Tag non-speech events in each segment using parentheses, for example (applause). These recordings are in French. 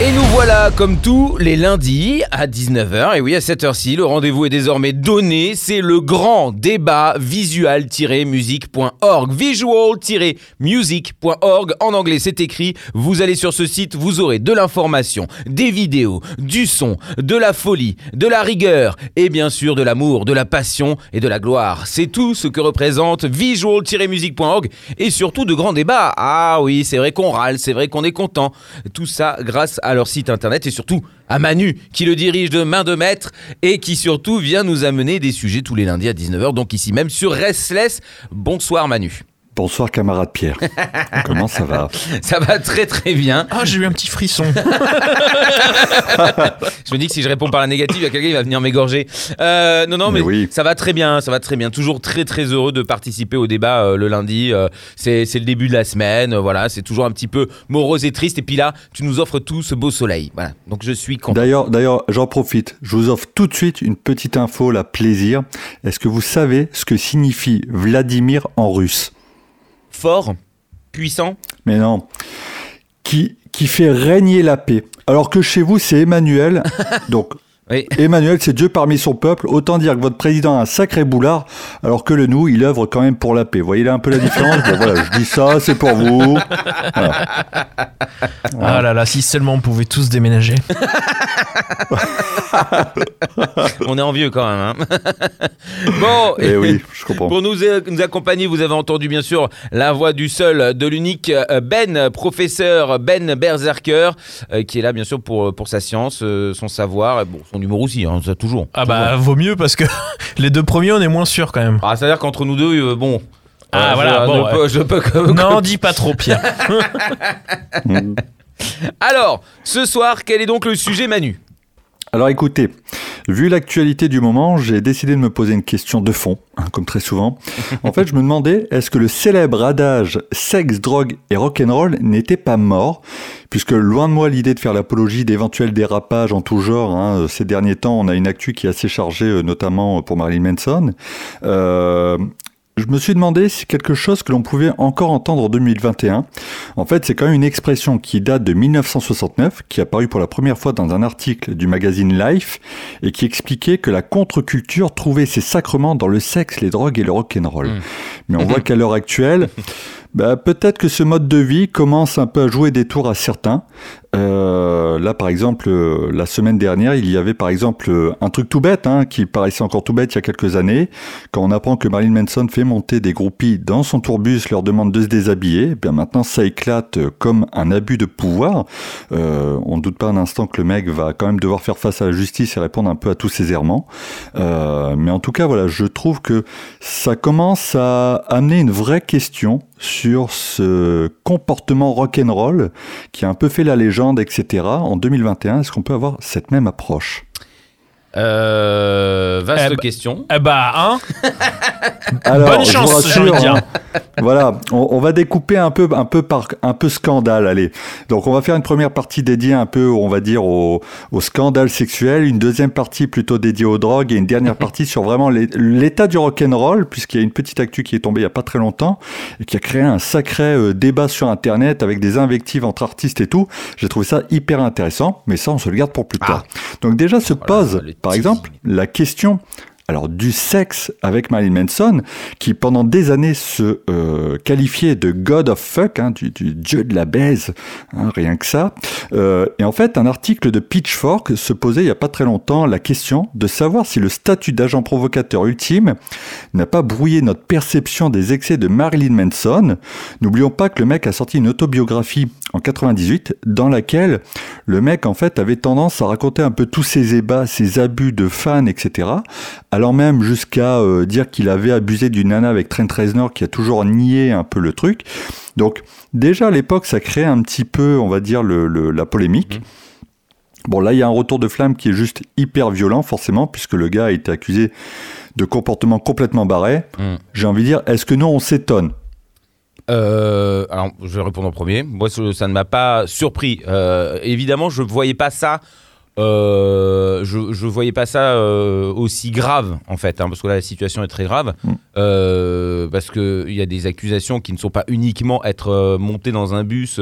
Et nous voilà comme tous les lundis à 19h. Et oui, à cette heure-ci, le rendez-vous est désormais donné. C'est le grand débat visual-music.org. Visual-music.org. En anglais, c'est écrit. Vous allez sur ce site, vous aurez de l'information, des vidéos, du son, de la folie, de la rigueur et bien sûr de l'amour, de la passion et de la gloire. C'est tout ce que représente visual-music.org et surtout de grands débats. Ah oui, c'est vrai qu'on râle, c'est vrai qu'on est content. Tout ça grâce à leur site internet et surtout à Manu qui le dirige de main de maître et qui surtout vient nous amener des sujets tous les lundis à 19h donc ici même sur Restless. Bonsoir Manu. Bonsoir camarade Pierre. (laughs) Comment ça va? Ça va très très bien. Ah, j'ai eu un petit frisson. (laughs) (laughs) Je me dis que si je réponds par la négative, il y a quelqu'un qui va venir m'égorger. Euh, non, non, mais, Mais oui. ça va très bien, ça va très bien. Toujours très très heureux de participer au débat euh, le lundi. Euh, c'est c'est le début de la semaine, voilà, c'est toujours un petit peu morose et triste. Et puis là, tu nous offres tout ce beau soleil. Voilà, donc je suis content. D'ailleurs, d'ailleurs, j'en profite. Je vous offre tout de suite une petite info, la plaisir. Est-ce que vous savez ce que signifie Vladimir en russe? Fort, puissant. Mais non. Qui, qui fait régner la paix. Alors que chez vous, c'est Emmanuel. (laughs) Donc, Oui. Emmanuel, c'est Dieu parmi son peuple. Autant dire que votre président a un sacré boulard, alors que le nous, il œuvre quand même pour la paix. Vous voyez là un peu la différence Bon, Voilà, je dis ça, c'est pour vous. Ah là là, si seulement on pouvait tous déménager. (laughs) On est envieux quand même. hein. (laughs) bon, Eh oui, je comprends. Pour nous, euh, nous accompagner, vous avez entendu bien sûr la voix du seul, de l'unique euh, Ben, professeur Ben Berserker, euh, qui est là bien sûr pour, pour sa science, son savoir, et bon, son humour aussi, hein, ça toujours. Ah bah, vaut mieux parce que (laughs) les deux premiers, on est moins sûr quand même. Ah, c'est-à-dire qu'entre nous deux, euh, bon. Ah, euh, voilà, je, bon, je peux, je peux (laughs) comme- Non, dis pas trop, Pierre. (laughs) Alors, ce soir, quel est donc le sujet, Manu? Alors écoutez, vu l'actualité du moment, j'ai décidé de me poser une question de fond, hein, comme très souvent. En fait, je me demandais, est-ce que le célèbre adage sexe, drogue et rock'n'roll n'était pas mort? Puisque loin de moi l'idée de faire l'apologie d'éventuels dérapages en tout genre, hein, ces derniers temps on a une actu qui est assez chargée, euh, notamment pour Marilyn Manson. Euh, je me suis demandé si quelque chose que l'on pouvait encore entendre en 2021. En fait, c'est quand même une expression qui date de 1969, qui est apparue pour la première fois dans un article du magazine Life, et qui expliquait que la contre-culture trouvait ses sacrements dans le sexe, les drogues et le rock'n'roll. Mm. Mais on voit qu'à l'heure actuelle, (laughs) bah, peut-être que ce mode de vie commence un peu à jouer des tours à certains. Euh, là, par exemple, euh, la semaine dernière, il y avait par exemple euh, un truc tout bête, hein, qui paraissait encore tout bête il y a quelques années, quand on apprend que Marilyn Manson fait monter des groupies dans son tourbus, leur demande de se déshabiller. eh Bien maintenant, ça éclate comme un abus de pouvoir. On ne doute pas un instant que le mec va quand même devoir faire face à la justice et répondre un peu à tous ses errements. Mais en tout cas, voilà, je trouve que ça commence à amener une vraie question sur ce comportement rock'n'roll qui a un peu fait la légende, etc. En 2021, est-ce qu'on peut avoir cette même approche? Euh, Vaste Eh bah- question. Eh bah, hein (laughs) Alors, Bonne je vous chance, envie de dire. hein. (laughs) voilà, on, on va découper un peu, un peu par, un peu scandale. Allez, donc on va faire une première partie dédiée un peu, on va dire, au, au scandale sexuel, une deuxième partie plutôt dédiée aux drogues et une dernière (laughs) partie sur vraiment l'é- l'état du rock'n'roll, puisqu'il y a une petite actu qui est tombée il y a pas très longtemps et qui a créé un sacré euh, débat sur Internet avec des invectives entre artistes et tout. J'ai trouvé ça hyper intéressant, mais ça on se le garde pour plus tard. Donc déjà se pose, le par exemple, la question alors du sexe avec Marilyn Manson, qui pendant des années se euh, qualifiait de God of Fuck, hein, du, du dieu de la baise, hein, rien que ça. Euh, et en fait, un article de Pitchfork se posait il n'y a pas très longtemps la question de savoir si le statut d'agent provocateur ultime n'a pas brouillé notre perception des excès de Marilyn Manson. N'oublions pas que le mec a sorti une autobiographie en 98 dans laquelle le mec en fait avait tendance à raconter un peu tous ses ébats, ses abus de fans, etc. Allant même jusqu'à euh, dire qu'il avait abusé d'une nana avec Trent Reznor qui a toujours nié un peu le truc. Donc déjà à l'époque ça créait un petit peu, on va dire, le, le- la polémique. Bon là il y a un retour de flamme qui est juste hyper violent forcément puisque le gars a été accusé de comportement complètement barré. Mm. J'ai envie de dire, est-ce que nous on s'étonne? Euh, alors, je vais répondre en premier. Moi, ça ne m'a pas surpris. Euh, évidemment, je ne voyais pas ça euh, je, je voyais pas ça aussi grave en fait, hein, parce que là la situation est très grave, Mm. parce que il y a des accusations qui ne sont pas uniquement être monté dans un bus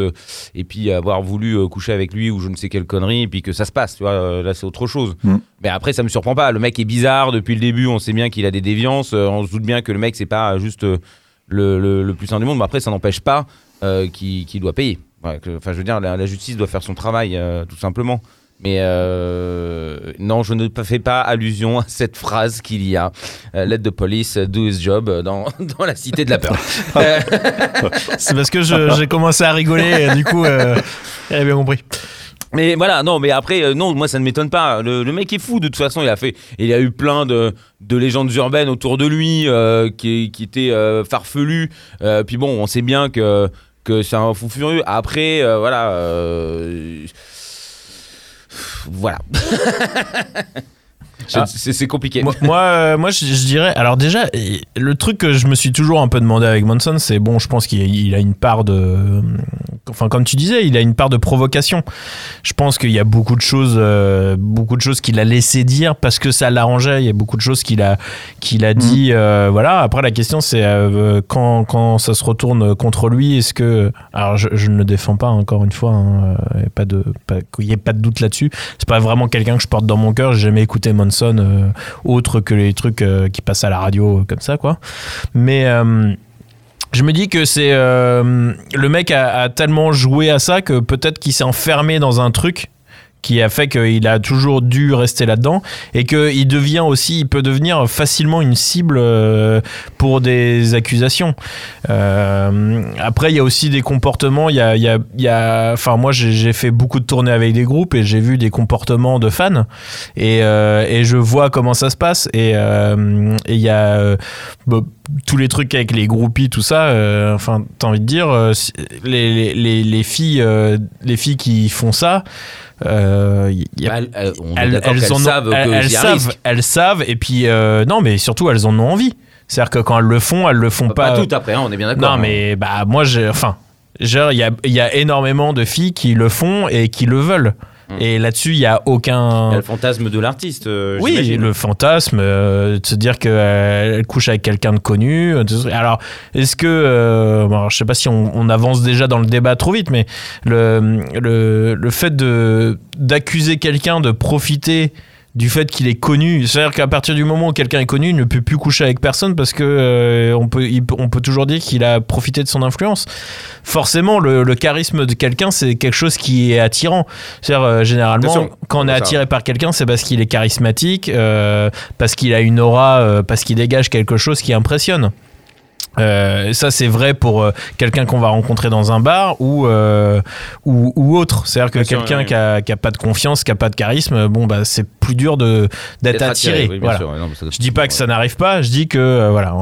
et puis avoir voulu coucher avec lui ou je ne sais quelle connerie et puis que ça se passe, tu vois, là c'est autre chose. Mm. Mais après ça me surprend pas, le mec est bizarre depuis le début, on sait bien qu'il a des déviances, on se doute bien que le mec c'est pas juste le, plus sain du monde, mais après ça n'empêche pas euh, qu'il qu'il doit payer. Enfin, je veux dire, la, la justice doit faire son travail, euh, tout simplement. Mais euh, non, je ne fais pas allusion à cette phrase qu'il y a euh, Let the police do his job dans, (laughs) dans la cité de la peur. (laughs) C'est parce que j'ai commencé à rigoler du coup, euh, j'avais bien compris. Mais voilà, non, mais après, euh, non, moi ça ne m'étonne pas. Le, mec est fou, de toute façon, il a fait. Il a eu plein de, de légendes urbaines autour de lui euh, qui, étaient euh, farfelues. Puis bon, on sait bien que, que c'est un fou furieux. Après, voilà. Voilà. (laughs) Ah. c'est compliqué. Moi, moi, euh, moi, je, je dirais. Alors déjà, le truc que je me suis toujours un peu demandé avec Manson, c'est bon, je pense qu'il il a une part de, enfin, comme tu disais, il a une part de provocation. Je pense qu'il y a beaucoup de choses, euh, beaucoup de choses qu'il a laissé dire parce que ça l'arrangeait. Il y a beaucoup de choses qu'il a, qu'il a dit. euh, voilà. Après, la question, c'est quand, quand ça se retourne contre lui, est-ce que, alors, je, je ne le défends pas encore une fois, hein, pas de, pas, qu'il n'y ait pas de doute là-dessus. C'est pas vraiment quelqu'un que je porte dans mon cœur. J'ai jamais écouté Manson euh, autre que les trucs euh, qui passent à la radio euh, comme ça, quoi. Mais je me dis que c'est le mec a tellement joué à ça que peut-être qu'il s'est enfermé dans un truc qui a fait qu'il a toujours dû rester là-dedans et qu'il devient aussi, il peut devenir facilement une cible euh, pour des accusations. Euh, après, il y a aussi des comportements. Il y a, il y a, il y a- enfin, moi, j'ai fait beaucoup de tournées avec des groupes et j'ai vu des comportements de fans et, euh, et je vois comment ça se passe. Et euh, et il y a bah, tous les trucs avec les groupies, tout ça. euh, enfin, t'as envie de dire, les, les, les, les filles, les filles qui font ça. Euh, il y a Bah, elles- on en savent elles- savent, elles savent, et puis euh, non, mais surtout elles en ont envie. C'est-à-dire que quand elles le font, elles le font Pas, pas. tout après, hein, on est bien d'accord. non, mais bah moi, j'ai, enfin, genre, il y a, il y a énormément de filles qui le font et qui le veulent. Et là-dessus, il y a Il y aucun. a le fantasme de l'artiste. euh, Oui, le fantasme euh, de se dire qu'elle couche avec quelqu'un de connu. euh, Alors, est-ce que. euh, bon, alors, je sais pas si on, on avance déjà dans le débat trop vite, mais le, le, le fait d'accuser quelqu'un de profiter du fait qu'il est connu, c'est-à-dire qu'à partir du moment où quelqu'un est connu, il ne peut plus coucher avec personne parce que euh, on, peut, il peut- on peut toujours dire qu'il a profité de son influence. Forcément, le, le charisme de quelqu'un, c'est quelque chose qui est attirant. C'est-à-dire, euh, généralement, sûr. quand on est Ça. attiré par quelqu'un, c'est parce qu'il est charismatique, euh, parce qu'il a une aura, parce qu'il dégage quelque chose qui impressionne. Euh, ça c'est vrai pour euh, quelqu'un qu'on va rencontrer dans un bar ou euh, ou, ou autre. C'est-à-dire que Bien sûr, quelqu'un oui. qui a, qui a pas de confiance, qui a pas de charisme, bon bah c'est plus dur de d'être D'être attiré. oui, voilà. sûr, non, Je dis pas que ça n'arrive pas, je dis que euh, voilà.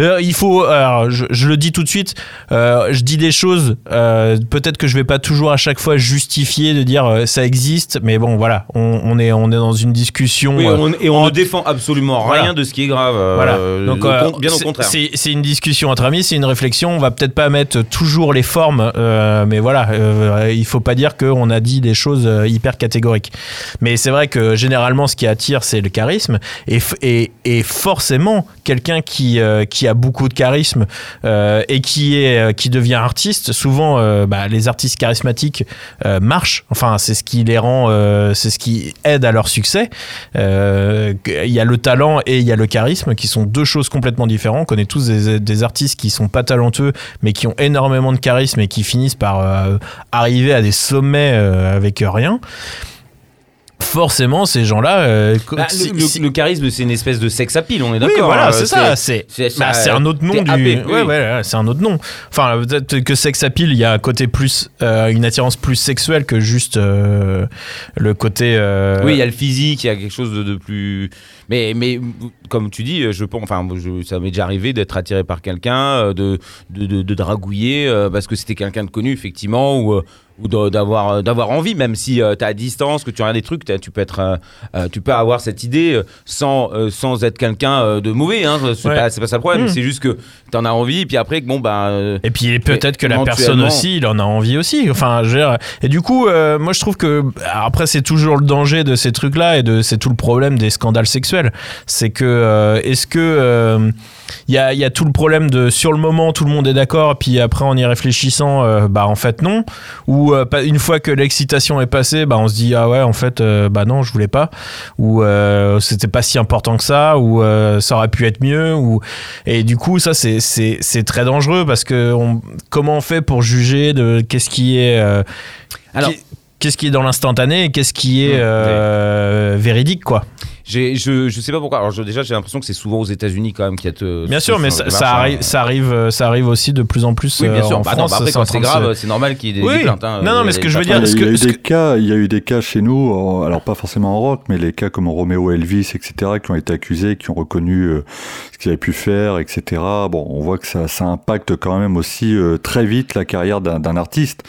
Euh, il faut, alors, je, je le dis tout de suite, euh, je dis des choses. euh, Peut-être que je vais pas toujours à chaque fois justifier de dire euh, ça existe, mais bon voilà, on, on est on est dans une discussion. Oui, euh, on- et on ne défend absolument Voilà. rien de ce qui est grave. euh, voilà. euh, Donc, euh, bien au c'est- contraire. C'est c'est une discussion entre amis, c'est une réflexion. On va peut-être pas mettre toujours les formes, euh, mais voilà, euh, il faut pas dire qu'on a dit des choses euh, hyper catégoriques. Mais c'est vrai que généralement, ce qui attire, c'est le charisme. Et, et, et forcément, quelqu'un qui, qui a beaucoup de charisme et qui, est, qui devient artiste, souvent, bah, les artistes charismatiques marchent. Enfin, c'est ce qui les rend, c'est ce qui aide à leur succès. Il y a le talent et il y a le charisme qui sont deux choses complètement différentes. On connaît tous des artistes qui sont pas talentueux mais qui ont énormément de charisme et qui finissent par euh, arriver à des sommets euh, avec rien. Forcément, ces gens-là. euh, Bah, si- le, le- si- le charisme, c'est une espèce de sex appeal, on est oui, d'accord. voilà, euh, c'est ça. C'est bah, un autre nom du. oui. ouais, ouais, c'est un autre nom. Enfin, peut-être que sex appeal, il y a un côté plus, euh, une attirance plus sexuelle que juste euh, le côté. Oui, il y a le physique, il y a quelque chose de, de plus. Mais, mais comme tu dis, je pense, enfin, je- ça m'est déjà arrivé d'être attiré par quelqu'un, de, de, de, de dragouiller parce que c'était quelqu'un de connu, effectivement, ou, ou d'avoir euh, d'avoir envie, même si tu es à distance, que tu regardes des trucs, tu peux être, euh, euh, tu peux avoir cette idée euh, sans euh, sans être quelqu'un euh, de mauvais. Hein, c'est Ouais. pas ça le problème. Mm. C'est juste que tu en as envie, puis après bon bah euh, Et puis peut-être que la personne aussi, il en a envie aussi. Enfin, je dire, et du coup, euh, moi je trouve que après c'est toujours le danger de ces trucs-là et de c'est tout le problème des scandales sexuels. C'est que euh, est-ce que euh, il y, a, il y a tout le problème de sur le moment tout le monde est d'accord, puis après en y réfléchissant, euh, bah en fait non. Ou euh, une fois que l'excitation est passée, bah on se dit ah ouais en fait euh, bah non je voulais pas. Ou c'était pas si important que ça. Ou ça aurait pu être mieux. Ou et du coup ça c'est c'est c'est très dangereux parce que on- comment on fait pour juger de qu'est-ce qui est Alors- qui- Qu'est-ce qui est dans l'instantané et qu'est-ce qui est Mmh, euh, véridique quoi? J'ai je je sais pas pourquoi. Alors je- déjà j'ai l'impression que c'est souvent aux États-Unis quand même qu'il y a te- Bien sûr, mais ce ça, démarche, ça hein. arrive, ça arrive, euh, ça arrive aussi de plus en plus. Oui, bien euh, sûr. en Bah non, France, bah après, c'est quand c'est grave, c'est normal qu'il y ait des, Oui. des plaintes. hein. Non, non, mais a ce que je veux dire, il, y a que- eu ce des que- cas, il y a eu des cas chez nous, en- alors pas forcément en rock, mais les cas comme Roméo Elvis, etc., qui ont été accusés, qui ont reconnu euh, ce qu'ils avaient pu faire, etc. Bon, on voit que ça, ça impacte quand même aussi euh, très vite la carrière d'un artiste.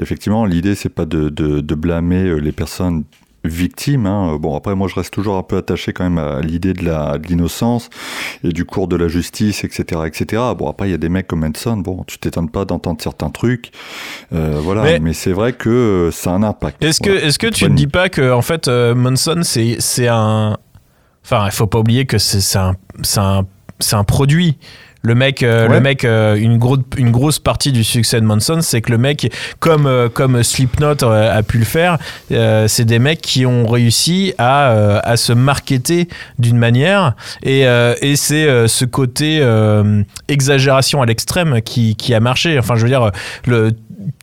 Effectivement, l'idée, c'est pas de, de, de blâmer euh, les personnes victimes. Hein. Bon, après, moi, je reste toujours un peu attaché quand même à l'idée de la- de l'innocence et du cours de la justice, etc., etc. Bon, après, il y a des mecs comme Manson. Bon, tu t'étonnes pas d'entendre certains trucs. Euh, voilà, Mais- mais, c'est vrai que euh, ça a un impact. Est-ce que, est-ce que tu le dis pas que en fait euh, Monson c'est c'est un, enfin il faut pas oublier que c'est c'est un, c'est un, c'est un produit. Le mec, euh, Ouais. le mec, euh, une grosse, une grosse partie du succès de Manson, c'est que le mec, comme euh, comme Slipknot a pu le faire, c'est des mecs qui ont réussi à à se marketer d'une manière et et c'est ce côté exagération à l'extrême qui qui a marché. Enfin, je veux dire, le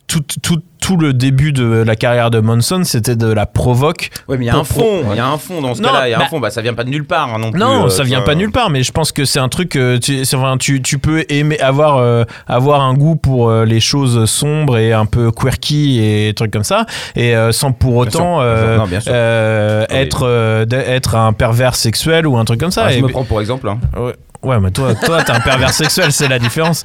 tout, tout, tout le début de la carrière de Manson, c'était de la provoque. Ouais, mais il y a un fond. Il y a un fond dans ce cas-là. Il y a bah- un fond. Bah, ça vient pas de nulle part hein, non plus. Non, euh, ça vient pas nulle part, mais je pense que c'est un truc que tu, enfin, tu, tu peux aimer avoir, euh, avoir un goût pour euh, les choses sombres et un peu quirky et trucs comme ça, et euh, sans pour autant bien sûr. euh, Non, bien sûr. euh, Oui. être, euh, un pervers sexuel ou un truc comme ça. ah, je Et- me prends pour exemple. hein. ouais. Ouais, mais toi, toi, t'es un pervers sexuel, c'est la différence.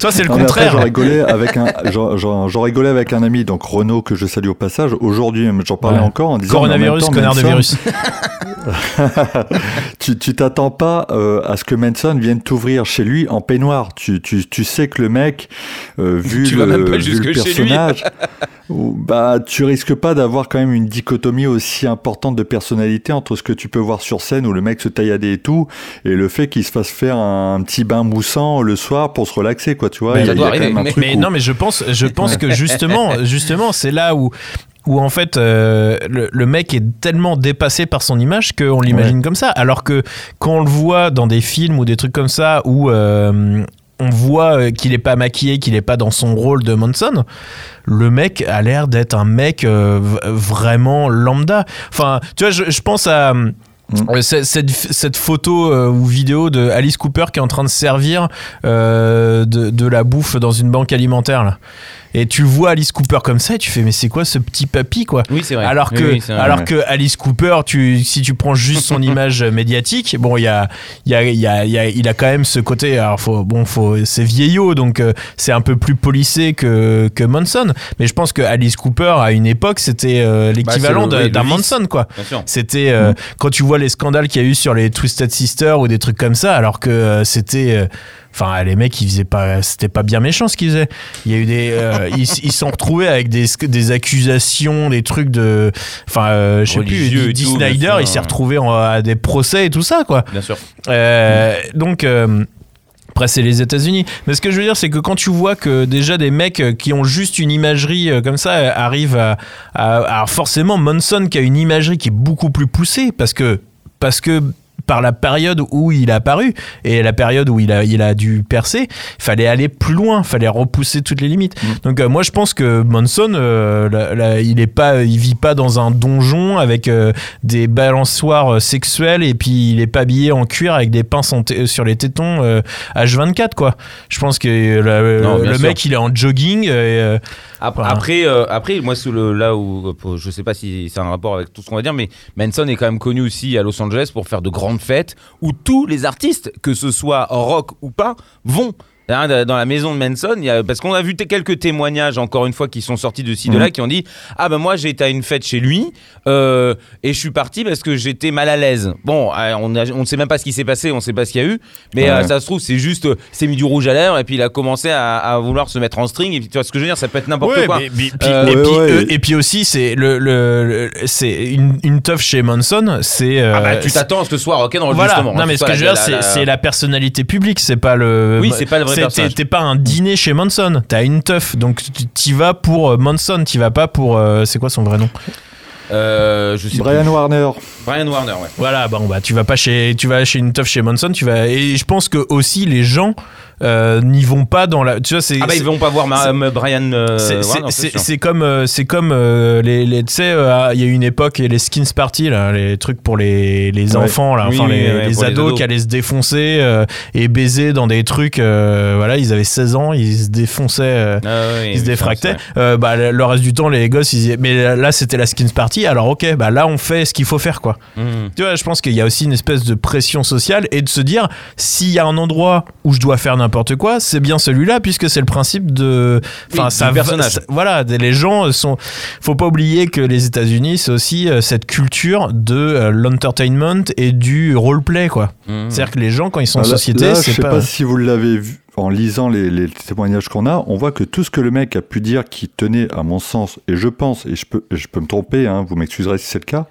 Toi, c'est le Non, contraire. j'en rigolais avec un, j'en- rigolais avec un ami, donc Renaud que je salue au passage. Aujourd'hui, j'en parlais Ouais. encore en disant. mais en Coronavirus, temps, connard de virus. (laughs) (laughs) tu tu t'attends pas euh, à ce que Manson vienne t'ouvrir chez lui en peignoir. Tu, tu, tu sais que le mec, euh, vu, Tu le, vas même pas vu jusque le chez lui. personnage, (laughs) bah tu risques pas d'avoir quand même une dichotomie aussi importante de personnalité entre ce que tu peux voir sur scène où le mec se tailladait et tout, et le fait qu'il se fasse faire un petit bain moussant le soir pour se relaxer, quoi. Tu vois, Mais il y a, y quand même un mais- truc Mais où- non, mais je pense, je pense (laughs) que justement, justement, c'est là où où en fait euh, le, le mec est tellement dépassé par son image qu'on l'imagine comme ça. Alors que quand on le voit dans des films ou des trucs comme ça où euh, on voit euh, qu'il est pas maquillé, qu'il est pas dans son rôle de Manson, le mec a l'air d'être un mec euh, vraiment lambda. Enfin, tu vois, je, je pense à euh, cette, cette- cette photo euh, ou vidéo de Alice Cooper qui est en train de servir euh, de, de la bouffe dans une banque alimentaire là. Et tu vois Alice Cooper comme ça et tu fais mais c'est quoi ce petit papy quoi Oui, c'est vrai. alors Oui, que, oui, vrai. alors ouais. que Alice Cooper, tu, si tu prends juste son (laughs) image médiatique, bon, il y a, il y a, il y a, il y a- il a quand même ce côté. Alors, faut, bon, faut, c'est vieillot, donc euh, c'est un peu plus polissé que, que Manson. Mais je pense que Alice Cooper, à une époque, c'était euh, l'équivalent Bah, oui, d'un vice. Manson, quoi. C'était euh, quand tu vois les scandales qu'il y a eu sur les Twisted Sisters ou des trucs comme ça, alors que euh, c'était. Enfin, les mecs, ils faisaient pas, c'était pas bien méchant ce qu'ils faisaient. Il y a eu des, euh, (laughs) ils sont retrouvés avec des, des accusations, des trucs de, enfin, euh, je sais plus, Religieux Dee Snyder, il s'est retrouvé en- à des procès et tout ça, quoi. Bien sûr. Euh, donc. euh, après, c'est les États-Unis. Mais ce que je veux dire, c'est que quand tu vois que déjà des mecs qui ont juste une imagerie comme ça arrivent à, à- Alors, forcément, Monson qui a une imagerie qui est beaucoup plus poussée parce que. Parce que par la période où il a apparu et la période où il a, il a dû percer, il fallait aller plus loin, il fallait repousser toutes les limites. Donc euh, moi je pense que Manson, euh, là- là, il est pas, il vit pas dans un donjon avec euh, des balançoires sexuelles et puis il est pas habillé en cuir avec des pinces sur les tétons euh, H24 quoi. Je pense que le, Non, bien le sûr. mec il est en jogging et, Voilà. Après, euh, après, moi, sous le, là où, euh, je sais pas si c'est un rapport avec tout ce qu'on va dire, mais Manson est quand même connu aussi à Los Angeles pour faire de grandes fêtes où tous les artistes, que ce soit rock ou pas, vont. Hein, dans la maison de Manson, il y a- parce qu'on a vu quelques témoignages, encore une fois, qui sont sortis de ci, de là, Mhm. qui ont dit Ah ben moi j'ai été à une fête chez lui euh, et je suis parti parce que j'étais mal à l'aise. Bon, euh, on a- on ne sait même pas ce qui s'est passé, on ne sait pas ce qu'il y a eu, mais Ouais. euh, ça se trouve, c'est juste, euh, c'est mis du rouge à lèvres et puis il a commencé à, à vouloir se mettre en string. Et puis, tu vois ce que je veux dire, ça peut être n'importe Ouais, quoi. mais- mais- puis- Euh, et, puis, ouais. euh, et puis aussi, c'est le, le, le- une, une teuf chez Manson, c'est. euh, Ah bah, tu t'attends à ce que ce soit rock'n'roll, Voilà. justement. Non, hein, mais ce que je veux dire, c'est la- personnalité publique, c'est pas le. Oui, c'est pas le vrai. T'es t'es pas un dîner chez Manson, t'as une teuf, donc tu- t'y vas pour euh, Manson, t'y vas pas pour. euh, c'est quoi son vrai nom? Euh, je sais Brian plus. Warner. Brian Warner, ouais. Voilà, bon bah tu vas pas chez, tu vas chez une teuf chez Manson, tu vas. Et je pense que aussi les gens euh, n'y vont pas dans la. Tu vois, c'est. Ah bah ils vont pas voir ma- euh, Brian euh, c'est- comme c'est comme euh, les, les- tu sais euh, il y a une époque et les skins party là les trucs pour les, les Ouais. enfants là Oui, enfin oui, les, ouais, les pour les ados qui allaient se défoncer et baiser dans des trucs voilà ils avaient 16 ans ils se défonçaient Ah oui, ils se défractaient. bah, le reste du temps, les gosses, ils disaient, mais là, c'était la skins party. Alors, ok, bah là, on fait ce qu'il faut faire, quoi. Mhm. Tu vois, je pense qu'il y a aussi une espèce de pression sociale et de se dire, s'il y a un endroit où je dois faire n'importe quoi, c'est bien celui-là, puisque c'est le principe de. Enfin, Oui, ça personnage. Voilà, les gens sont. Faut pas oublier que les États-Unis, c'est aussi euh, cette culture de euh, l'entertainment et du roleplay, quoi. Mhm. C'est-à-dire que les gens, quand ils sont en Ah, là- société, là, je c'est sais pas si vous l'avez vu en lisant les, témoignages qu'on a, on voit que tout ce que le mec a pu dire qui tenait, à mon sens, et je pense, et je peux, je peux me tromper, hein, vous m'excuserez si c'est le cas,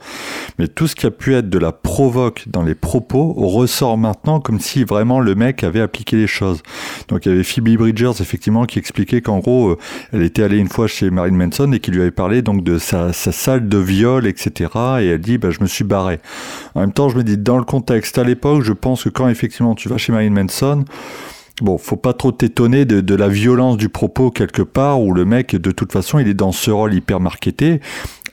mais tout ce qui a pu être de la provoque dans les propos ressort maintenant comme si vraiment le mec avait appliqué les choses. Donc il y avait Phoebe Bridgers effectivement qui expliquait qu'en gros, euh, elle était allée une fois chez Marilyn Manson et qui lui avait parlé donc de sa, sa salle de viol, etc. Et elle dit, bah, je me suis barré. En même temps, je me dis, dans le contexte à l'époque, je pense que quand effectivement tu vas chez Marilyn Manson, Bon, faut pas trop t'étonner de, la violence du propos quelque part où le mec, de toute façon, il est dans ce rôle hyper marketé.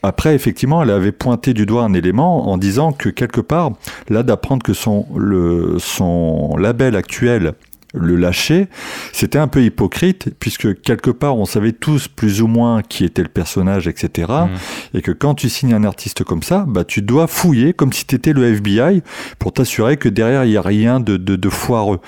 Après, effectivement, elle avait pointé du doigt un élément en disant que quelque part, là, d'apprendre que son, le, son label actuel le lâchait, c'était un peu hypocrite, puisque quelque part, on savait tous plus ou moins qui était le personnage, etc. Et que quand tu signes un artiste comme ça, bah, tu dois fouiller comme si tu étais le FBI pour t'assurer que derrière, il n'y a rien de, de, de foireux.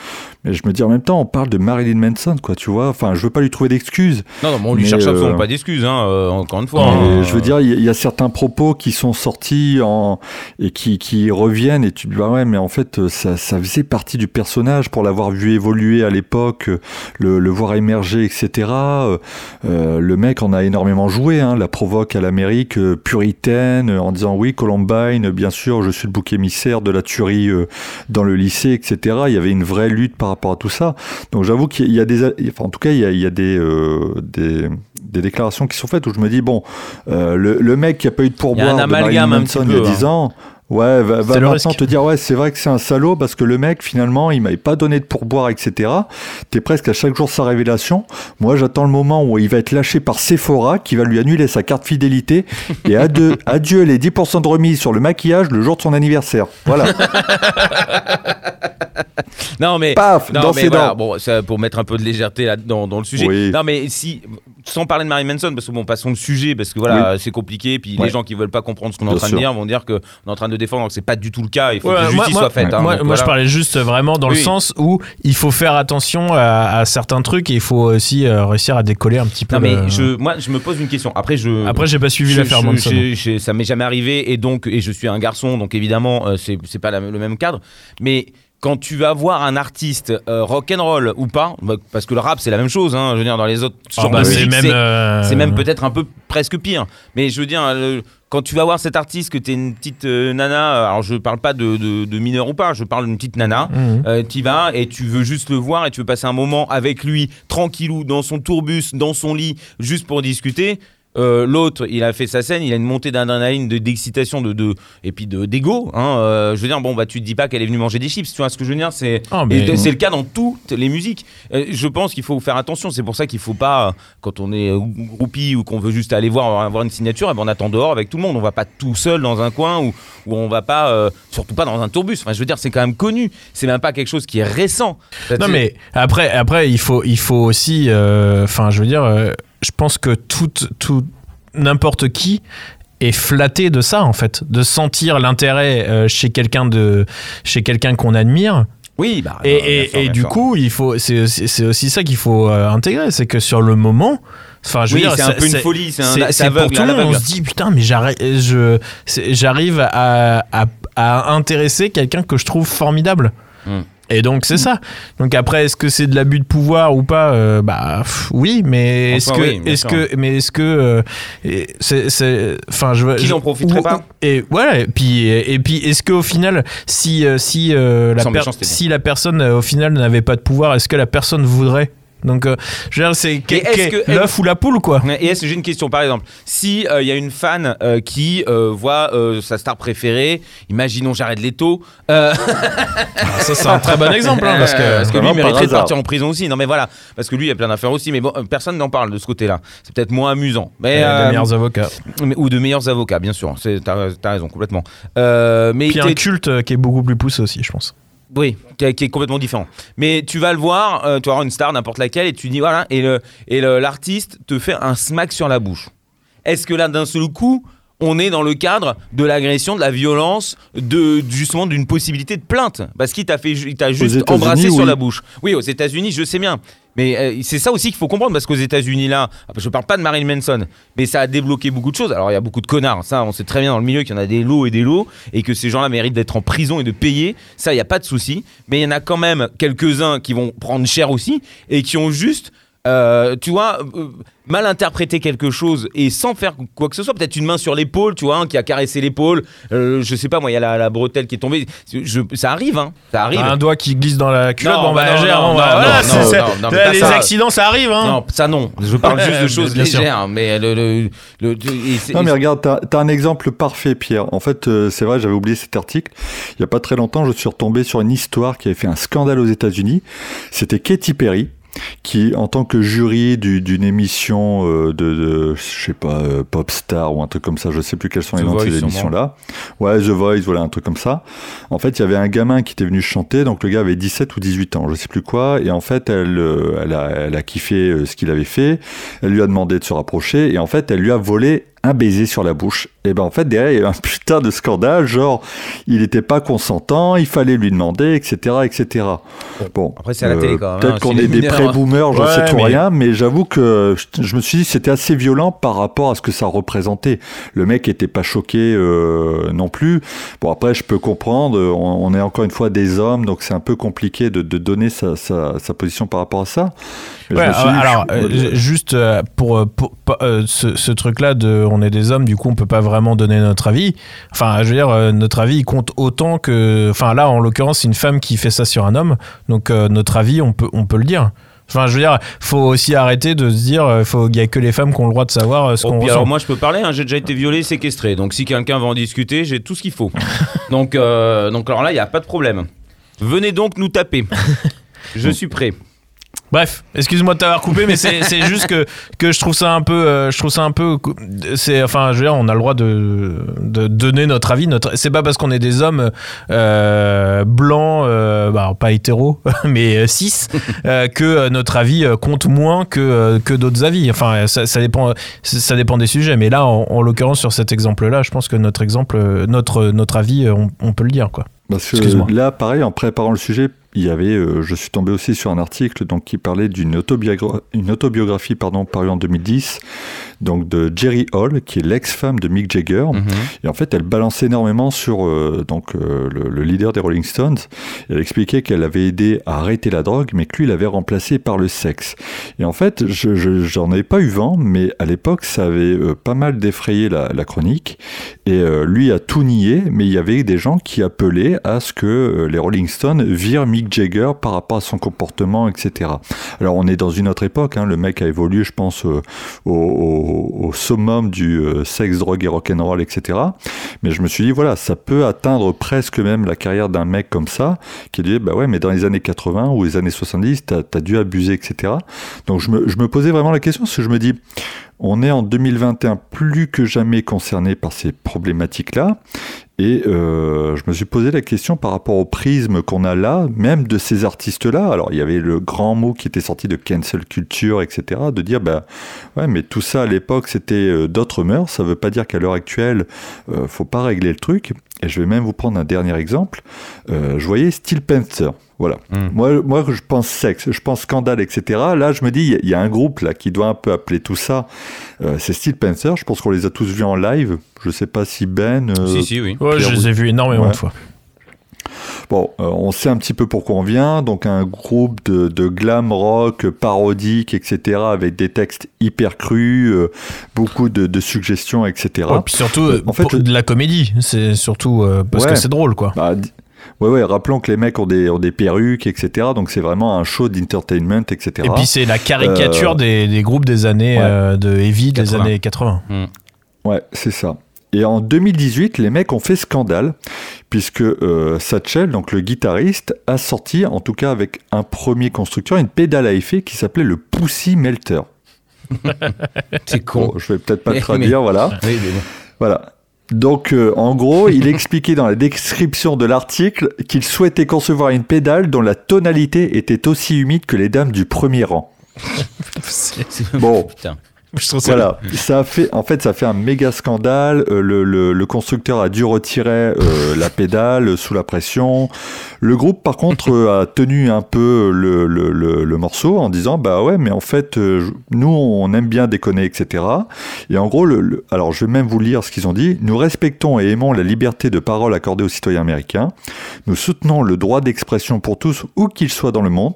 Mais je me dis en même temps, on parle de Marilyn Manson, quoi, tu vois. Enfin, je veux pas lui trouver d'excuses. Non, non, mais on lui cherche euh, absolument pas d'excuses, hein, euh, encore une fois. Hein. je veux dire, il y, a- il y a certains propos qui sont sortis en, et qui, qui reviennent, et tu te dis, bah ouais, mais en fait, euh, ça, ça faisait partie du personnage pour l'avoir vu évoluer à l'époque, le, le voir émerger, etc. Euh, euh, le mec en a énormément joué, hein, la provoque à l'Amérique euh, puritaine, en disant oui, Columbine, bien sûr, je suis le bouc émissaire de la tuerie dans le lycée, etc. Il y avait une vraie lutte par rapport à tout ça. Donc j'avoue qu'il y a des, enfin en tout cas il y a, il y a des, euh, des, des déclarations qui sont faites où je me dis bon, euh, le, le mec qui a pas eu de Il y a un pourboire de amalgame Marilyn un petit Manson peu, il y a 10 ans. Ouais, va, va maintenant risque. te dire ouais c'est vrai que c'est un salaud parce que le mec finalement il m'avait pas donné de pourboire etc. T'es presque à chaque jour sa révélation. Moi j'attends le moment où il va être lâché par Sephora qui va lui annuler sa carte fidélité (laughs) et adieu, adieu les 10% de remise sur le maquillage le jour de son anniversaire. Voilà. Non, mais. Paf Non, dans mais ses voilà, dents. bon, ça, pour mettre un peu de légèreté là, dans, dans le sujet. Oui. Non, mais si, sans parler de Mary Manson, parce que bon, passons le sujet, parce que voilà, c'est compliqué, puis Ouais. les gens qui veulent pas comprendre ce qu'on est en train sûr. de dire vont dire qu'on est en train de défendre, alors que c'est pas du tout le cas, il faut Ouais, que moi- justice moi- soit faite. hein, moi, donc moi, je parlais juste vraiment dans le sens où il faut faire attention à, à certains trucs et il faut aussi euh, réussir à décoller un petit peu. Non, mais le- je, moi, je me pose une question. Après, je. Après, j'ai pas suivi l'affaire Manson. je- je- ça m'est jamais arrivé et donc et je suis un garçon donc évidemment euh, c'est c'est pas la- le même cadre mais quand tu vas voir un artiste euh, rock and roll ou pas bah, parce que le rap c'est la même chose hein, je veux dire dans les autres genres bah, de c'est même. euh, peut-être un peu presque pire. Mais je veux dire, le- quand tu vas voir cet artiste, que tu es une petite euh, nana, alors je parle pas de, de, de mineur ou pas, je parle d'une petite nana, Mhm. euh, tu vas et tu veux juste le voir et tu veux passer un moment avec lui, tranquillou, dans son tourbus, dans son lit, juste pour discuter. Euh, L'autre, il a fait sa scène, il a une montée d'adrénaline, de d'excitation, de, de et puis de d'ego. Hein, euh, je veux dire, bon bah tu te dis pas qu'elle est venue manger des chips. Tu vois ce que je veux dire C'est Ah, mais- c'est le cas dans toutes les musiques. Euh, je pense qu'il faut faire attention. C'est pour ça qu'il faut pas, quand on est groupie ou qu'on veut juste aller voir avoir une signature, eh ben, on attend dehors avec tout le monde. On va pas tout seul dans un coin ou où on va pas, surtout pas dans un tourbus. Enfin, je veux dire, c'est quand même connu. C'est même pas quelque chose qui est récent. Non mais après, après il faut, il faut aussi, enfin, je veux dire, je pense que tout, tout, n'importe qui est flatté de ça en fait, de sentir l'intérêt euh, chez quelqu'un de, chez quelqu'un qu'on admire. Oui, bah. Et, bien et- sûr, et bien du sûr. coup, il faut, c'est, aussi ça qu'il faut euh, intégrer, c'est que sur le moment, enfin, je Oui, c'est un peu une folie, c'est pour tout le monde. On se dit putain, mais j'arrive, à, à, à intéresser quelqu'un que je trouve formidable. Hmm. Et donc c'est ça. Donc après, est-ce que c'est de l'abus de pouvoir ou pas Euh, Bah pff, oui, mais est-ce que, oui, est-ce que, mais est-ce que, euh, c'est, enfin, je, Qui n'en profiterait ou- pas Et voilà. Et puis, et, puis, est-ce qu'au final, si, euh, si euh, la per- si la personne au final n'avait pas de pouvoir, est-ce que la personne voudrait Donc, euh, je veux dire, c'est l'œuf ou la poule, quoi? Et est-ce que j'ai une question par exemple Si il y a une fan euh, qui euh, voit euh, sa star préférée, imaginons Jared Leto, euh, Ah, ça, c'est un très bon exemple, hein, parce que. parce que lui mériterait de partir en prison aussi. Non mais voilà, parce que lui il y a plein d'affaires aussi, mais bon, euh, personne n'en parle de ce côté-là. C'est peut-être moins amusant. Mais, euh, euh, des meilleurs avocats. mais- ou de meilleurs avocats, bien sûr. T'as t'as raison complètement. Euh, mais Puis un culte euh, qui est beaucoup plus poussé aussi, je pense. Oui, qui est, complètement différent. Mais tu vas le voir, euh, tu vas avoir une star, n'importe laquelle, et tu dis voilà, et le et l'artiste te fait un smack sur la bouche. Est-ce que là, d'un seul coup, on est dans le cadre de l'agression, de la violence, de justement d'une possibilité de plainte? Parce qu'il t'a fait, il t'a juste embrassé sur la bouche. Oui, aux États-Unis, je sais bien. Mais euh, c'est ça aussi qu'il faut comprendre parce qu'aux États-Unis là, je parle pas de Marilyn Manson, mais ça a débloqué beaucoup de choses. Alors il y a beaucoup de connards, ça on sait très bien dans le milieu qu'il y en a des lots et des lots et que ces gens-là méritent d'être en prison et de payer. Ça il y a pas de souci. Mais il y en a quand même quelques-uns qui vont prendre cher aussi et qui ont juste euh, tu vois, euh, mal interprété quelque chose et sans faire quoi que ce soit, peut-être une main sur l'épaule, tu vois, hein, qui a caressé l'épaule, euh, je sais pas, moi, il y a la, la bretelle qui est tombée, je, ça arrive, hein, ça arrive. Un doigt qui glisse dans la culotte, Non, bon, bah bah, non, gère, non, on va- non, voilà, non, non, euh, les ça. accidents, ça arrive, hein. Non, ça non, je parle juste de choses Bien sûr. légères, mais le. le, le- et c'est- Non mais regarde, t'as as un exemple parfait, Pierre. En fait, euh, c'est vrai, j'avais oublié cet article. Il y a pas très longtemps, je suis retombé sur une histoire qui avait fait un scandale aux États-Unis. C'était Katy Perry qui, en tant que jury du- d'une émission euh, de, de, je sais pas, euh, Popstar ou un truc comme ça, je sais plus quels sont les The noms de ces émissions-là. Ouais, The Voice, voilà, un truc comme ça. En fait, il y avait un gamin qui était venu chanter, donc le gars avait 17 ou 18 ans, je sais plus quoi, et en fait, elle, euh, elle, a, elle a kiffé euh, ce qu'il avait fait, elle lui a demandé de se rapprocher, et en fait, elle lui a volé un baiser sur la bouche. Et ben en fait, derrière, il y a eu un (laughs) putain de scandale, genre, il n'était pas consentant, il fallait lui demander, etc., etc. Bon, Après, c'est à la télé, quand même, hein, Peut-être qu'on chez les est des pré-boomers, j'en Ouais, sais tout mais- rien, mais j'avoue que je, je me suis dit c'était assez violent par rapport à ce que ça représentait. Le mec était pas choqué euh, non plus. Bon après, je peux comprendre. On, on est encore une fois des hommes, donc c'est un peu compliqué de, de donner sa, sa, sa position par rapport à ça. Je me suis dit, alors, je- euh, juste euh, pour, euh, euh, ce, ce truc-là de on est des hommes, du coup on peut pas vraiment donner notre avis. Enfin, je veux dire, euh, notre avis il compte autant que. Enfin, là en l'occurrence, c'est une femme qui fait ça sur un homme, donc euh, notre avis on peut, on peut le dire. Enfin, je veux dire, faut aussi arrêter de se dire, euh, faut- il y a que les femmes qui ont le droit de savoir ce Oh, qu'on ressent. alors moi je peux parler, hein, j'ai déjà été violé, séquestré, donc si quelqu'un veut en discuter, j'ai tout ce qu'il faut. (laughs) donc, euh, donc alors là, il n'y a pas de problème. Venez donc nous taper. (laughs) Je suis prêt. Bref, excuse-moi de t'avoir coupé, mais c'est juste que, que je trouve ça un peu, euh, je trouve ça un peu, c'est enfin, je veux dire, on a le droit de, de donner notre avis. Notre, c'est pas parce qu'on est des hommes euh, blancs, euh, bah, pas hétéros, (laughs) mais euh, cis, euh, que notre avis compte moins que que d'autres avis. Enfin, ça, ça dépend, ça dépend des sujets. Mais là, en, en l'occurrence, sur cet exemple-là, je pense que notre exemple, notre notre avis, on, on peut le dire, quoi. Parce que Excuse-moi. là, pareil, en préparant le sujet, il y avait, euh, je suis tombé aussi sur un article donc qui parlait d'une autobiogra- une autobiographie pardon parue en 2010 donc de Jerry Hall qui est l'ex-femme de Mick Jagger. Mhm. et en fait elle balançait énormément sur euh, donc euh, le, le leader des Rolling Stones. Elle expliquait qu'elle avait aidé à arrêter la drogue mais que lui l'avait remplacé par le sexe. Et en fait je je- j'en avais pas eu vent mais à l'époque ça avait pas mal défrayé la, la chronique. Et lui a tout nié, mais il y avait des gens qui appelaient à ce que les Rolling Stones virent Mick Jagger par rapport à son comportement, etc. Alors on est dans une autre époque, hein, le mec a évolué, je pense, euh, au, summum du euh, sexe, drogue et rock'n'roll, etc. Mais je me suis dit, voilà, ça peut atteindre presque même la carrière d'un mec comme ça, qui dit, bah ouais, mais dans les années 80 ou les années 70, t'as as dû abuser, etc. Donc je me, je me posais vraiment la question, parce que je me dis, on est en 2021 plus que jamais concerné par ces problématiques-là. Et euh, je me suis posé la question par rapport au prisme qu'on a là, même de ces artistes-là. Alors, il y avait le grand mot qui était sorti de cancel culture, etc., de dire, bah, ouais, mais tout ça à l'époque, c'était euh, d'autres mœurs. Ça veut pas dire qu'à l'heure actuelle, euh, faut pas régler le truc. Et je vais même vous prendre un dernier exemple. Euh, je voyais Steel Panther. Voilà. Mm. Moi, moi, je pense sexe, je pense scandale, etc. Là, je me dis, il y a- il y, a un groupe là qui doit un peu appeler tout ça. Euh, c'est Steel Panther. Je pense qu'on les a tous vus en live. Je sais pas si Ben. euh, Si, si, oui. Ouais, je les ai vus énormément Ouais. de fois. Bon, euh, on sait un petit peu pourquoi on vient. Donc, un groupe de, de glam rock parodique, etc., avec des textes hyper crus, euh, beaucoup de, de suggestions, etc. Ouais, puis surtout, Euh, en fait, pour- de la comédie. C'est surtout euh, parce Ouais. que c'est drôle, quoi. Bah, ouais, ouais, rappelons que les mecs ont des, ont des perruques, etc. Donc, c'est vraiment un show d'entertainment, etc. Et puis c'est la caricature Euh, des, des groupes des années ouais. euh, de heavy des 80. années 80. Ouais, c'est ça. Et en 2018, les mecs ont fait scandale, puisque euh, Satchel, donc le guitariste, a sorti, en tout cas avec un premier constructeur, une pédale à effet qui s'appelait le Pussy Melter. (laughs) C'est con. Bon, je vais peut-être pas le traduire, voilà. Oui, mais bon. Voilà. Donc, euh, en gros, il (laughs) expliquait dans la description de l'article qu'il souhaitait concevoir une pédale dont la tonalité était aussi humide que les dames du premier rang. (laughs) Bon, Putain. (laughs) Je trouve ça Voilà, ça a fait, en fait, ça a fait un méga scandale. Euh, le, le- le constructeur a dû retirer euh, la pédale euh, sous la pression. Le groupe, par contre, (laughs) euh, a tenu un peu le, le- le- le morceau en disant bah ouais, mais en fait, euh, nous, on aime bien déconner, etc. Et en gros, le, le- alors je vais même vous lire ce qu'ils ont dit. Nous respectons et aimons la liberté de parole accordée aux citoyens américains. Nous soutenons le droit d'expression pour tous, où qu'ils soient dans le monde.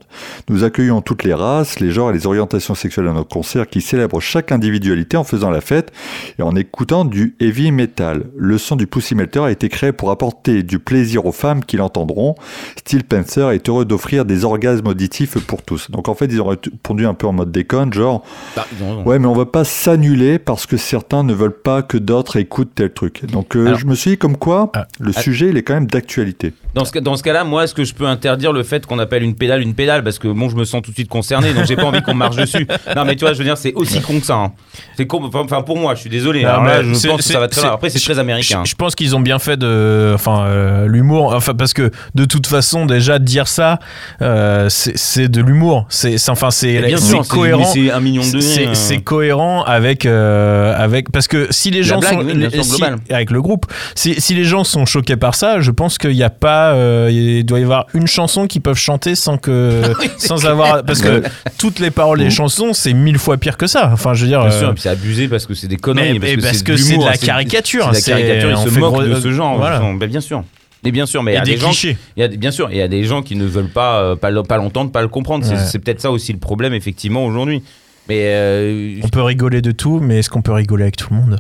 Nous accueillons toutes les races, les genres et les orientations sexuelles à notre concert qui célèbrent chaque individualité en faisant la fête et en écoutant du heavy metal. Le son du Pussy Melter a été créé pour apporter du plaisir aux femmes qui l'entendront. Steel Panther est heureux d'offrir des orgasmes auditifs pour tous. Donc en fait, ils ont répondu un peu en mode déconne, genre Bah, ouais, mais on va pas s'annuler parce que certains ne veulent pas que d'autres écoutent tel truc. Donc euh, Alors- je me suis dit comme quoi Ah. le Ah. sujet il est quand même d'actualité. Dans ce, dans ce cas-là, moi, est-ce que je peux interdire le fait qu'on appelle une pédale une pédale? Parce que bon, je me sens tout de suite concerné, donc j'ai pas envie qu'on marche dessus. Non, mais tu vois, je veux dire, c'est aussi con que ça. Hein. C'est enfin pour moi, je suis désolé. Non, Alors mais là, je c'est- pense que c'est- ça va très c'est- loin. Après, c'est très américain. Je, je pense qu'ils ont bien fait de, enfin, euh, l'humour, enfin parce que de toute façon déjà dire ça, euh, c'est de l'humour. C'est, enfin c'est, cohérent. c'est un million de C'est, euh. cohérent avec avec avec parce que si les La gens blague, sont oui, si- avec le groupe, si, si les gens sont choqués par ça, je pense qu'il n'y a pas, il doit y avoir une chanson qu'ils peuvent chanter sans que (laughs) sans avoir parce que (laughs) toutes les paroles des chansons c'est mille fois pire que ça. Enfin je veux dire. Bien euh, sûr, et puis c'est abusé parce que c'est des conneries. Mais- parce que c'est de la caricature, C'est de la caricature, ils se fait moquent de ce genre. bien sûr. Mais bien sûr, mais il y a des des gens clichés. Il y a, des- bien sûr, il y a des gens qui ne veulent pas, euh, pas, pas l'entendre, pas le comprendre. Ouais. C'est peut-être ça aussi le problème, effectivement, aujourd'hui. Mais euh, On peut rigoler de tout, mais est-ce qu'on peut rigoler avec tout le monde?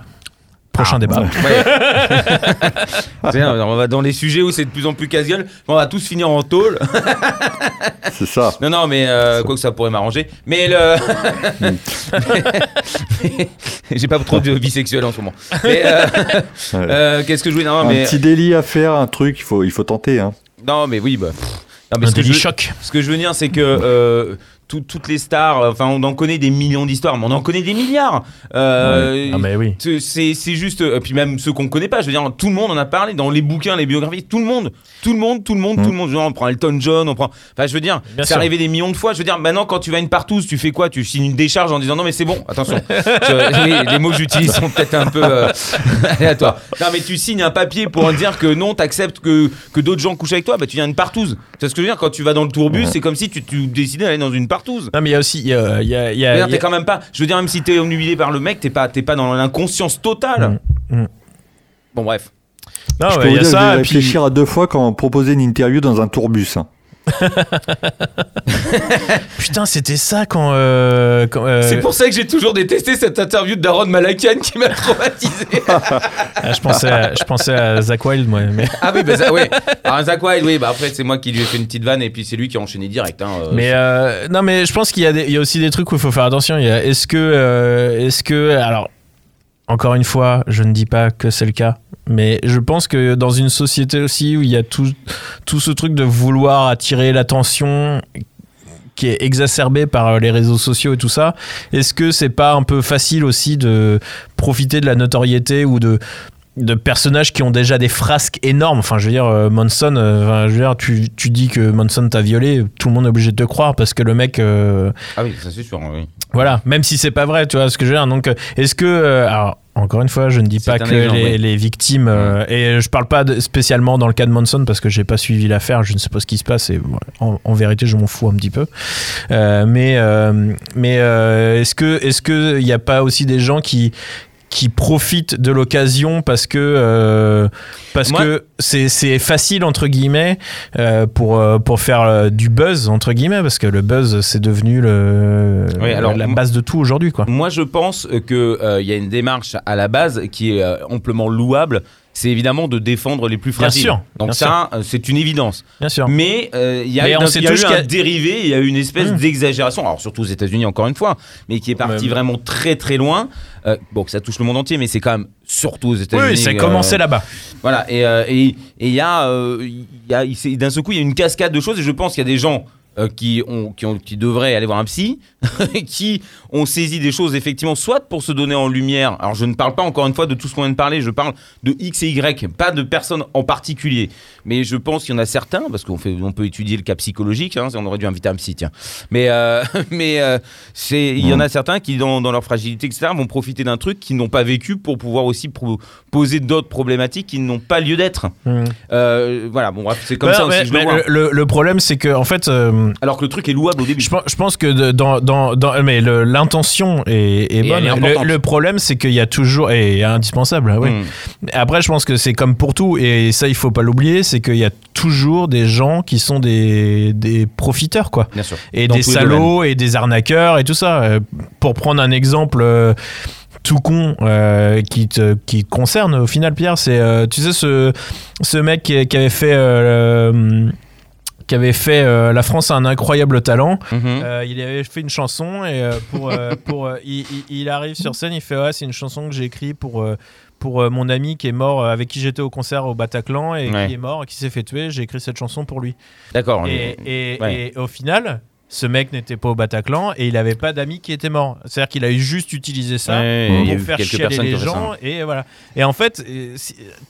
Prochain Ah, débat. ouais. (laughs) C'est bien, on va dans les sujets où c'est de plus en plus casse-gueule. On va tous finir en tôle. (laughs) C'est ça. Non, non, mais euh, quoi que ça pourrait m'arranger. Mais le. (laughs) J'ai pas trop de vie sexuelle en ce moment. Mais euh, Ouais. euh, qu'est-ce que je voulais Non, un mais petit délit à faire, un truc, il faut, il faut tenter. Hein. non, mais oui, bah. pff. Non, mais Un ce que délit je- choc. Ce que je veux dire, c'est que euh, tout- toutes les stars, euh, enfin, on en connaît des millions d'histoires, mais on en connaît des milliards. Euh, Ah mais oui. c'est- juste, euh, puis même ceux qu'on connaît pas, je veux dire, tout le monde en a parlé dans les bouquins, les biographies, tout le monde, tout le monde, tout le monde, tout le monde. Genre, on prend Elton John, on prend. Enfin, je veux dire, c'est arrivé des millions de fois. Je veux dire, maintenant, quand tu vas une partouze, tu fais quoi? Tu signes une décharge en disant non, mais c'est bon, attention. (laughs) Je- les mots que j'utilise sont peut-être un peu euh, (laughs) aléatoires. Non, mais tu signes un papier pour dire que non, t'acceptes que, que d'autres gens couchent avec toi, bah tu viens une partouze. C'est ce que je veux dire, quand tu vas dans le tourbus, c'est comme si tu, tu décidais d'aller dans une partouze. Non mais il y a aussi, il y a, y a- y t'es quand même pas. Je veux dire, même si t'es omnubilé par le mec, t'es pas, t'es pas dans l'inconscience totale. Mm, mm. Bon, bref. non, je ouais, peux il vous y a dire, je ça. vais et puis- réfléchir à deux fois quand on proposait une interview dans un tourbus. hein. (laughs) Putain, c'était ça quand. euh, quand, euh, C'est pour ça que j'ai toujours détesté cette interview de Daron Malakian qui m'a traumatisé. (laughs) ah, je pensais, à, je pensais à Zach Wild, moi. Mais, ah oui, bah ça, ouais. Alors, Zach Wild, oui, bah après, c'est moi qui lui ai fait une petite vanne et puis c'est lui qui a enchaîné direct. Hein, euh, mais non, mais je pense qu'il y a, des- il y a aussi des trucs où il faut faire attention. Est-ce que, est-ce que, alors, encore une fois, je ne dis pas que c'est le cas, mais je pense que dans une société aussi où il y a tout, tout ce truc de vouloir attirer l'attention qui est exacerbé par euh, les réseaux sociaux et tout ça, est-ce que c'est pas un peu facile aussi de profiter de la notoriété ou de de personnages qui ont déjà des frasques énormes? Enfin, je veux dire, euh, Manson, euh, je veux dire, tu, tu dis que Manson t'a violé, tout le monde est obligé de te croire parce que le mec, euh, Ah oui, ça c'est sûr. Oui. voilà, même si c'est pas vrai, tu vois ce que je veux dire. Donc, est-ce que, alors, Encore une fois, je ne dis pas que exemple, les, oui. les victimes. euh, et je parle pas de- spécialement dans le cas de Manson parce que j'ai pas suivi l'affaire, je ne sais pas ce qui se passe et en vérité, je m'en fous un petit peu. Euh, mais euh, mais euh, est-ce que est-ce que il n'y a pas aussi des gens qui qui profitent de l'occasion parce que euh, parce Moi- que c'est c'est facile entre guillemets euh, pour euh, pour faire du buzz entre guillemets parce que le buzz c'est devenu le Oui, alors, la base de tout aujourd'hui quoi. Moi, je pense qu'il y a une démarche à la base qui est amplement louable. C'est évidemment de défendre les plus Bien fragiles. sûr, Donc bien ça, euh, c'est une évidence. Bien sûr. Mais euh, il y a, Mais eu, on y a eu un dérivé, il y a eu une espèce Mmh. d'exagération, alors surtout aux États-Unis encore une fois, mais qui est parti Même. vraiment très très loin. Euh, bon, que ça touche le monde entier, mais c'est quand même surtout aux États-Unis. Oui, ça a euh, commencé là-bas. Voilà, et et- et il y a, y a d'un seul coup, il y a une cascade de choses, et je pense qu'il y a des gens euh, qui, ont, qui, ont, qui devraient aller voir un psy, (laughs) qui ont saisi des choses effectivement, soit pour se donner en lumière. Alors je ne parle pas encore une fois de tout ce qu'on vient de parler, je parle de X et Y, pas de personnes en particulier. Mais je pense qu'il y en a certains, parce qu'on fait, on peut étudier le cas psychologique, hein, on aurait dû inviter un psy, tiens. Mais, euh, (laughs) mais euh, c'est, il y en a certains qui, dans, dans leur fragilité, etc., vont profiter d'un truc qu'ils n'ont pas vécu pour pouvoir aussi pro- poser d'autres problématiques qui n'ont pas lieu d'être. Euh, voilà, bon, c'est comme Bah, ça aussi mais- je mais le, le- le problème, c'est que en fait, euh, Alors que le truc est louable au début. je, pense- je pense que de- dans, dans, dans- mais l'intention est, bonne. est le, le problème, c'est qu'il y a toujours et indispensable. Oui. Hmm. Après, je pense que c'est comme pour tout, et ça, il faut pas l'oublier, c'est qu'il y a toujours des gens qui sont des, des profiteurs, quoi. Bien sûr. Et Dans des salauds et des arnaqueurs et tout ça. Euh, Pour prendre un exemple euh, tout con euh, qui, te, qui te concerne au final, Pierre, c'est, euh, tu sais, ce, ce mec qui, qui avait fait... euh, le- qui avait fait euh, La France a un incroyable talent. Mhm. Euh, il avait fait une chanson et euh, pour, (laughs) pour il, arrive sur scène, il fait ouais, c'est une chanson que j'ai écrite pour pour mon ami qui est mort avec qui j'étais au concert au Bataclan et Ouais. qui est mort, qui s'est fait tuer. J'ai écrit cette chanson pour lui. D'accord. Et, et- Ouais. et au final, ce mec n'était pas au Bataclan et il avait pas d'amis qui étaient morts. C'est-à-dire qu'il a juste utilisé ça Ouais, pour faire chialer les gens et voilà. Et en fait, euh,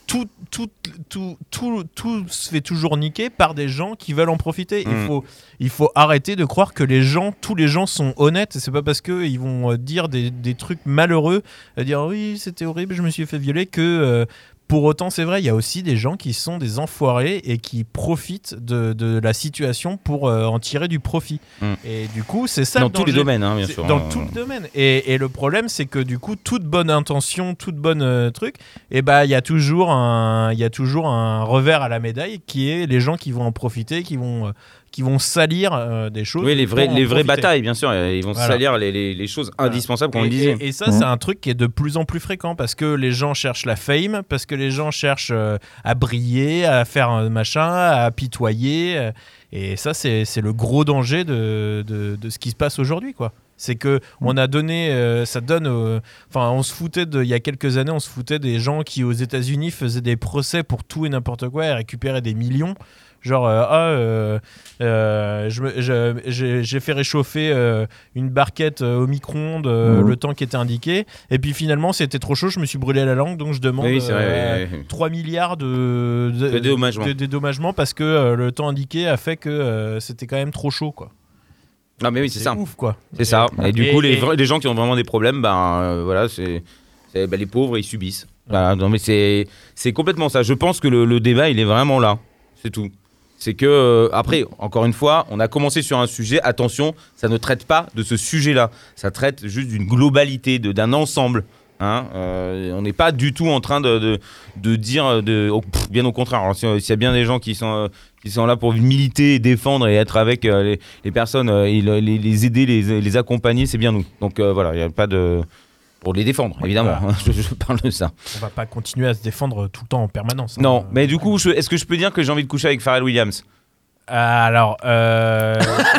tout, tout, tout, tout, tout se fait toujours niquer par des gens qui veulent en profiter. Il Mm. faut, il faut arrêter de croire que les gens, tous les gens sont honnêtes. C'est pas parce que ils vont euh, dire des, des trucs malheureux, euh, dire oui c'était horrible, je me suis fait violer que euh, pour autant, c'est vrai, il y a aussi des gens qui sont des enfoirés et qui profitent de, de la situation pour euh, en tirer du profit. Mm. Et du coup, c'est ça Dans le tous les domaines, hein, bien sûr. Dans hein. tout le domaine. Et, et le problème, c'est que du coup, toute bonne intention, toute bonne euh, truc, et bah il y a toujours un, il y a toujours un revers à la médaille qui est les gens qui vont en profiter, qui vont, euh, qui vont salir euh, des choses. Oui, les en les vraies batailles, bien sûr. Ils vont Voilà. salir les, les- les choses indispensables, comme on Et, le disait. et- et ça, c'est un truc qui est de plus en plus fréquent parce que les gens cherchent la fame, parce que les gens cherchent euh, à briller, à faire un machin, à apitoyer. euh, et ça, c'est c'est le gros danger de, de, de ce qui se passe aujourd'hui, quoi. C'est que on a donné, euh, ça donne, euh, enfin, on se foutait de, il y a quelques années, on se foutait des gens qui aux États-Unis faisaient des procès pour tout et n'importe quoi et récupéraient des millions. Genre, euh, ah, euh, euh, j'ai fait réchauffer euh, une barquette euh, au micro-ondes euh, Mhm. le temps qui était indiqué. Et puis finalement, c'était trop chaud, je me suis brûlé la langue, donc je demande Oui, c'est vrai. euh, ouais, ouais. 3 milliards de, de, De dédommagements. de dédommagements parce que euh, le temps indiqué a fait que euh, c'était quand même trop chaud, quoi. Non, mais oui, c'est ça. ouf, quoi. C'est ça. Et du et- coup, les, et- les gens qui ont vraiment des problèmes, ben euh, voilà, c'est c'est- ben, les pauvres, ils subissent. Voilà, non, mais c'est c'est complètement ça. Je pense que le, le débat, il est vraiment là. C'est tout. C'est que euh, après, encore une fois, on a commencé sur un sujet. Attention, ça ne traite pas de ce sujet-là. Ça traite juste d'une globalité, d'un ensemble. Hein, euh, on n'est pas du tout en train de, de, dire, de, bien au contraire. Si- S'il y a bien des gens qui sont, euh, qui sont là pour militer, défendre et être avec euh, les, personnes, euh, et le- les, aider, les, les accompagner, c'est bien nous. Donc euh, voilà, il n'y a pas de. Pour les défendre, évidemment. (laughs) je, je parle de ça. On va pas continuer à se défendre tout le temps en permanence. hein. Non, Euh, mais du coup, est-ce que je peux dire que j'ai envie de coucher avec Pharrell Williams? Alors, euh, (laughs)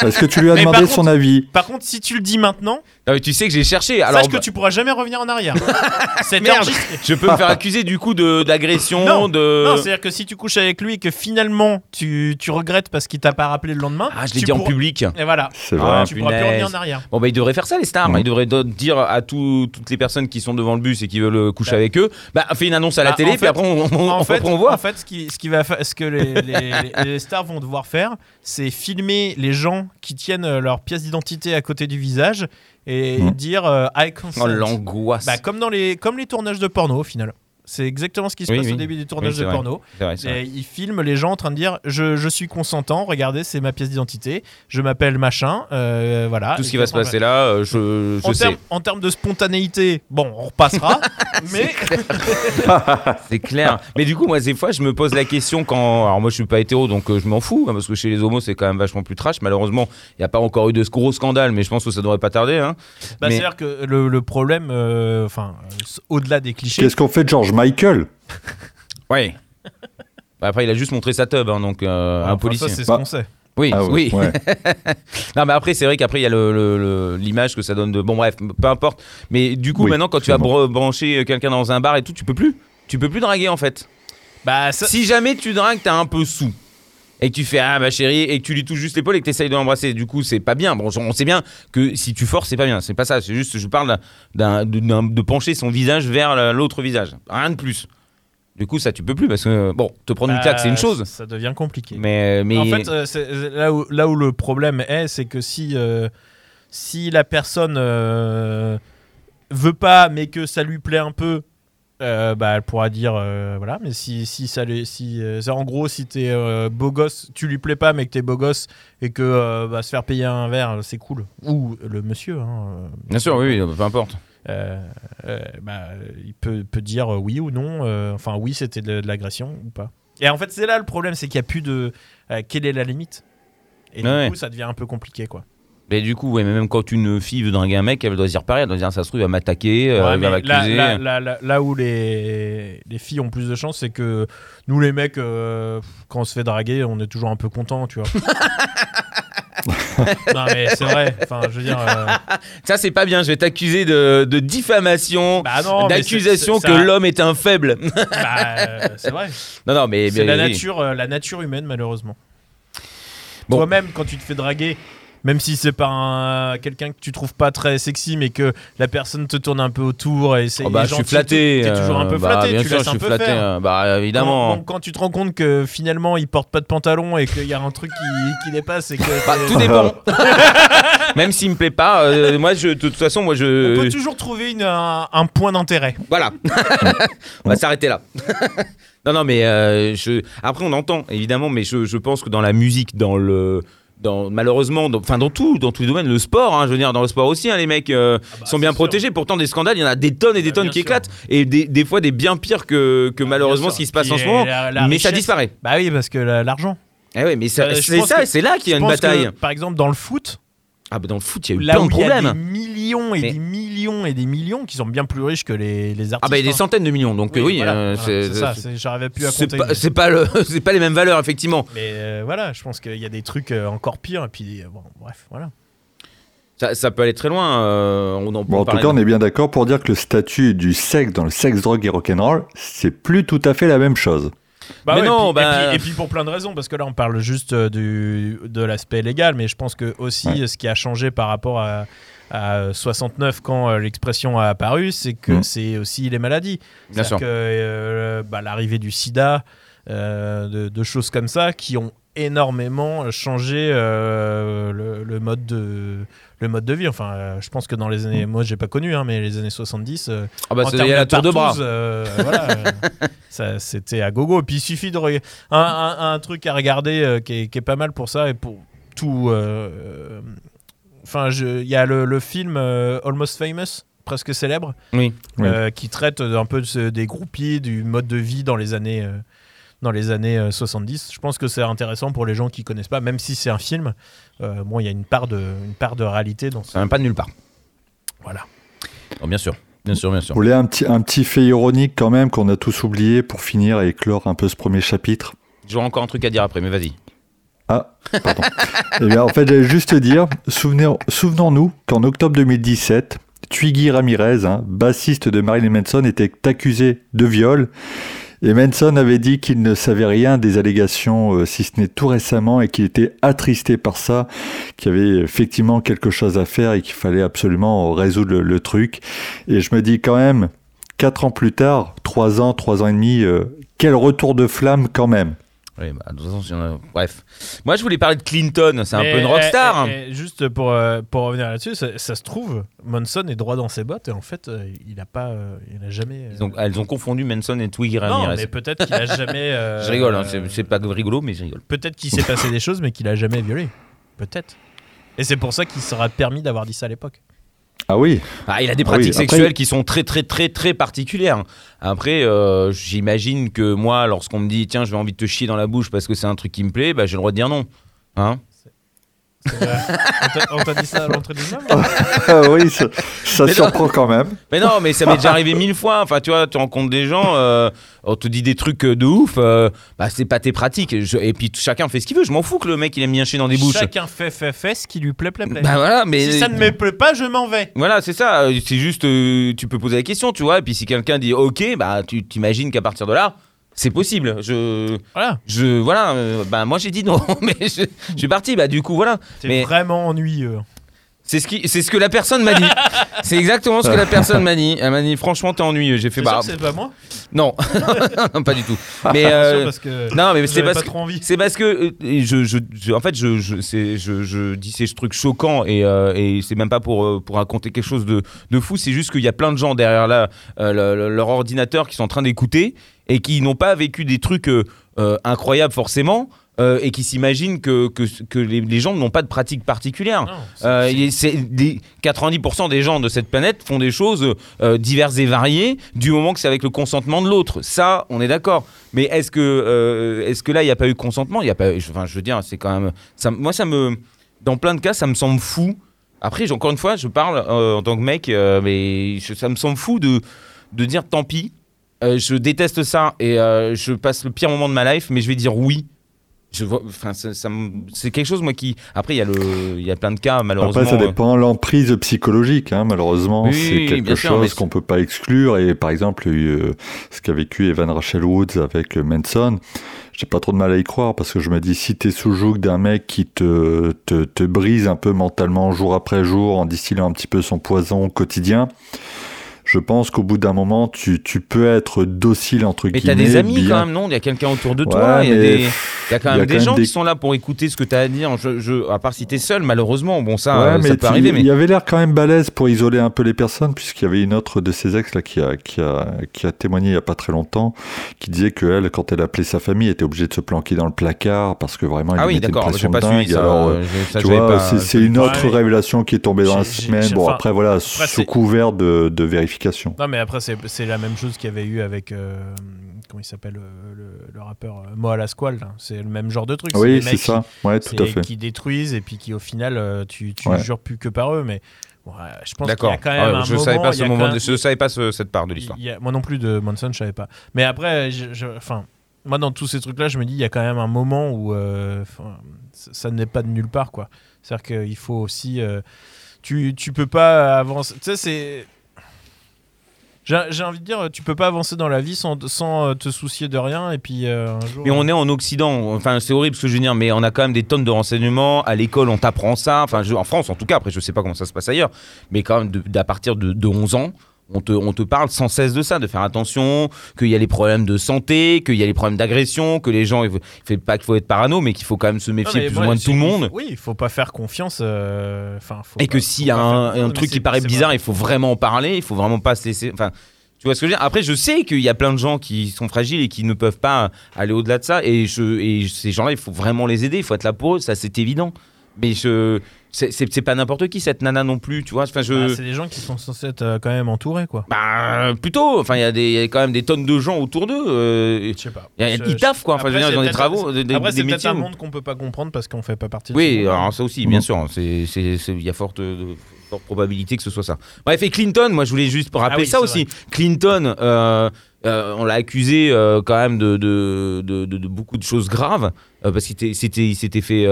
oui. Est-ce que tu lui as Mais demandé son avis Par contre, si tu le dis maintenant, Non, mais Tu sais que j'ai cherché. Alors, sache que tu pourras jamais revenir en arrière. (laughs) C'est Merde. enregistré. je peux me faire accuser du coup de- d'agression, Non, de. Non, c'est-à-dire que si tu couches avec lui et que finalement tu, tu regrettes parce qu'il t'a pas rappelé le lendemain, ah, je l'ai dit en public. Et voilà, C'est Ah, vrai. tu pourras plus punaise. revenir en arrière. Bon, bah, ils devraient faire ça, les stars. Ils devraient do- dire à tout- toutes les personnes qui sont devant le bus et qui veulent coucher avec eux bah, fais une annonce à la Bah, télé, en puis fait- après, on, on, en, on- fait, on voit. en fait, ce qui, ce qui va fa- ce que les, les- les- les stars vont devoir faire, c'est filmer les gens qui tiennent euh, leur pièce d'identité à côté du visage et Mhm. dire euh, I consent. Oh, l'angoisse. Bah, comme dans les comme les tournages de porno au final. C'est exactement ce qui se Oui, passe oui. au début Oui, c'est de vrai. porno. Vrai. Et ils filment les gens en train de dire je, je suis consentant, regardez, c'est ma pièce d'identité, je m'appelle machin, euh, voilà. Tout ce qui va se passer là, euh, je, je En sais. termes, en termes de spontanéité, bon, on repassera, (laughs) mais (laughs) C'est clair. Mais du coup, moi, des fois, je me pose la question quand. Alors, moi, je suis pas hétéro, donc euh, je m'en fous, hein, parce que chez les homos, c'est quand même vachement plus trash. Malheureusement, il n'y a pas encore eu de ce gros scandale, mais je pense que ça devrait pas tarder. Hein. bah, Mais- c'est-à-dire que le, le problème, enfin, euh, au-delà des clichés, Qu'est-ce qu'on fait de George Michael (laughs) Ouais. Bah, après, il a juste montré sa tub, hein, donc euh, enfin, un policier. ça, c'est ce Bah, qu'on sait. oui, Ah ouais, oui. ouais. (laughs) Non, mais après, c'est vrai qu'après, il y a le- le- le- l'image que ça donne de. Bon, bref, peu importe. Mais du coup, Oui, maintenant, quand tu vas bon. br- brancher quelqu'un dans un bar et tout, tu peux plus. Tu peux plus draguer, en fait. Bah, ça- Si jamais tu dragues, t'es un peu sous. Et que tu fais ah ma chérie et que tu lui touches juste l'épaule et que tu essayes de l'embrasser, du coup c'est pas bien. Bon, on sait bien que si tu forces c'est pas bien. C'est pas ça. C'est juste je parle d'un, de, pencher son visage vers la- l'autre visage. Rien de plus. Du coup ça tu peux plus parce que bon te prendre une bah, claque c'est une chose. Ça devient compliqué. Mais mais En fait, euh, là, où, là où le problème est, c'est que si, euh, si la personne euh, veut pas, mais que ça lui plaît un peu, euh, bah, elle pourra dire euh, voilà. Mais si, si ça lui- si, euh, en gros, si t'es beau gosse, tu lui plais pas, mais que t'es beau gosse et que bah, se faire payer un verre, c'est cool. Ou le monsieur, hein, bien sûr oui, oui peu importe. bah, il peut, peut dire oui ou non. enfin, oui, c'était de, de l'agression ou pas. Et en fait, c'est là le problème, c'est qu'il n'y a plus de. quelle est la limite? Et du coup, ça devient un peu compliqué, quoi. Mais du coup ouais, mais même quand une fille veut draguer un mec, elle doit se dire pareil, elle doit se dire ça se trouve il va m'attaquer, euh, Ouais, il va m'accuser. là, là, là- là où les, les filles ont plus de chance, c'est que nous, les mecs, euh, quand on se fait draguer, on est toujours un peu content, tu vois. (laughs) non, mais c'est vrai. Enfin, je veux dire. euh, Ça c'est pas bien. Je vais t'accuser de, de diffamation. bah D'accusation que ça- l'homme est un faible. bah, euh, c'est vrai. non, non, mais C'est la nature, la nature humaine, malheureusement. Bon. Toi-même, quand tu te fais draguer, même si c'est par un- quelqu'un que tu trouves pas très sexy, mais que la personne te tourne un peu autour et c'est Oh bah, je suis flatté. T'es toujours un peu euh, bah, flatté, bien tu sûr, je suis flatté. faire. euh, Bah, évidemment. Quand, tu te rends compte que finalement il porte pas de pantalon et qu'il y a un truc qui, qui dépasse et que Bah, tout dépend. (laughs) Même s'il me plaît pas, euh, moi, je, de toute façon, moi, on peut je. toujours trouver une- un, un point d'intérêt. Voilà. (laughs) on va s'arrêter là. (laughs) non, non, mais euh, je... après, on entend, évidemment, mais je, je pense que dans la musique, dans le. Dans, malheureusement, dans, enfin dans tout, dans tous les domaines, le sport, hein, je veux dire, dans le sport aussi, hein, les mecs euh, bah, sont bien sûr. protégés. Pourtant, des scandales, il y en a des tonnes et des Bah, tonnes qui sûr. éclatent, et des, des fois des bien pires que, que Ah, malheureusement ce qui se passe en ce moment. la- la mais ça disparaît. Bah oui, parce que la- l'argent. Eh ouais, mais Euh, c'est ça, c'est là qu'il y a une que, bataille. par exemple, dans le foot, Ah bah dans le foot, il y a eu là plein où de il y a problèmes. des millions et Mais- des millions et des millions qui sont bien plus riches que les, les artistes. Ah bah il y a des hein. centaines de millions, donc euh, oui, voilà, euh, voilà, c'est ça. J'arrivais plus à c'est compter. pas, mais- c'est pas le, (laughs) pas les mêmes valeurs effectivement. Mais euh, voilà, je pense qu'il y a des trucs encore pires. Et puis, bon, bref, voilà. Ça, ça peut aller très loin. euh, on en peut Bon, en tout cas, on est bien d'accord pour dire que le statut du sexe dans le sexe, drogue et rock'n'roll, c'est plus tout à fait la même chose. Bah Mais ouais, non, et, puis, bah- et, puis, et puis pour plein de raisons, parce que là on parle juste du, de l'aspect légal, mais je pense que aussi Ouais. ce qui a changé par rapport à, à 69 quand euh, l'expression a apparu, c'est que Mhm. c'est aussi les maladies. Bien sûr. que euh, bah, l'arrivée du sida, euh, de, de choses comme ça, qui ont énormément changé euh, le, le mode de le mode de vie enfin euh, je pense que dans les années moi j'ai pas connu hein, mais les années 70 euh, Ah bah en c'est termes il y a la tour de bras. partouze, voilà, ça, c'était à gogo. Puis il suffit de un, un- un truc à regarder qui, est, qui est pas mal pour ça et pour tout. Enfin, je- il y a le, le film euh, Almost Famous, presque célèbre, Oui. Oui. euh, qui traite un peu de ce- des groupies, du mode de vie dans les années. euh, dans les années euh, 70, je pense que c'est intéressant pour les gens qui connaissent pas, même si c'est un film. euh, bon, il y a une part de, une part de réalité dans ce. Ça vient pas de nulle part. Voilà. Oh, bien sûr, bien sûr, bien sûr. Vous voulez un petit, un petit fait ironique quand même qu'on a tous oublié pour finir et clore un peu ce premier chapitre J'aurai encore un truc à dire après, mais vas-y. Ah, pardon. eh bien, en fait, j'allais juste dire, souvenons-nous qu'en octobre 2017, Twiggy Ramirez, hein, bassiste de Marilyn Manson, était accusé de viol. Et Manson avait dit qu'il ne savait rien des allégations, euh, si ce n'est tout récemment, et qu'il était attristé par ça, qu'il y avait effectivement quelque chose à faire et qu'il fallait absolument résoudre le, le truc. Et je me dis quand même, quatre ans plus tard, trois ans, trois ans et demi, euh, quel retour de flamme quand même. Ouais, bah, de toute façon, en a- bref. Moi, je voulais parler de Clinton. C'est un Mais, peu une rockstar. eh, eh, eh, juste pour, euh, pour revenir là-dessus, ça, ça se trouve, Monson est droit dans ses bottes et en fait, euh, il a pas, euh, il a jamais. euh, Ils ont, elles ont confondu Manson et Twiggy non, Ramirez. mais peut-être qu'il a (laughs) jamais. euh, Je rigole, hein, c'est- c'est pas rigolo, mais je rigole. Peut-être qu'il s'est passé (laughs) des choses, mais qu'il a jamais violé. Peut-être. Et c'est pour ça qu'il sera permis d'avoir dit ça à l'époque. Ah oui, Ah, il a des Ah oui, pratiques après- sexuelles qui sont très très très très particulières. Après, euh, j'imagine que moi, lorsqu'on me dit tiens, je vais envie de te chier dans la bouche parce que c'est un truc qui me plaît, bah, j'ai le droit de dire non. Hein. On t'a- dit ça à l'entrée du (laughs) ah oui, ça, ça Mais non. surprend quand même. Mais non, mais ça m'est déjà arrivé mille fois. Enfin, tu vois, tu rencontres des gens, euh, on te dit des trucs de ouf, euh, bah c'est pas tes pratiques. Je- et puis chacun fait ce qu'il veut. Je m'en fous que le mec il aime bien chier dans des bouches. Chacun fait, fait, fait ce qui lui plaît, plaît, plaît. Bah voilà, mais si ça ne me plaît pas, je m'en vais. Voilà, c'est ça. euh, C'est juste, euh, tu peux poser la question, tu vois. Et puis si quelqu'un dit OK, bah tu t'imagines qu'à partir de là, c'est possible. Je, Voilà. je, voilà. euh, bah moi j'ai dit non, (laughs) mais je, je suis parti. Bah du coup voilà. C'est Mais- vraiment ennuyeux. C'est ce qui, c'est ce que la personne m'a dit. (laughs) c'est exactement ce que la (laughs) personne m'a dit. Elle m'a dit franchement t'es ennuyeux. J'ai fait C'est bah sûr que c'est pas moi non, (laughs) non pas du tout. Mais Bien euh, parce que non mais c'est parce pas que trop envie. c'est parce que euh, et je, je, je- en fait je, je, c'est- je, je dis ces trucs choquants et, euh, et c'est même pas pour, pour raconter quelque chose de, de fou, c'est juste qu'il y a plein de gens derrière là, euh, le- le- leur ordinateur qui sont en train d'écouter et qui n'ont pas vécu des trucs euh, euh, incroyables forcément euh, et qui s'imaginent que, que, que les, les gens n'ont pas de pratique particulière. Non, c'est- Euh, il est- c'est des 90% des gens de cette planète font des choses euh, diverses et variées du moment que c'est avec le consentement de l'autre. Ça, on est d'accord. Mais est-ce que, euh, est-ce que là, il n'y a pas eu consentement? Y a pas. Enfin, je veux dire, c'est quand même. Ça, moi, ça me. Dans plein de cas, ça me semble fou. Après, encore une fois, je parle en tant que mec, mais je- ça me semble fou de, de dire tant pis. Je déteste ça et je passe le pire moment de ma life, mais je vais dire oui. Je vois, enfin, ça, ça me- c'est quelque chose moi qui. Après, il y a le, il y a plein de cas malheureusement. Après, ça euh, dépend l'emprise psychologique, hein, malheureusement. Oui, c'est quelque chose qu'on peut pas exclure. Et par exemple, euh, ce qu'a vécu Evan Rachel Woods avec euh, Manson, j'ai pas trop de mal à y croire parce que je me dis, si t'es sous joug d'un mec qui te, te, te brise un peu mentalement jour après jour en distillant un petit peu son poison au quotidien, je pense qu'au bout d'un moment, tu, tu peux être docile entre Mais guillemets. t'as des amis bien- quand même, non? Il y a quelqu'un autour de toi. Il y a mais des. Il y a quand même des gens des- qui sont là pour écouter ce que tu as à dire. Je, je- à part si tu es seul, malheureusement. Bon, ça, Ouais, euh, mais ça peut arriver. Mais il y avait l'air quand même balèze pour isoler un peu les personnes, puisqu'il y avait une autre de ses ex là qui a, qui a, qui a témoigné il y a pas très longtemps, qui disait que elle, quand elle appelait sa famille, était obligée de se planquer dans le placard parce que vraiment elle ah oui, mettait une pression pas dingue. ça. Alors, euh, euh, ça, tu vois, pas- c'est une autre révélation qui est tombée dans la semaine. Bon, après voilà, sous couvert de, de Non, mais après, c'est la même chose qu'il y avait eu avec. euh, comment il s'appelle euh, le, le rappeur euh, Mo à la Squale. là. C'est le même genre de truc. Oui, des c'est ça. Ouais, tout à c'est- fait. qui détruisent et puis qui, au final, euh, tu, tu Ouais. jures plus que par eux. Mais ouais, je pense qu'il y D'accord. a quand même Ah, un je moment. savais pas ce a moment. quand de- même- Je savais pas ce- cette part de l'histoire. a- moi non plus de Manson, je savais pas. Mais après, je- je- enfin, moi dans tous ces trucs-là, je me dis, il y a quand même un moment où euh, enfin, ça, ça n'est pas de nulle part, quoi. C'est-à-dire qu'il faut aussi, euh, tu, tu peux pas avancer. Tu sais, c'est j'ai envie de dire, tu peux pas avancer dans la vie sans, sans euh, te soucier de rien et puis euh, un jour. Mais on est en Occident, enfin c'est horrible ce que je veux dire, mais on a quand même des tonnes de renseignements. À l'école, on t'apprend ça. Enfin, je- en France en tout cas, après je sais pas comment ça se passe ailleurs, mais quand même d'à partir de, de 11 ans. On te, on te parle sans cesse de ça, de faire attention, qu'il y a les problèmes de santé, qu'il y a les problèmes d'agression, que les gens, il fait pas qu'il faut être parano, mais qu'il faut quand même se méfier plus ou moins de tout le monde. Oui, il faut pas faire confiance. euh, faut Et pas- que s'il y a un, truc qui paraît bizarre, vrai. il faut vraiment en parler, il faut vraiment pas se laisser. Enfin, tu vois ce que je veux dire? Après, je sais qu'il y a plein de gens qui sont fragiles et qui ne peuvent pas aller au-delà de ça. Et, je, et ces gens-là, il faut vraiment les aider, il faut être là pour eux, ça c'est évident. Mais je. C'est pas n'importe qui cette nana non plus, tu vois. Enfin, je. Bah, c'est des gens qui sont censés être euh, quand même entourés, quoi. Bah, plutôt. Enfin, il y, y a quand même des tonnes de gens autour d'eux. euh, Je sais pas. Y a- Je- ils taffent, quoi. Enfin, je veux dire, c'est des travaux, des, Après, des c'est métiers. un où- monde qu'on peut pas comprendre parce qu'on fait pas partie de Oui, monde. alors ça aussi, bien Mhm. sûr. c'est- Il y a forte, de- forte probabilité que ce soit ça. Bref, et Clinton, moi je voulais juste rappeler Ah oui, ça aussi. Clinton, euh, euh, on l'a accusé euh, quand même de, de, de- de- de beaucoup de choses graves euh, parce qu'il s'était- fait.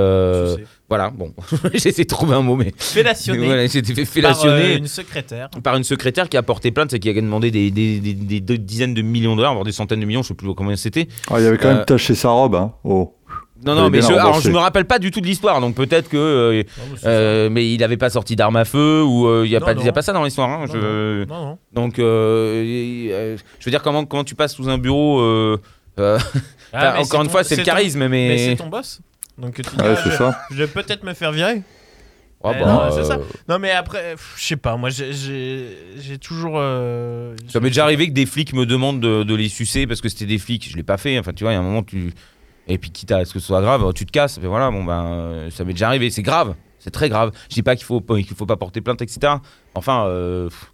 Euh, voilà, bon, (laughs) j'essaie de trouver un mot, mais. Fellationné Voilà, il s'était fait par fellationner euh, une secrétaire. par une secrétaire qui a porté plainte, c'est qui a demandé des, des- des- des- des dizaines de millions de dollars, voire des centaines de millions, je sais plus combien c'était. Ah, il y avait quand Euh, même taché sa robe. Hein. Oh. Non, non, mais je, alors, je me rappelle pas du tout de l'histoire, donc peut-être que. euh, Non, mais euh, il avait pas sorti d'armes à feu ou euh, il y a pas il y a non. pas ça dans l'histoire hein, je- Non, non. donc euh, euh, je veux dire comment comment tu passes sous un bureau euh, Euh, (laughs) Ah, encore c'est une ton- fois, c'est le ton- charisme, Mais mais. c'est ton boss. Donc tu dis, Ouais, ah, je, ça. je vais peut-être me faire virer. Oh, Eh bah, non, c'est ça. euh, Non mais après, je sais pas, moi j'ai- toujours... euh, Ça m'est déjà arrivé que des flics me demandent de, de les sucer parce que c'était des flics. Je l'ai pas fait. Enfin, tu vois, il y a un moment, tu. Et puis, quitte à ce que ce soit grave, tu te casses. Mais voilà, bon, ben, euh, ça m'est déjà arrivé. C'est grave. C'est très grave. Je dis pas qu'il faut, pas- qu'il faut pas porter plainte, etc. Enfin, euh, pff,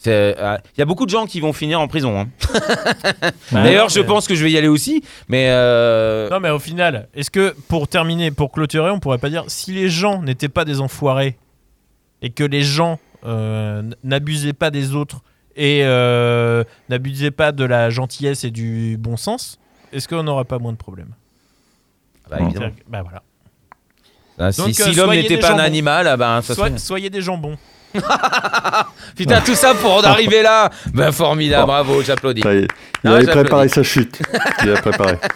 c'est, euh, il y a beaucoup de gens qui vont finir en prison. hein. (laughs) Bah, D'ailleurs, je pense que je vais y aller aussi. Mais. euh, Non mais au final, est-ce que pour terminer, pour clôturer, on pourrait pas dire si les gens n'étaient pas des enfoirés et que les gens euh, n'abusaient pas des autres et euh, n'abusaient pas de la gentillesse et du bon sens, est-ce qu'on n'aurait pas moins de problèmes? Bah, évidemment. Bah voilà. Ah, si euh, l'homme soyez n'était pas un animal, ah ben, ça Sois- serait- soyez des jambons. (laughs) Putain, tout ça pour en arriver là. Ben, formidable, bravo, j'applaudis. Ça y est, il Ah, avait préparé sa chute. Il a préparé. (laughs)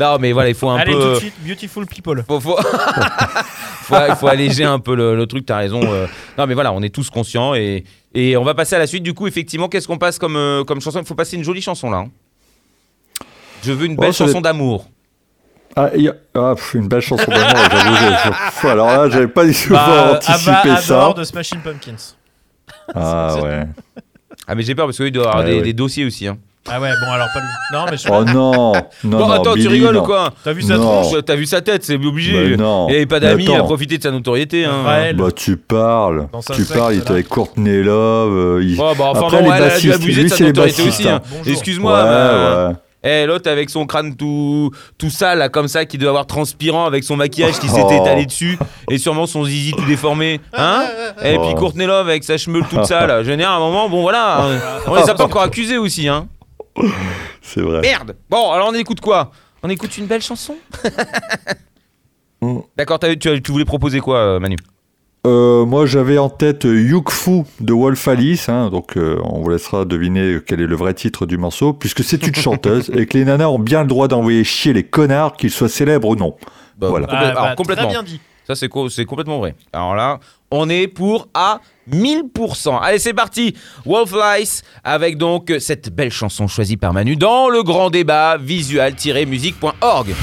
Non, mais voilà, il faut un Allez peu. tout de suite, beautiful people. faut, faut... (laughs) faut, il faut alléger un peu le, le truc, t'as raison. euh. Non, mais voilà, on est tous conscients et, et on va passer à la suite. Du coup, effectivement, qu'est-ce qu'on passe comme, euh, comme chanson? Il faut passer une jolie chanson là. hein. Je veux une belle chanson d'amour. Ah, il y a- ah, pff, une belle chanson d'amour, j'avoue. Alors là, j'avais pas du tout Bah, anticipé ça. adore de Smashing Pumpkins. Ah (laughs) ouais. Ah, mais j'ai peur parce qu'il doit y avoir Ouais, des, ouais. des dossiers aussi. Hein. Ah ouais, bon alors pas lui. Non mais je... Oh non, non, (laughs) Bon, non, attends, tu rigoles non. ou quoi T'as vu sa Non. tronche T'as vu sa tête, c'est obligé. Mais non. Il avait pas d'amis, il a profité de sa notoriété. Hein. Bah tu parles, tu parles, il était avec Courtney Love. euh, il- Oh, bah, enfin, Après, bon, les elle a dû bassistes, abuser de lui, sa c'est les notoriété bassistes, aussi. hein. hein. Excuse-moi. Ouais, mais- ouais. Eh, l'autre avec son crâne tout, tout sale, là, comme ça, qui doit avoir transpirant avec son maquillage qui s'était Oh. étalé dessus et sûrement son zizi tout déformé. Hein Et puis Oh. Courtney Love avec sa chemeule toute sale. Je veux dire, à un moment, bon voilà, hein, on les a pas encore accusés aussi. Hein. C'est vrai. Merde Bon, alors on écoute quoi? On écoute une belle chanson? (laughs) Mm. D'accord, tu voulais proposer quoi, euh, Manu? Euh, moi, j'avais en tête euh, Yuk Fu de Wolf Alice, hein, donc euh, on vous laissera deviner quel est le vrai titre du morceau, puisque c'est une (laughs) chanteuse et que les nanas ont bien le droit d'envoyer chier les connards, qu'ils soient célèbres ou non. Bah, Voilà. Ah, alors, bah, complètement. Très bien dit. Ça, c'est co- c'est complètement vrai. Alors là, on est pour à 1000%. Allez, c'est parti. Wolf Lice avec donc cette belle chanson choisie par Manu dans le grand débat visual-musique.org.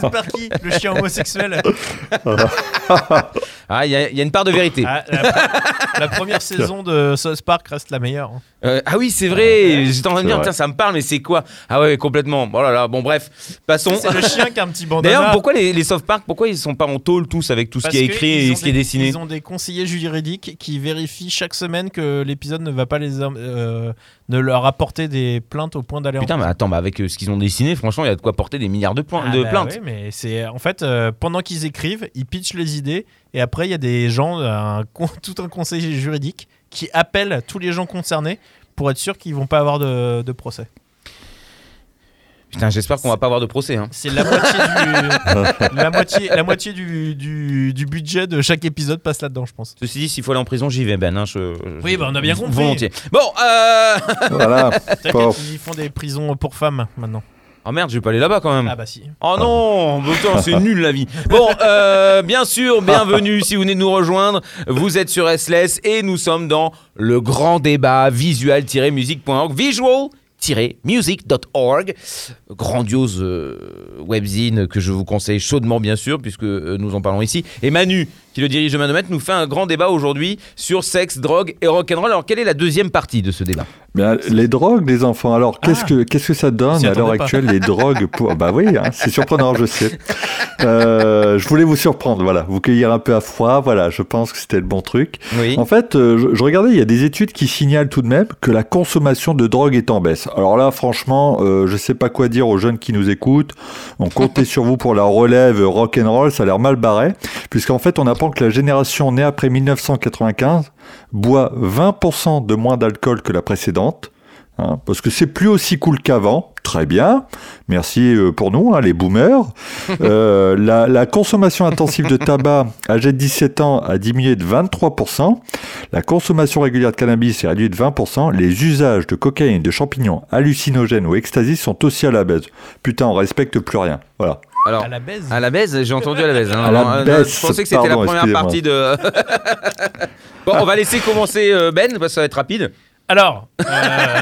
(laughs) Ah, (laughs) le chien homosexuel. (laughs) Ah, il y, a- il y a une part de vérité. Ah, la, la première saison de South Park reste la meilleure. hein. Euh, ah oui, c'est vrai. J'étais en train de dire, tiens, ça me parle, mais c'est quoi? Ah ouais, complètement. Oh là là, bon, bref, passons. C'est le chien qui a un petit bandana. D'ailleurs, pourquoi les, les Soft Park, pourquoi ils sont pas en tôle tous avec tout ce Parce qui est écrit et ce qui est des- dessiné? Ils ont des conseillers juridiques qui vérifient chaque semaine que l'épisode ne va pas les euh, ne leur apporter des plaintes au point d'aller en Putain, mais attends, bah avec euh, ce qu'ils ont dessiné, franchement, il y a de quoi porter des milliards de, points, Ah de bah plaintes. ouais, mais c'est en fait euh, pendant qu'ils écrivent, ils pitchent les idées et après il y a des gens, un con- (laughs) tout un conseil juridique qui appelle tous les gens concernés pour être sûr qu'ils vont pas avoir de, de procès. Putain, j'espère qu'on va pas avoir de procès. Hein. C'est la moitié du (laughs) la moitié la moitié du, du, du budget de chaque épisode passe là-dedans, je pense. Ceci dit, s'il faut aller en prison, j'y vais, Ben. hein, je- Oui, bah, on a bien compris. Volontiers. Bon, euh... Voilà. (laughs) Ils font des prisons pour femmes maintenant. Oh merde, je vais pas aller là-bas quand même. Ah bah si. Oh non, putain, c'est nul la vie. Bon, euh, bien sûr, (laughs) bienvenue si vous venez de nous rejoindre. Vous êtes sur SLS et nous sommes dans le grand débat visual-music.org. Visual-music.org. Grandiose euh, webzine que je vous conseille chaudement, bien sûr, puisque euh, nous en parlons ici. Et Manu, qui le dirige de main de maître, nous fait un grand débat aujourd'hui sur sexe, drogue et rock'n'roll. Alors, quelle est la deuxième partie de ce débat Bien, les drogues des enfants. Alors, qu'est-ce Ah. que qu'est-ce que ça donne à l'heure actuelle les drogues pour Bah oui, hein, c'est surprenant, je sais. Euh, je voulais vous surprendre, voilà, vous cueillir un peu à froid. Voilà, je pense que c'était le bon truc. Oui. En fait, euh, je, je regardais, il y a des études qui signalent tout de même que la consommation de drogue est en baisse. Alors là, franchement, euh, je sais pas quoi dire aux jeunes qui nous écoutent. On comptait sur vous pour la relève rock and roll, ça a l'air mal barré, puisqu'en fait, on apprend que la génération née après 1995 boit 20% de moins d'alcool que la précédente. hein, parce que c'est plus aussi cool qu'avant, très bien, merci euh, pour nous, hein, les boomers. (laughs) Euh, la, la consommation intensive de tabac âgé de 17 ans a diminué de 23%, la consommation régulière de cannabis est réduite de 20%, les usages de cocaïne, de champignons, hallucinogènes ou ecstasy sont aussi à la baisse. Putain, on respecte plus rien. Voilà. Alors, À la baise. À la baise, j'ai entendu à la baise. hein. À la Non, baisse, Je pensais que c'était la première partie de. (laughs) bon, on va laisser commencer euh, Ben, parce que ça va être rapide. Alors, euh,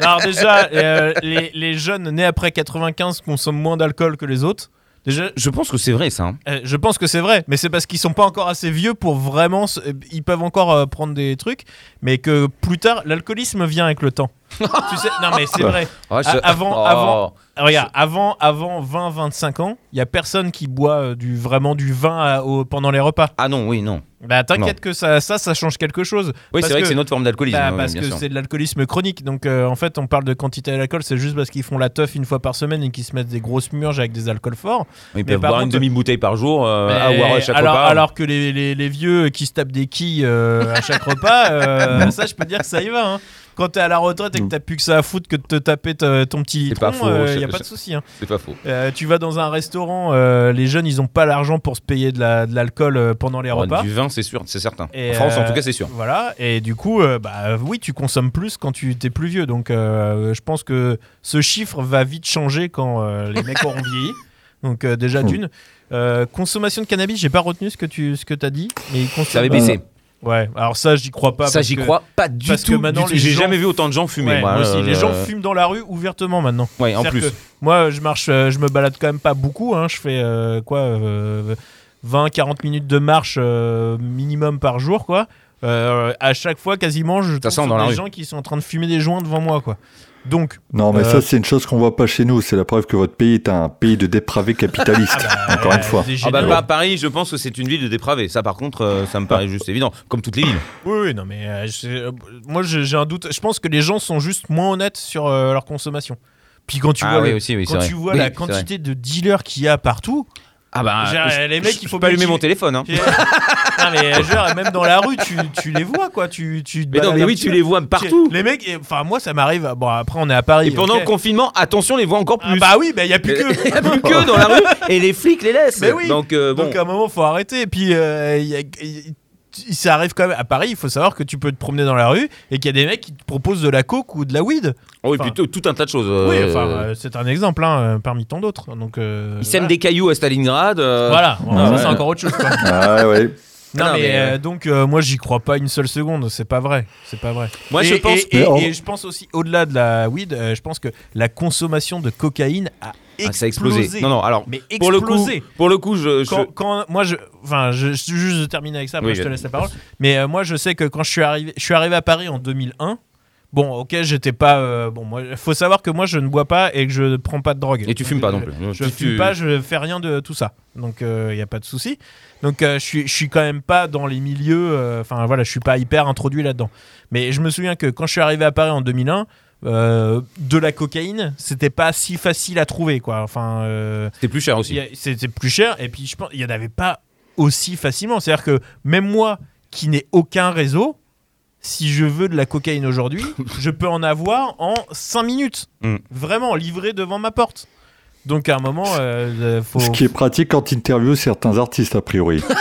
alors déjà, euh, les, les jeunes nés après 95 consomment moins d'alcool que les autres. Déjà, Je pense que c'est vrai ça. hein. euh, je pense que c'est vrai, mais c'est parce qu'ils sont pas encore assez vieux pour vraiment. Ils peuvent encore euh, prendre des trucs, mais que plus tard, l'alcoolisme vient avec le temps. (laughs) tu sais, non mais c'est vrai. Je- A- avant- Oh. avant- Regarde, avant, avant 20-25 ans, il y a personne qui boit euh, du vraiment du vin à- au- pendant les repas. Ah non, oui, non. Bah t'inquiète que ça, ça, ça change quelque chose. Oui, c'est vrai que, c'est une autre forme d'alcoolisme. Bah, oui, parce que c'est de l'alcoolisme chronique. Donc euh, en fait, on parle de quantité d'alcool, c'est juste parce qu'ils font la teuf une fois par semaine et qu'ils se mettent des grosses murges avec des alcools forts. Ils mais peuvent boire une demi-bouteille par jour euh, à à chaque alors, repas. alors que les, les- les vieux qui se tapent des quilles euh, à chaque repas, (laughs) ça je peux dire que ça y va. hein. Quand t'es à la retraite et que t'as plus que ça à foutre que de te taper ton petit litron, faux, il je- y a pas de souci. hein. C'est pas faux. Euh, tu vas dans un restaurant, euh, les jeunes ils ont pas l'argent pour se payer de la- de l'alcool euh, pendant les Oh, repas. du vin, c'est sûr, c'est certain. Et, en France, en tout cas, c'est sûr. Voilà, et du coup, bah oui, tu consommes plus quand tu t'es plus vieux. Donc, je pense que ce chiffre va vite changer quand les mecs auront (laughs) vieilli. Donc, euh, déjà Mm. d'une. Euh, consommation de cannabis, j'ai pas retenu ce que tu ce que as dit, mais Ça avait baissé. Ouais, alors ça, j'y crois pas. ça, parce j'y que- crois pas du parce que tout. maintenant, du tout. les J'ai gens- jamais vu autant de gens fumer. Ouais, moi, moi aussi, euh, les gens fument dans la rue ouvertement maintenant. Ouais, en plus. que moi, je marche, euh, je me balade quand même pas beaucoup. hein. Je fais euh, quoi, 20-40 minutes de marche euh, minimum par jour, quoi. Euh, à chaque fois, quasiment, je tombe sent sur dans des rue. gens qui sont en train de fumer des joints devant moi, quoi. Donc, Non, mais Euh, ça, c'est une chose qu'on voit pas chez nous. C'est la preuve que votre pays est un pays de dépravés capitalistes. (laughs) bah, Encore euh, une fois. des Ah bah, géniaux. pas à Paris, je pense que c'est une ville de dépravés. Ça, par contre, euh, ça me paraît juste évident. Comme toutes les villes. Oui, oui, non, mais euh, euh, moi, j'ai un doute. Je pense que les gens sont juste moins honnêtes sur euh, leur consommation. Puis quand tu ah vois, oui, le- aussi, oui, quand tu vois Oui, la quantité de dealers qu'il y a partout, Ah bah, Genre, je- les mecs, il faut peux allumer bien mon téléphone. Hein. Tu- (laughs) non mais genre même dans la rue tu, tu les vois quoi tu tu Mais non, mais oui, tu les vois partout. les mecs enfin moi ça m'arrive bon après on est à Paris Et pendant le confinement, attention, on les voit encore Ah, plus. bah oui bah il y a plus que Il (laughs) y a plus que dans la rue et les flics les laissent. Mais oui. Donc euh, bon. donc à un moment faut arrêter et puis euh, il y a- ça arrive quand même à Paris il faut savoir que tu peux te promener dans la rue et qu'il y a des mecs qui te proposent de la coke ou de la weed Oh, oui, enfin- plutôt tout un tas de choses. euh, oui enfin euh, c'est un exemple hein, euh, parmi tant d'autres donc euh, Ils sèment voilà. des cailloux à Stalingrad. euh, voilà, Bon, ça c'est encore autre chose quoi. (laughs) Ah ouais. Non, Non, mais, euh, donc euh, moi j'y crois pas une seule seconde, c'est pas vrai, c'est pas vrai. Moi, et, je pense- et, et- je pense aussi au-delà de la weed, euh, je pense que la consommation de cocaïne a Ah, ça a explosé. Non, non, alors, Mais pour le coup, pour le coup, je. je- quand, quand- moi je enfin je, je- juste de terminer avec ça après Oui, je te laisse la parole. Mais euh, moi je sais que quand je suis arrivé je suis arrivé à Paris en 2001 bon ok j'étais pas euh, bon moi faut savoir que moi je ne bois pas et que je ne prends pas de drogue. Et tu fumes pas non Euh, plus. je Tu- fume tu- pas je fais rien de tout ça. Donc il y a pas de souci. Donc euh, je suis je suis quand même pas dans les milieux euh, enfin voilà je suis pas hyper introduit là-dedans. Mais je me souviens que quand je suis arrivé à Paris en 2001 euh, de la cocaïne c'était pas si facile à trouver quoi enfin euh, C'était plus cher aussi. C'était plus cher et puis je pense il y en avait pas aussi facilement. C'est-à-dire que même moi qui n'ai aucun réseau, si je veux de la cocaïne aujourd'hui, (laughs) je peux en avoir en 5 minutes. Mm. Vraiment livré devant ma porte. Donc à un moment, euh, euh, faut. Ce qui est pratique quand tu interviews certains artistes, a priori. (laughs)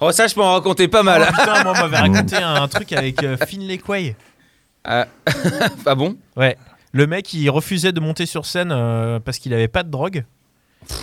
Oh, ça, je peux en raconter pas Oh, mal. putain, moi on m'avait (laughs) raconté un, un truc avec euh, Finlay Quay. Ah, (laughs) ah bon Ouais. Le mec, il refusait de monter sur scène euh, parce qu'il avait pas de drogue.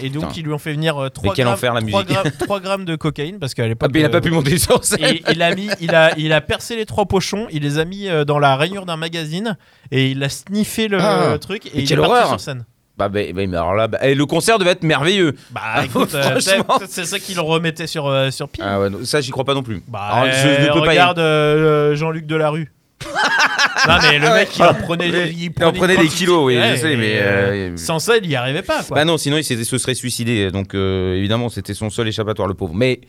Et donc, Putain. ils lui ont fait venir euh, 3, quel grammes, enfer, la 3 musique. grammes, 3 grammes de cocaïne parce qu'à Ah, l'époque. mais il a euh, pas pu monter sur scène. Et il a mis, il a, il a percé les trois pochons, il les a mis euh, dans la rainure d'un magazine et il a sniffé le Ah, truc et mais il quelle est parti horreur. sur scène. Bah, bah, bah, mais alors là, bah, eh, le concert devait être merveilleux. Bah Ah, écoute, euh, franchement. peut-être- peut-être c'est ça qu'il remettait sur euh, sur pile. Ah ouais, non, ça, j'y crois pas non plus. Bah Alors, je ne peux pas y regarde euh, Jean-Luc Delarue. Non mais le mec il en prenait, il il en prenait des kilos, oui, je sais, mais, euh, euh, sans ça il y arrivait pas quoi. Bah non, sinon il se serait suicidé. Donc euh, évidemment, c'était son seul échappatoire, le pauvre. Mais,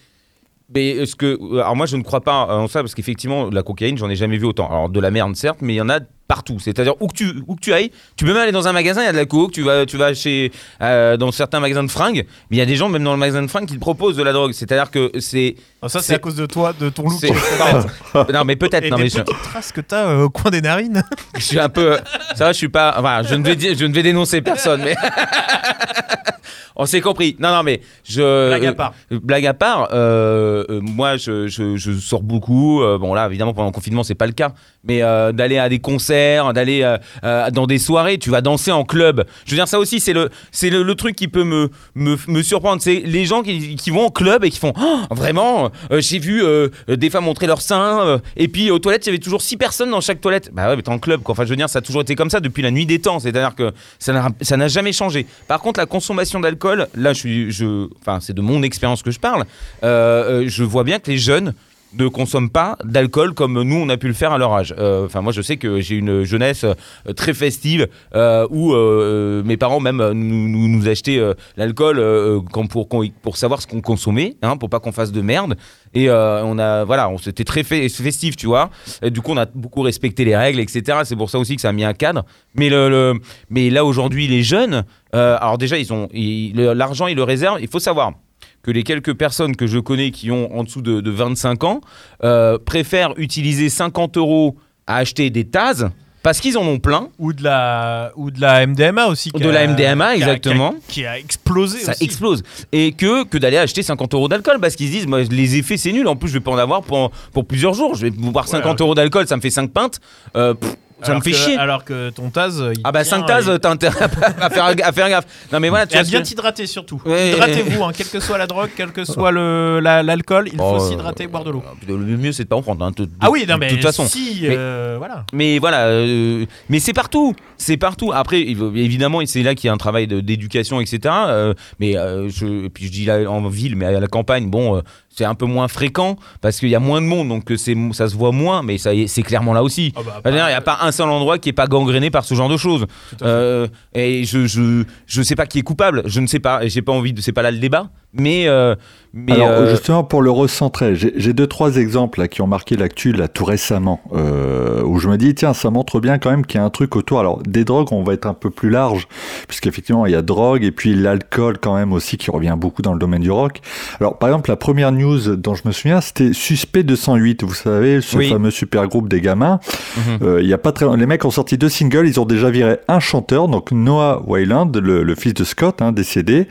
mais ce que, alors moi, je ne crois pas en ça parce qu'effectivement, la cocaïne, j'en ai jamais vu autant. Alors de la merde, certes, mais il y en a partout. C'est-à-dire où que tu où que tu ailles, tu peux même aller dans un magasin, il y a de la coke. Tu vas tu vas chez euh, dans certains magasins de fringues, mais il y a des gens même dans le magasin de fringues qui te proposent de la drogue. C'est-à-dire que c'est Ah, ça c'est à cause de toi, de ton look. (laughs) non mais peut-être non des mais je, traces que t'as euh, au coin des narines. (laughs) je suis un peu ça va, je suis pas enfin, je ne vais dire- je ne vais dénoncer personne mais (laughs) on s'est compris. Non non mais je Blague à part. Euh, blague à part, euh, euh, moi je, je- je sors beaucoup. bon là évidemment pendant le confinement c'est pas le cas, mais d'aller à des concerts, d'aller euh, euh, dans des soirées, tu vas danser en club. Je veux dire ça aussi c'est le c'est le, truc qui peut me me, me surprendre. C'est les gens qui, vont en club et qui font Oh, vraiment euh, j'ai vu des femmes montrer leurs seins et puis aux toilettes il y avait toujours six personnes dans chaque toilette. Bah ouais mais t'es en club quoi. Enfin je veux dire ça a toujours été comme ça depuis la nuit des temps. C'est-à-dire que ça n'a jamais changé. Par contre la consommation d'alcool, là je enfin c'est de mon expérience que je parle. Je vois bien que les jeunes ne consomment pas d'alcool comme nous on a pu le faire à leur âge. Euh, Enfin moi je sais que j'ai une jeunesse euh, très festive euh, où mes parents même nous, nous, achetaient l'alcool pour pour savoir ce qu'on consommait, hein, pour pas qu'on fasse de merde. Et on a voilà, on s'était très fe- festif, tu vois. Du coup on a beaucoup respecté les règles, etc. C'est pour ça aussi que ça a mis un cadre. Mais le, mais là aujourd'hui les jeunes, alors déjà ils ont l'argent ils le réservent. Il faut savoir que les quelques personnes que je connais qui ont en dessous de, de 25 ans euh, préfèrent utiliser 50 euros à acheter des tasses parce qu'ils en ont plein. ou de la ou de la MDMA aussi. qui De la MDMA, qui a- exactement. Qui a, qui a explosé. Ça aussi. explose. Et que, que d'aller acheter 50 euros d'alcool parce qu'ils se disent, moi, les effets, c'est nul. En plus, je vais pas en avoir pour, pour plusieurs jours. Je vais boire 50 alors- euros d'alcool, ça me fait 5 pintes. Euh, pff, ça Alors me fait que- chier. Alors que ton Taz. il Ah bah tient 5 tasses, et- t'as intérêt à faire, à faire gaffe. Non mais voilà, tu Et à bien que- t'hydrater surtout. Ouais. Hydratez-vous, hein, quelle que soit la drogue, quel que soit la- l'alcool, il faut Oh, s'hydrater et boire de l'eau. Le mieux, c'est de pas en prendre. hein, de- de- Ah oui, non, de mais toute façon. si, Mais- euh, voilà. Mais voilà, euh, mais c'est partout, c'est partout. Après, évidemment, c'est là qu'il y a un travail de- d'éducation, etc. euh, mais euh, je, et puis je dis là en ville, mais à la campagne, bon, euh, c'est un peu moins fréquent parce qu'il y a moins de monde, donc c'est, ça se voit moins. Mais ça, c'est clairement là aussi. Ah bah, Il n'y a pas un seul endroit qui est pas gangréné par ce genre de choses. Euh, et je, je, je sais pas qui est coupable. Je ne sais pas. Et j'ai pas envie de. C'est pas là le débat. Mais, euh, mais Alors euh, justement pour le recentrer, j'ai deux trois exemples là, qui ont marqué l'actu là tout récemment, euh, où je me dis tiens ça montre bien quand même qu'il y a un truc autour. Alors des drogues on va être un peu plus large, puisqu'effectivement il y a drogue et puis l'alcool quand même aussi qui revient beaucoup dans le domaine du rock. Alors par exemple la première news dont je me souviens c'était Suspect 208, vous savez ce Oui. fameux super groupe des gamins. Mhm. Il y a pas très les mecs ont sorti deux singles, ils ont déjà viré un chanteur donc Noah Wayland, le, le fils de Scott hein, décédé,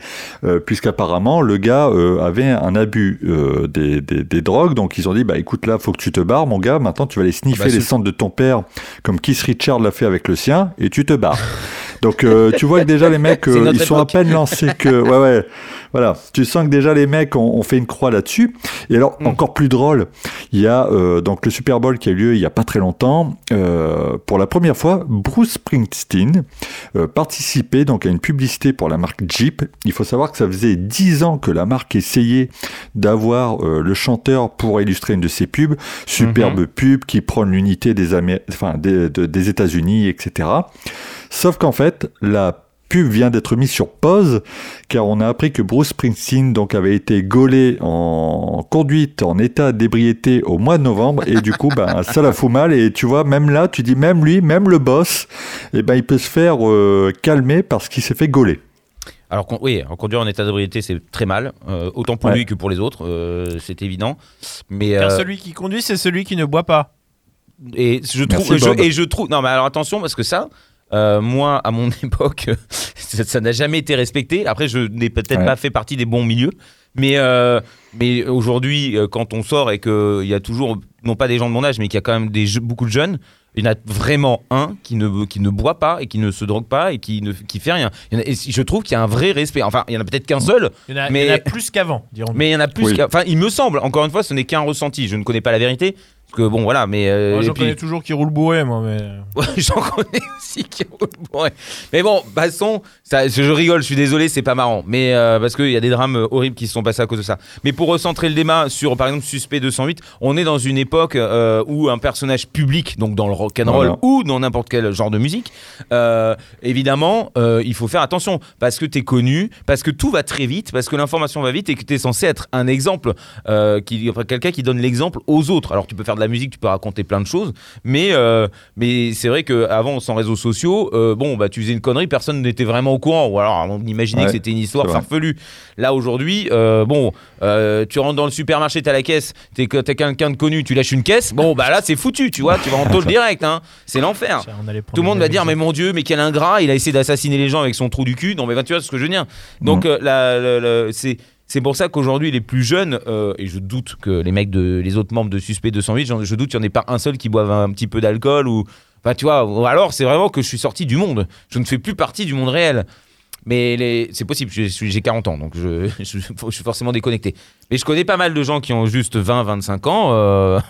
puisqu'apparemment le gars euh, avait un abus euh, des, des, des drogues, donc ils ont dit bah écoute là faut que tu te barres mon gars, maintenant tu vas aller sniffer Ah bah, les cendres de ton père comme Keith Richard l'a fait avec le sien et tu te barres. (laughs) Donc euh, tu vois que déjà les mecs, (laughs) euh, ils sont à peine lancés que... Ouais, ouais. Voilà, tu sens que déjà les mecs ont, ont fait une croix là-dessus. Et alors, Mm. encore plus drôle, il y a euh, donc le Super Bowl qui a eu lieu il y a pas très longtemps. Euh, pour la première fois, Bruce Springsteen euh, participait donc à une publicité pour la marque Jeep. Il faut savoir que ça faisait 10 ans que la marque essayait d'avoir euh, le chanteur pour illustrer une de ses pubs. Superbe pub qui prône l'unité des, Amé- enfin, des, de- des États-Unis, etc. Sauf qu'en fait, la pub vient d'être mise sur pause car on a appris que Bruce Springsteen donc avait été gaulé en conduite en état d'ébriété au mois de novembre et du coup (laughs) ben ça la fout mal et tu vois même là tu dis même lui même le boss et ben il peut se faire euh, calmer parce qu'il s'est fait gauler. Alors oui, en conduire en état d'ébriété, c'est très mal, euh, autant pour Ouais. lui que pour les autres, euh, c'est évident. Mais Car euh, celui qui conduit, c'est celui qui ne boit pas. et je Merci, trouve, je- et je trouve, non mais alors attention parce que ça, euh, moi à mon (laughs) époque, ça n'a jamais été respecté. Après, je n'ai peut-être Ouais. pas fait partie des bons milieux, mais euh, mais aujourd'hui, euh, quand on sort et qu'il y a toujours, non pas des gens de mon âge, mais qu'il y a quand même des beaucoup de jeunes. Il y en a vraiment un qui ne, qui ne boit pas et qui ne se drogue pas et qui ne qui fait rien. Il y en a- et je trouve qu'il y a un vrai respect. Enfin, il y en a peut-être qu'un seul, Il y en a, Mais- il y en a plus qu'avant, dirons-nous. mais il y en a plus. Oui. Enfin, il me semble. Encore une fois, ce n'est qu'un ressenti. Je ne connais pas la vérité. Parce que bon, voilà. Mais euh, Moi, j'en puis- connais toujours qui roulent bourré, moi. Mais... (laughs) Ouais, j'en connais aussi qui roulent bourré. Mais bon, passons. Ça, je, rigole. Je suis désolé, c'est pas marrant. Mais euh, parce qu'il y a des drames euh, horribles qui se sont passés à cause de ça. Mais pour recentrer le débat sur, par exemple, Suspect 208, on est dans une époque euh, où un personnage public, donc dans le rock and roll Voilà. ou dans n'importe quel genre de musique, euh, évidemment, euh, il faut faire attention parce que t'es connu, parce que tout va très vite, parce que l'information va vite et que t'es censé être un exemple, euh, qui, enfin, quelqu'un qui donne l'exemple aux autres. Alors tu peux faire de la musique, tu peux raconter plein de choses, mais euh, mais c'est vrai qu'avant sans réseaux sociaux, euh, bon bah tu faisais une connerie, personne n'était vraiment au courant, ou alors on imaginait Ouais, que c'était une histoire farfelue. Là aujourd'hui, euh, bon, euh, tu rentres dans le supermarché, t'as la caisse, t'es t'es quelqu'un de connu, tu lâches une caisse, bon bah là c'est foutu, tu vois, tu vas en tôle (laughs) direct, hein, c'est l'enfer. Tout le monde va dire mais mon dieu mais quel ingrat il a essayé d'assassiner les gens avec son trou du cul non mais bah, tu vois ce que je veux dire Mm. donc euh, la- la- la- c'est c'est pour ça qu'aujourd'hui les plus jeunes euh, et je doute que les mecs de les autres membres de Suspect 208 j'en- je doute qu'il n'y en ait pas un seul qui boive un petit peu d'alcool ou enfin tu vois alors c'est vraiment que je suis sorti du monde je ne fais plus partie du monde réel mais c'est possible, je j'ai 40 ans, donc je, (laughs) je- je suis forcément déconnecté. Mais je connais pas mal de gens qui ont juste 20-25 ans. euh,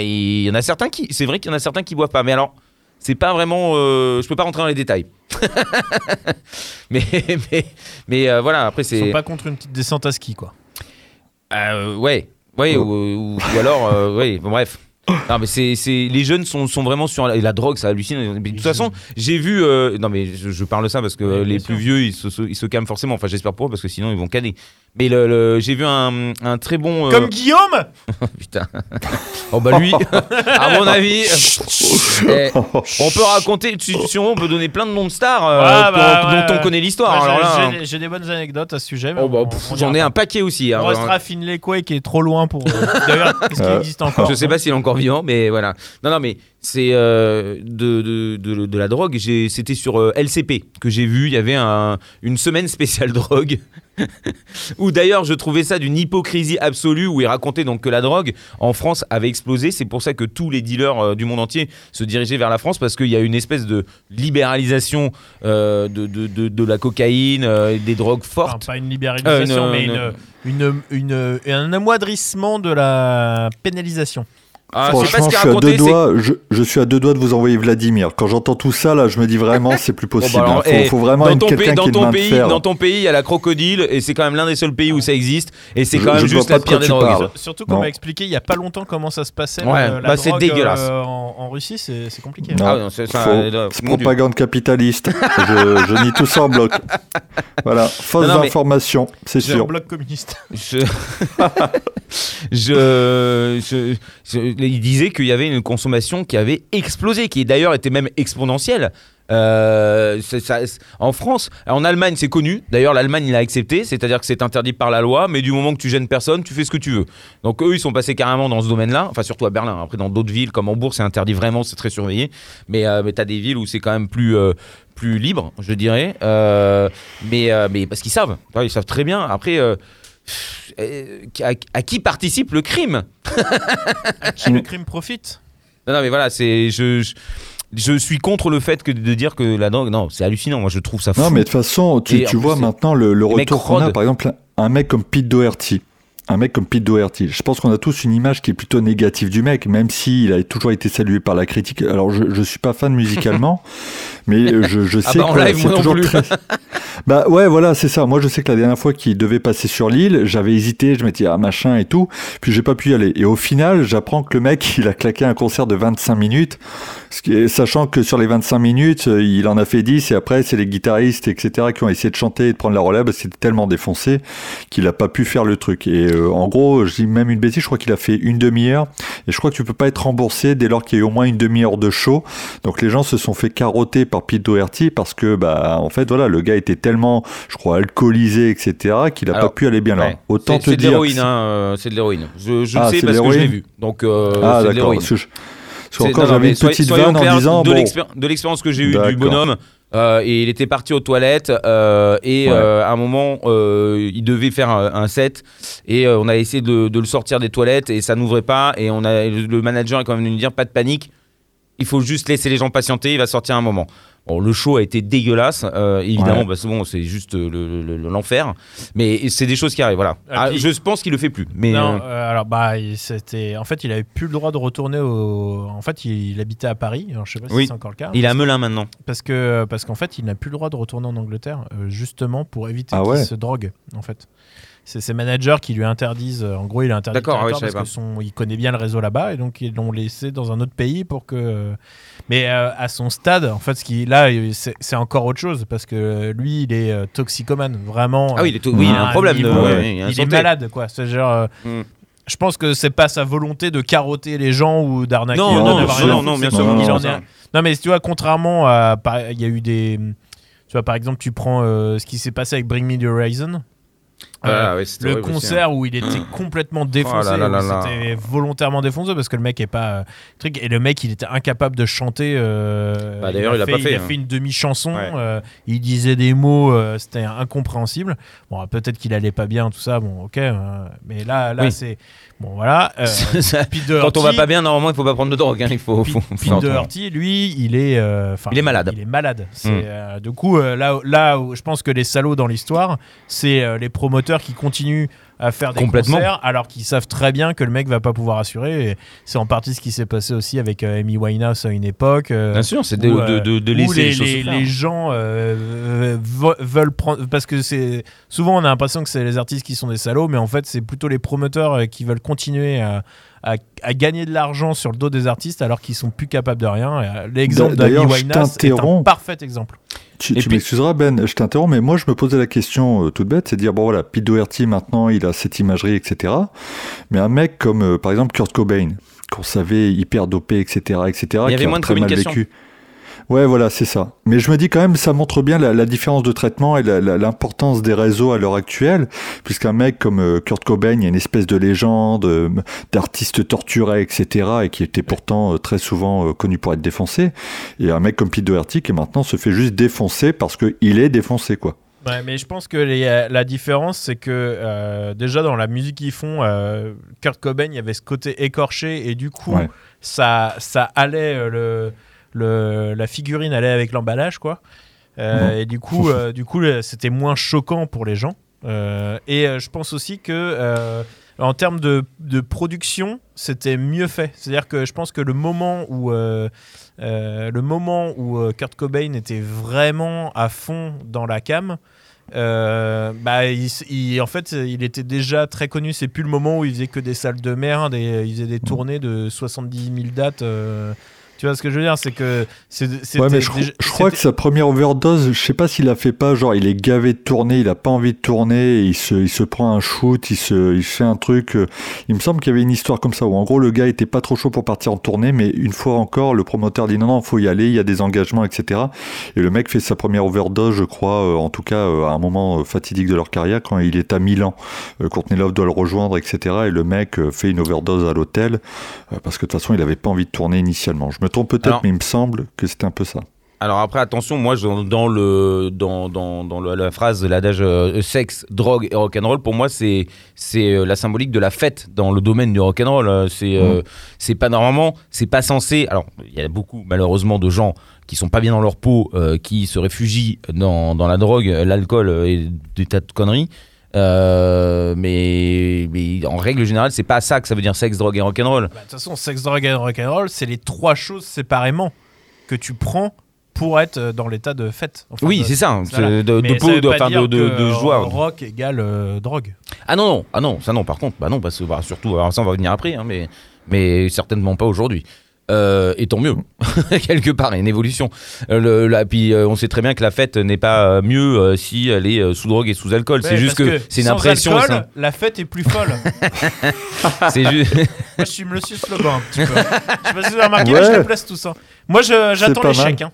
il y en a certains qui, c'est vrai qu'il y en a certains qui boivent pas. Mais alors, c'est pas vraiment, euh, je peux pas rentrer dans les détails. (laughs) mais mais, mais euh, voilà, après Ils sont c'est, pas contre une petite descente à ski, quoi. euh, ouais, ouais, ou, ou- ou alors, euh, ouais, bon, bref. Non mais c'est, c'est les jeunes sont, sont vraiment sur la, la drogue ça hallucine. Mais de toute façon j'ai vu euh, non mais je, je parle de ça parce que Oui, euh, les sûr. plus vieux ils se, se- ils se calment forcément. Enfin j'espère pour eux parce que sinon ils vont caler. Mais le, le- j'ai vu un, un très bon euh, Comme Guillaume (laughs) Putain. Oh bah lui, (laughs) à mon avis, eh, on peut raconter, tu- on peut donner plein de noms de stars euh, Ah, dont, bah, ouais. dont on connaît l'histoire. Alors j'ai- là, j'ai- J'ai des bonnes anecdotes à ce sujet. mais oh bah, on- pff, on j'en ai un paquet aussi. hein. On restera Finlay Quay qui est trop loin pour. euh, D'ailleurs, est-ce qu'il Euh, existe encore Je sais pas s'il est encore vivant, mais voilà. Non, non, mais c'est euh, de, de, de, de la drogue. C'était sur euh, LCP que j'ai vu. Il y avait un- une semaine spéciale (laughs) drogue. où d'ailleurs je trouvais ça d'une hypocrisie absolue où il racontait donc que la drogue en France avait explosé c'est pour ça que tous les dealers euh, du monde entier se dirigeaient vers la France parce qu'il y a une espèce de libéralisation de, la cocaïne des drogues Enfin, fortes pas une libéralisation, mais une- une, une, une- un amoindrissement de la pénalisation. Ah, Franchement, je suis, à deux doigts, je, je suis à deux doigts de vous envoyer Vladimir. Quand j'entends tout ça, là, je me dis vraiment, c'est plus Bon, possible. bah alors, Il faut, eh, faut vraiment dans une- ton, quelqu'un dans, qui ton pays, dans ton pays, il y a la crocodile et c'est quand même l'un des seuls pays où ça existe et c'est Je- quand même je juste la pire des drogues. Surtout qu'on m'a expliqué il y a pas longtemps comment ça se passait. Ouais, euh, la bah, c'est drogue, dégueulasse. euh, en, en Russie, c'est c'est compliqué. Non. Ah non, c'est euh, propagande capitaliste. je, nie tout ça en bloc. Voilà, mais- informations, c'est sûr. bloc communiste. Je... (laughs) Il disait qu'il y avait une consommation qui avait explosé, qui d'ailleurs était même exponentielle. Euh, en France, en Allemagne, c'est connu. D'ailleurs, l'Allemagne l'a accepté, c'est-à-dire que c'est interdit par la loi, mais du moment que tu gênes personne, tu fais ce que tu veux. Donc eux, ils sont passés carrément dans ce domaine-là. Enfin, surtout à Berlin. Après, dans d'autres villes comme Hambourg, c'est interdit vraiment, c'est très surveillé. Mais, euh, mais t'as des villes où c'est quand même plus euh, plus libre, je dirais. Euh, mais mais parce qu'ils savent, ils savent très bien. Après. À, à qui participe le crime À qui le crime profite non, non, mais voilà, c'est. Je, je- je suis contre le fait que de dire que la drogue, non, c'est hallucinant. Moi, je trouve ça fou. Non, mais de toute façon, tu, tu vois maintenant le, le retour qu'on a, par exemple, un mec comme Pete Doherty. Un mec comme Pete Doherty. Je pense qu'on a tous une image qui est plutôt négative du mec, même s'il a toujours été salué par la critique. Alors, je, je suis pas fan musicalement, (laughs) mais je, je Ah sais bah, en que c'est toujours très. (laughs) Bah ouais, voilà, c'est ça. Moi, je sais que la dernière fois qu'il devait passer sur l'île, j'avais hésité, je m'étais dit, ah machin et tout, puis j'ai pas pu y aller. Et au final, j'apprends que le mec, il a claqué un concert de 25 minutes, sachant que sur les 25 minutes, euh, il en a fait 10, et après, c'est les guitaristes, etc., qui ont essayé de chanter et de prendre la relève, c'était tellement défoncé qu'il a pas pu faire le truc. Et euh, en gros, je dis même une bêtise, je crois qu'il a fait une demi-heure, et je crois que tu peux pas être remboursé dès lors qu'il y a eu au moins une demi-heure de show. Donc les gens se sont fait carotter par Pete Doherty parce que, bah, en fait, voilà, le gars était tellement, je crois, alcoolisé, etc., qu'il a Alors, pas pu aller bien là. Autant C'est- te c'est de dire. l'héroïne, hein, euh, c'est de l'héroïne. Je, je Ah, sais c'est de parce que je l'ai l'héroïne vu. Donc, euh, Ah, c'est de d'accord. l'héroïne. Parce que, j'avais une petite vanne en disant, de bon, l'expérience que j'ai eue du bonhomme. Euh, et il était parti aux toilettes euh, et Ouais. euh, à un moment il devait faire un, un set et on a essayé de, de le sortir des toilettes et ça n'ouvrait pas et on a le manager est quand même venu nous dire pas de panique il faut juste laisser les gens patienter il va sortir un moment bon le show a été dégueulasse euh, évidemment Ouais. bah, c'est bon c'est juste euh, le- le- le- l'enfer mais c'est des choses qui arrivent voilà Ah, Ah, puis- je pense qu'il le fait plus mais non, euh, alors bah c'était en fait il avait plus le droit de retourner au en fait il, il habitait à Paris alors je sais pas si Oui. c'est encore le cas il est à Melun maintenant parce que parce qu'en fait il n'a plus le droit de retourner en Angleterre justement pour éviter Ah qu'il ouais. se drogue en fait c'est ses managers qui lui interdisent euh, en gros il est interdit D'accord, ah ouais, parce que son il connaît bien le réseau là-bas et donc ils l'ont laissé dans un autre pays pour que euh, mais euh, à son stade en fait ce qui là c'est c'est encore autre chose parce que lui il est toxicomane vraiment ah oui il, est oui, il a un problème de, niveau, ouais, ouais, il, est malade quoi. C'est genre Mm. je pense que c'est pas sa volonté de carotter les gens ou d'arnaquer non Non, non non, non, non, bien sûr Non, en est- mais tu vois contrairement à il y a eu des tu vois par exemple tu prends euh, ce qui s'est passé avec Bring Me the Horizon Ah, ouais, c'était le aussi, concert où il était (clears throat) complètement défoncé, Oh là là là où là. c'était volontairement défoncé parce que le mec est pas euh, truc et le mec il était incapable de chanter. euh, Bah, d'ailleurs, il a pas fait, Il a hein. fait une demi chanson. Ouais. il disait des mots, euh, c'était incompréhensible. Bon, peut-être qu'il allait pas bien, tout ça. Bon, ok. euh, mais là, là, Oui. c'est bon, voilà. euh, (laughs) Ça- Quand on va pas bien, normalement, il faut pas prendre de drogue. hein, Il faut. Faut- faut lui, il est, euh, Il est malade. Il est malade. Mm. euh, du coup, euh, là, là où je pense que les salauds dans l'histoire, c'est euh, les promoteurs qui continuent à faire des Complètement. concerts alors qu'ils savent très bien que le mec va pas pouvoir assurer. C'est en partie ce qui s'est passé aussi avec euh, Amy Winehouse à une époque. euh, Bien sûr, c'est de, euh, de, de où laisser les, les, choses se les- faire. les gens euh, ve- veulent prendre parce que c'est souvent on a l'impression que c'est les artistes qui sont des salauds mais en fait c'est plutôt les promoteurs qui veulent continuer à, à- à gagner de l'argent sur le dos des artistes alors qu'ils sont plus capables de rien euh, l'exemple d'Amy Winehouse est un parfait exemple Tu, Et tu puis- m'excuseras Ben, je t'interromps, mais moi je me posais la question euh, toute bête, c'est de dire bon voilà, Pete Doherty maintenant il a cette imagerie, etc. Mais un mec comme euh, par exemple Kurt Cobain, qu'on savait hyper dopé, etc., etc. Il y qui avait a moins de très mal communication. vécu. Ouais, voilà, c'est ça. Mais je me dis quand même, ça montre bien la, la différence de traitement et l'importance des réseaux à l'heure actuelle, puisqu'un mec comme euh, Kurt Cobain, il y a une espèce de légende, euh, d'artiste torturé, etc., et qui était pourtant euh, très souvent connu pour être défoncé. Et un mec comme Pete Doherty qui maintenant se fait juste défoncer parce qu'il est défoncé, quoi. Ouais, mais je pense que les- la différence, c'est que euh, déjà dans la musique qu'ils font, euh, Kurt Cobain, il y avait ce côté écorché et du coup, Ouais. ça, ça allait, euh, le, le- la figurine allait avec l'emballage, quoi. Euh. Et du coup, euh, du coup, le- c'était moins choquant pour les gens. Euh, et euh, je pense aussi que euh, en termes de, de production, c'était mieux fait. C'est-à-dire que je pense que le moment où euh, euh, le moment où euh, Kurt Cobain était vraiment à fond dans la cam, euh, bah, il, s- il- en fait, il était déjà très connu. C'est plus le moment où il faisait que des salles de merde et il faisait des tournées de 70 000 dates. Tu vois ce que je veux dire C'est que c'est- Ouais, mais je, déjà- je crois que sa première overdose, je sais pas s'il a fait pas, genre il est gavé de tourner, il a pas envie de tourner, il se, il se prend un shoot, il se, il fait un truc. euh, il me semble qu'il y avait une histoire comme ça où en gros le gars était pas trop chaud pour partir en tournée, mais une fois encore le promoteur dit non non faut y aller, il y a des engagements etc. Et le mec fait sa première overdose, je crois, euh, en tout cas euh, à un moment fatidique de leur carrière quand il est à Milan. Euh, Courtney Love doit le rejoindre etc. Et le mec fait une overdose à l'hôtel parce que de toute façon il avait pas envie de tourner initialement. Je me trompe peut-être, Alors- mais il me semble que c'était un peu ça. Alors après, attention, moi, dans, le, dans, dans, dans le- la phrase, l'adage euh, sexe, drogue et rock'n'roll, pour moi, c'est c'est euh, la symbolique de la fête dans le domaine du rock'n'roll. Euh, C'est euh, c'est pas normalement, c'est pas censé. Alors, il y a beaucoup, malheureusement, de gens qui sont pas bien dans leur peau, euh, qui se réfugient dans, dans la drogue, l'alcool et des tas de conneries. Euh, mais, mais en règle générale, c'est pas ça que ça veut dire sexe, drogue et rock'n'roll. Bah, De toute façon, sex, drogue et rock'n'roll, c'est les trois choses séparément que tu prends pour être euh, dans l'état de fête. Enfin, Oui, c'est ça, de, de peau, de, enfin, de, joie. Rock égale euh, drogue. Ah non, non, ah non, ça non, par contre, bah non, parce que bah, surtout, alors ça on va venir après, hein, mais, mais certainement pas aujourd'hui. Euh, et tant mieux, (laughs) quelque part, il y a une évolution. Euh, le, la- puis euh, on sait très bien que la fête n'est pas euh, mieux euh, si elle est euh, sous drogue et sous alcool. c'est Ouais, juste parce que, c'est une impression. alcool, la fête est plus folle. (laughs) (laughs) c'est- C'est juste. Moi, je suis suis slogan un petit peu. Je sais pas si vous avez remarqué, Ouais. mais je les place tous. hein. Moi, je- j'attends l'échec. hein.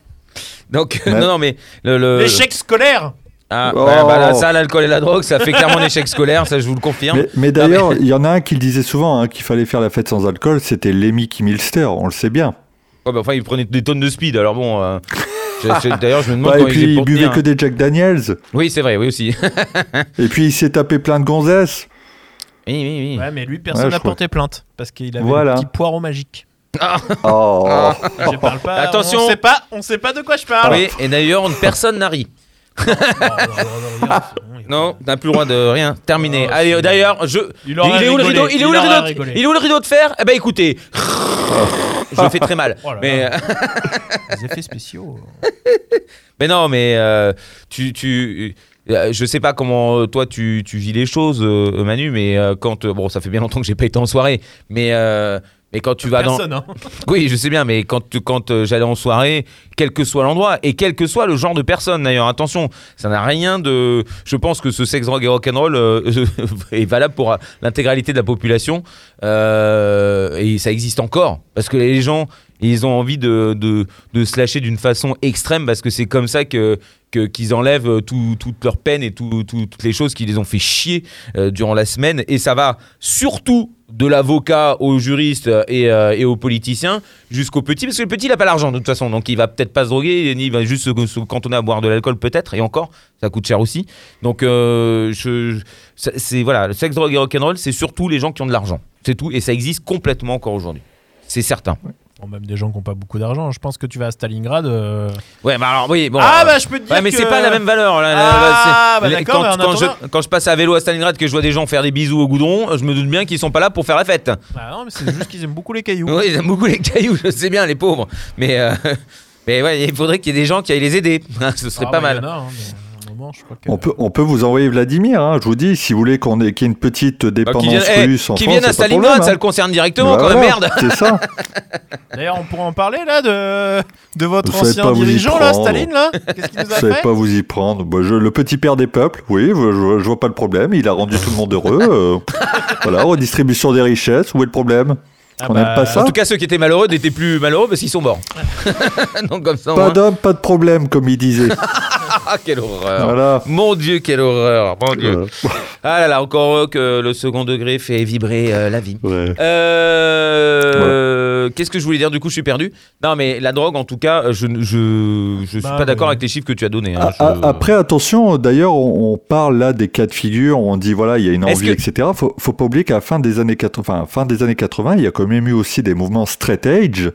Donc, Ouais. non, non, mais le. le- L'échec scolaire Ah, Oh. bah, bah, là, ça, l'alcool et la drogue, ça fait clairement un échec scolaire, ça je vous le confirme. Mais, mais d'ailleurs, il y en a un qui le disait souvent, hein, qu'il fallait faire la fête sans alcool, c'était Lemmy Kimilster, on le sait bien. Ouais, bah, enfin, il prenait des tonnes de speed, alors bon. euh, D'ailleurs, je me demande Bah, et il puis il pour buvait tenir. que des Jack Daniels, Oui, c'est vrai, oui aussi. et puis il s'est tapé plein de gonzesses. oui, oui, oui. Ouais, mais lui, personne n'a porté plainte parce qu'il avait Voilà. un petit poireau magique. Oh, Je parle pas. Attention. On sait pas, on sait pas de quoi je parle. Oui, et d'ailleurs, personne n'a ri. Non, t'as plus le droit de rien. Terminé. Oh, Allez, d'ailleurs, je. Il est où le rideau Il est où le rideau. Il est où le rideau de fer Eh ben écoutez, je le fais très mal. Oh là mais, là. Les effets spéciaux. (laughs) mais non, mais euh, tu, tu, euh, je sais pas comment euh, toi tu, tu vis les choses, euh, Manu, mais euh, quand euh, bon, ça fait bien longtemps que j'ai pas été en soirée, mais euh, mais quand tu vas dans, Personne, hein. (laughs) Oui, je sais bien, mais quand, quand euh, j'allais en soirée, quel que soit l'endroit, et quel que soit le genre de personne d'ailleurs, attention, ça n'a rien de... Je pense que ce sexe, drogue et rock'n'roll euh, (laughs) est valable pour euh, l'intégralité de la population, euh, et ça existe encore, parce que les gens, ils ont envie de, de, de se lâcher d'une façon extrême, parce que c'est comme ça que qu'ils enlèvent tout- toute leur peine et tout- tout- toutes les choses qui les ont fait chier euh, durant la semaine. Et ça va surtout de l'avocat aux juristes et, euh, et aux politiciens jusqu'au petit, parce que le petit, il n'a pas l'argent de toute façon, donc il va peut-être pas se droguer, ni il va juste se, se cantonner à boire de l'alcool peut-être, et encore, ça coûte cher aussi. Donc, euh, c'est voilà, le sexe, drogue et rock'n'roll, c'est surtout les gens qui ont de l'argent. C'est tout, et ça existe complètement encore aujourd'hui. C'est certain. Bon, même des gens qui n'ont pas beaucoup d'argent. Je pense que tu vas à Stalingrad. euh, Ouais, bah alors, oui, bon. ah euh, bah je peux te dire. Ouais, mais que- c'est pas la même valeur. là, Ah, là, bah quand, quand attendant- je, quand je passe à vélo à Stalingrad, que je vois des gens faire des bisous au goudron, je me doute bien qu'ils sont pas là pour faire la fête. Ah non, mais c'est juste qu'ils aiment beaucoup les cailloux. Oui, ils aiment beaucoup les cailloux, je sais bien, les pauvres. Mais, euh, (laughs) mais ouais, il faudrait qu'il y ait des gens qui aillent les aider. (laughs) Ce serait Ah, pas bah, mal. il y en a, hein, mais à un moment, je crois que- on peut, on peut vous envoyer Vladimir, hein, je vous dis, si vous voulez qu'on ait, qu'il y ait une petite Bah, dépendance qui eh, russe en qui France, viennent à Stalingrad, ça hein. le concerne directement Bah quand même, merde. C'est ça. (laughs) D'ailleurs, on pourrait en parler là de, de votre Vous savez ancien pas vous y dirigeant là, prendre. Staline là. Qu'est-ce qu'il nous Vous a savez fait pas vous y prendre. Bah, je- le petit père des peuples, oui, je, je- je vois pas le problème. Il a rendu tout le monde heureux. euh, (laughs) voilà, redistribution des richesses. Où est le problème? Ah On bah, n'aime pas ça En tout cas, ceux qui étaient malheureux n'étaient plus malheureux parce qu'ils sont morts. (laughs) Donc comme ça, au Pas d'homme, pas de problème, comme il disait. (laughs) Ah, quelle horreur. voilà. Mon Dieu, quelle horreur. Mon Dieu. Ah là là, encore heureux que le second degré fait vibrer euh, la vie. ouais. Euh, Qu'est-ce que je voulais dire? Du coup, je suis perdu. Non, mais la drogue, en tout cas, je je, je suis Bah, pas d'accord ouais. avec les chiffres que tu as donnés. hein. A- Je- a- Après, attention, d'ailleurs, on, on parle là des cas de figure, on dit voilà, il y a une envie, que- etc. Faut, faut pas oublier qu'à la fin des années 80, enfin, fin des années 80, il y a quand même eu aussi des mouvements straight age,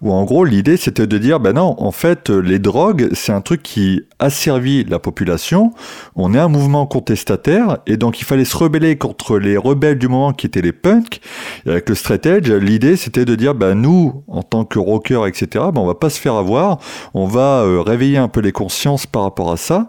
où en gros, l'idée c'était de dire, ben non, en fait, les drogues, c'est un truc qui asservit la population. On est un mouvement contestataire, et donc il fallait se rebeller contre les rebelles du moment qui étaient les punks. Et avec le straight edge, l'idée c'était de dire, ben nous, en tant que rockers, etc., ben on va pas se faire avoir, on va euh, réveiller un peu les consciences par rapport à ça.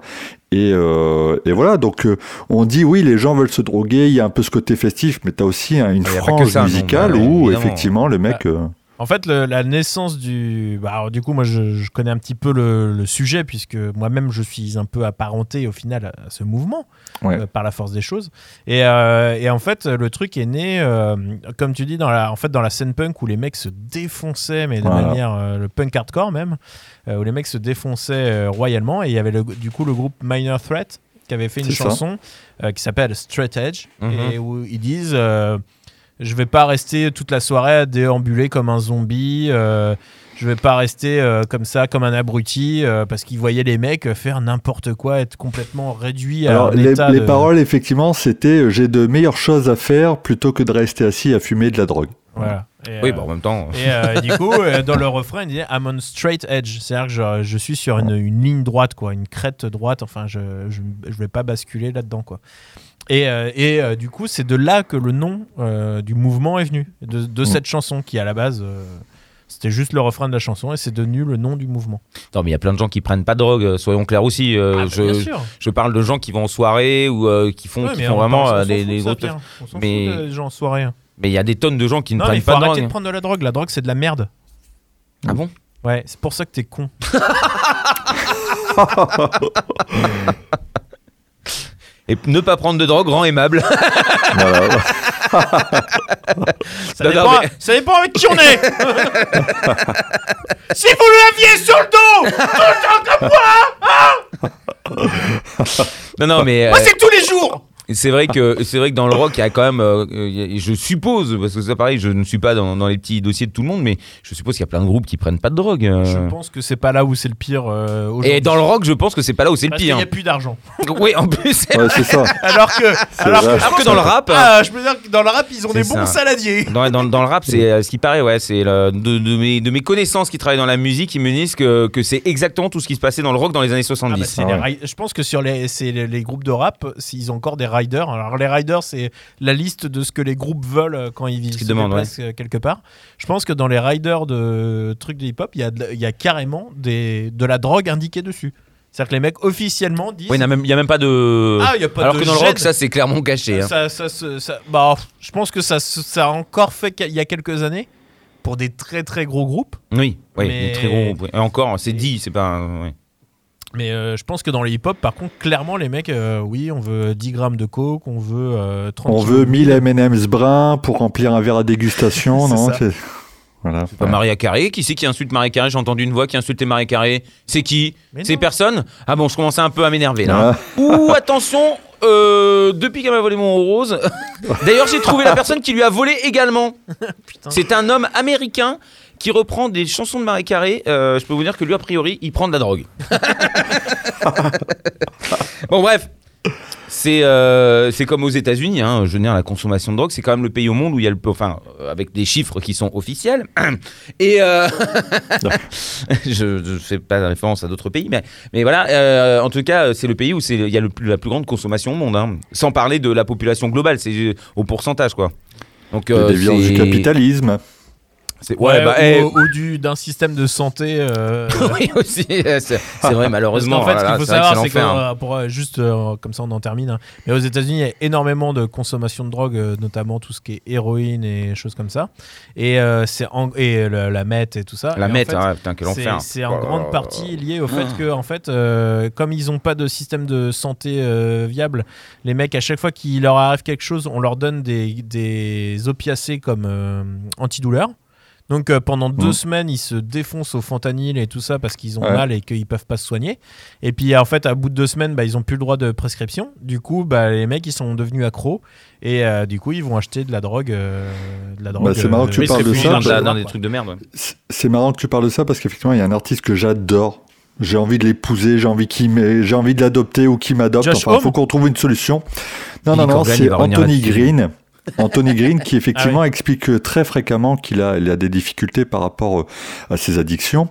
Et, euh, et voilà, donc euh, on dit oui, les gens veulent se droguer, il y a un peu ce côté festif, mais tu as aussi hein, une frange non, musicale bah, où effectivement le mec... euh, En fait, le- la naissance du. Bah, alors, du coup, moi, je, je connais un petit peu le, le sujet, puisque moi-même, je suis un peu apparenté au final à ce mouvement, Ouais. euh, par la force des choses. Et, euh, et en fait, le truc est né, euh, comme tu dis, dans la, en fait, dans la scène punk où les mecs se défonçaient, mais de Voilà. manière. le punk hardcore même, où les mecs se défonçaient royalement. Et il y avait le- du coup le groupe Minor Threat qui avait fait une chanson qui s'appelle Straight Edge, Mhm. et où ils disent. Je vais pas rester toute la soirée à déambuler comme un zombie. euh, je vais pas rester euh, comme ça, comme un abruti, euh, parce qu'il voyait les mecs faire n'importe quoi, être complètement réduits à Alors, un les, état les de- paroles, effectivement, c'était euh, j'ai de meilleures choses à faire plutôt que de rester assis à fumer de la drogue. Voilà. Et, Oui, euh, bon, en même temps. Et euh, du coup, dans le refrain, il disait I'm on straight edge. C'est-à-dire que je, je suis sur une, une ligne droite, quoi, une crête droite. Enfin, je, je, je vais pas basculer là-dedans, quoi. Et, euh, et euh, du coup, c'est de là que le nom euh, du mouvement est venu, de, de cette chanson qui, à la base, c'était juste le refrain de la chanson et c'est devenu le nom du mouvement. Non, mais il y a plein de gens qui prennent pas de drogue, soyons clairs aussi. euh, Ah, bah, je, bien sûr. je parle de gens qui vont en soirée ou euh, qui font, Ouais, qui mais font on- vraiment euh. On s'en Mais- fout des gens en soirée. hein. Mais il y a des tonnes de gens qui ne Non, mais prennent faut pas de drogue. de prendre de la drogue. La drogue, c'est de la merde. Ah bon? Ouais, c'est pour ça que t'es con. (laughs) Et ne pas prendre de drogue rend aimable. (laughs) Voilà. Ça, Non, non, dépend, mais- ça dépend avec qui on est. (laughs) si vous l'aviez sur le dos, non, non, mais. moi euh, c'est tous les jours. C'est vrai que c'est vrai que dans le rock il y a quand même, euh, je suppose parce que ça pareil, je ne suis pas dans, dans les petits dossiers de tout le monde, mais je suppose qu'il y a plein de groupes qui prennent pas de drogue. euh. Je pense que c'est pas là où c'est le pire euh, aujourd'hui. Et dans le rock, je pense que c'est pas là où c'est le pire. n'y a plus d'argent. (laughs) Oui, en plus. Ouais, c'est ça. (laughs) Alors que, alors que, Alors dans le rap, Ah, je peux dire que dans le rap, ils ont C'est des bons ça. saladiers. Dans, dans, dans le rap, c'est euh, ce qui paraît, ouais, c'est de, de mes, de mes connaissances qui travaillent dans la musique, ils me disent que, que c'est exactement tout ce qui se passait dans le rock dans les années Ah bah, 70. c'est les ri- je pense que sur les, c'est les, les groupes de rap, s'ils ont encore des riders. Alors les riders, c'est la liste de ce que les groupes veulent euh, quand ils vivent qu'ils demandent, quelque part. Je pense que dans les riders de trucs de hip-hop, il y a, il y a carrément des, de la drogue indiquée dessus. C'est-à-dire que les mecs officiellement disent. Oui, il n'y a, même- il y a même pas de. Ah, il y a pas Alors de que dans le rock, ça c'est clairement caché. hein. Ça, ça, se- bah, je pense que ça, se- ça a encore fait qu'il y a quelques années pour des très très gros groupes. Oui, oui, Mais- des très gros. groupes. Et encore, c'est dit, c'est pas. oui. Mais euh, je pense que dans les hip-hop, par contre, clairement, les mecs, euh, oui, on veut 10 grammes de coke, on veut euh, 30 On veut de 1000 weed. M&M's bruns pour remplir un verre à dégustation, (laughs) non ça. c'est- Voilà. Pas Maria Carré. Qui c'est qui insulte Maria Carré? J'ai entendu une voix qui insultait Maria Carré. C'est qui? C'est personne? Ah bon, je commençais un peu à m'énerver là. Ah, Ouh, (laughs) attention euh, Depuis qu'elle m'a volé mon rose. (laughs) D'ailleurs, j'ai trouvé la personne qui lui a volé également. C'est un homme américain qui reprend des chansons de Marie Carré. Euh, je peux vous dire que lui, a priori, il prend de la drogue. (laughs) bon, bref. C'est euh, c'est comme aux États-Unis, hein, je veux dire, la consommation de drogue, c'est quand même le pays au monde où il y a le. Enfin, euh, avec des chiffres qui sont officiels. (clears throat) Et. euh, (laughs) je ne fais pas référence à d'autres pays, mais, mais voilà, euh, en tout cas, c'est le pays où c'est- il y a le plus- la plus grande consommation au monde. hein. Sans parler de la population globale, c'est au pourcentage, quoi. Donc, euh, déviance du capitalisme. Ouais, Ouais, bah, ou, ou du, d'un système de santé. euh, (laughs) oui, aussi, (laughs) c'est vrai, malheureusement. Qu'en fait, ce qu'il faut savoir, c'est que hein. pour juste euh, comme ça, on en termine. hein. Mais aux États-Unis, il y a énormément de consommation de drogue, notamment tout ce qui est héroïne et choses comme ça, et euh, c'est en- et le- la meth et tout ça. La Et en meth, fait, ah, putain, quel enfer. C'est en Oh grande partie lié au fait Ah. que, en fait, comme ils n'ont pas de système de santé viable, les mecs, à chaque fois qu'il leur arrive quelque chose, on leur donne des, des opiacés comme antidouleurs. Donc euh, pendant deux Mhm. semaines, ils se défoncent au fentanyl et tout ça parce qu'ils ont Ouais. mal et qu'ils peuvent pas se soigner. Et puis en fait, à bout de deux semaines, bah, ils ont plus le droit de prescription. Du coup, bah, les mecs, ils sont devenus accros et euh, du coup, ils vont acheter de la drogue, euh, de la drogue. Bah, c'est marrant que tu parles de ça, dans, de la- bah- dans des trucs de merde. C'est- marrant que tu parles de ça parce qu'effectivement, il y a un artiste que j'adore. J'ai envie de l'épouser, j'ai envie qu'il m'ait- j'ai envie de l'adopter ou qu'il m'adopte. Enfin, il faut qu'on trouve une solution. Non, Billy non, non, c'est Anthony. Green. Anthony Green qui effectivement Ah explique euh, très fréquemment qu'il a, il a des difficultés par rapport euh, à ses addictions.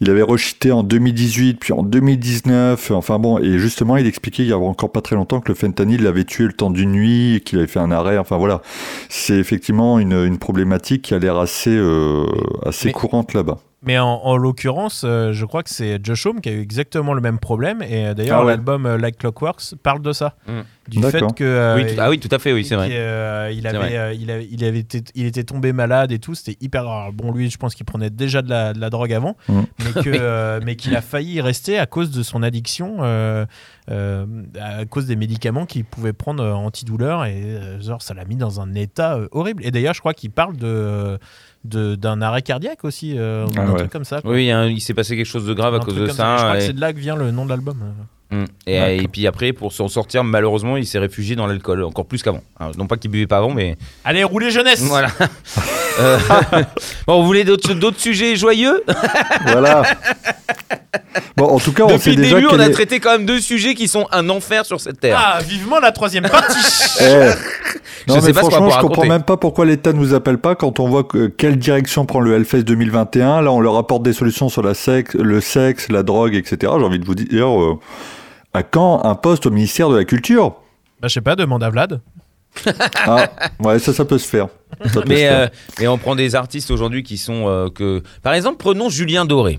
Il avait rechuté en 2018, puis en 2019. Enfin bon, et justement, il expliquait il y a encore pas très longtemps que le fentanyl l'avait tué le temps d'une nuit, qu'il avait fait un arrêt. Enfin voilà, c'est effectivement une, une problématique qui a l'air assez, euh, assez Mais- courante là-bas. Mais en, en l'occurrence, euh, je crois que c'est Josh Homme qui a eu exactement le même problème. Et euh, d'ailleurs, Ah ouais. l'album euh, Like Clockworks parle de ça. Mm. Du fait que. euh, Oui, tout- ah oui, tout à fait, oui, c'est vrai. qu'il, euh, il, avait, vrai. euh, il, avait, il, avait été, il était tombé malade et tout, c'était hyper rare. Bon, lui, je pense qu'il prenait déjà de la, de la drogue avant, Mm. mais, (laughs) que, euh, mais qu'il a failli y rester à cause de son addiction, euh, euh, à cause des médicaments qu'il pouvait prendre euh, antidouleurs, et euh, genre, ça l'a mis dans un état euh, horrible. Et d'ailleurs, je crois qu'il parle de. de- d'un arrêt cardiaque aussi, euh, ou Ah un ouais. truc comme ça. quoi. Oui, hein, il s'est passé quelque chose de grave à cause de ça. Je crois que c'est de là que vient le nom de l'album. Mm. Et, puis après, pour s'en sortir, malheureusement, il s'est réfugié dans l'alcool, encore plus qu'avant. Non pas qu'il buvait pas avant, mais Allez, roulez jeunesse voilà. (laughs) Euh, (laughs) bon, vous voulez d'autres sujets joyeux (laughs) Voilà. Bon, en tout cas, on sait le déjà début, on a est- traité quand même deux sujets qui sont un enfer sur cette terre. Ah, vivement la troisième partie Eh. Non, sais mais pas franchement, je comprends même pas pourquoi l'État nous appelle pas quand on voit que, quelle direction prend le Hellfest 2021. Là, on leur apporte des solutions sur la sexe, le sexe, la drogue, etc. J'ai envie de vous dire, euh, à quand un poste au ministère de la Culture? Bah, je sais pas, demande à Vlad. Ah, ouais, ça, ça peut se faire. Ça peut se Mais, faire. euh, mais on prend des artistes aujourd'hui qui sont euh, que. Par exemple, prenons Julien Doré,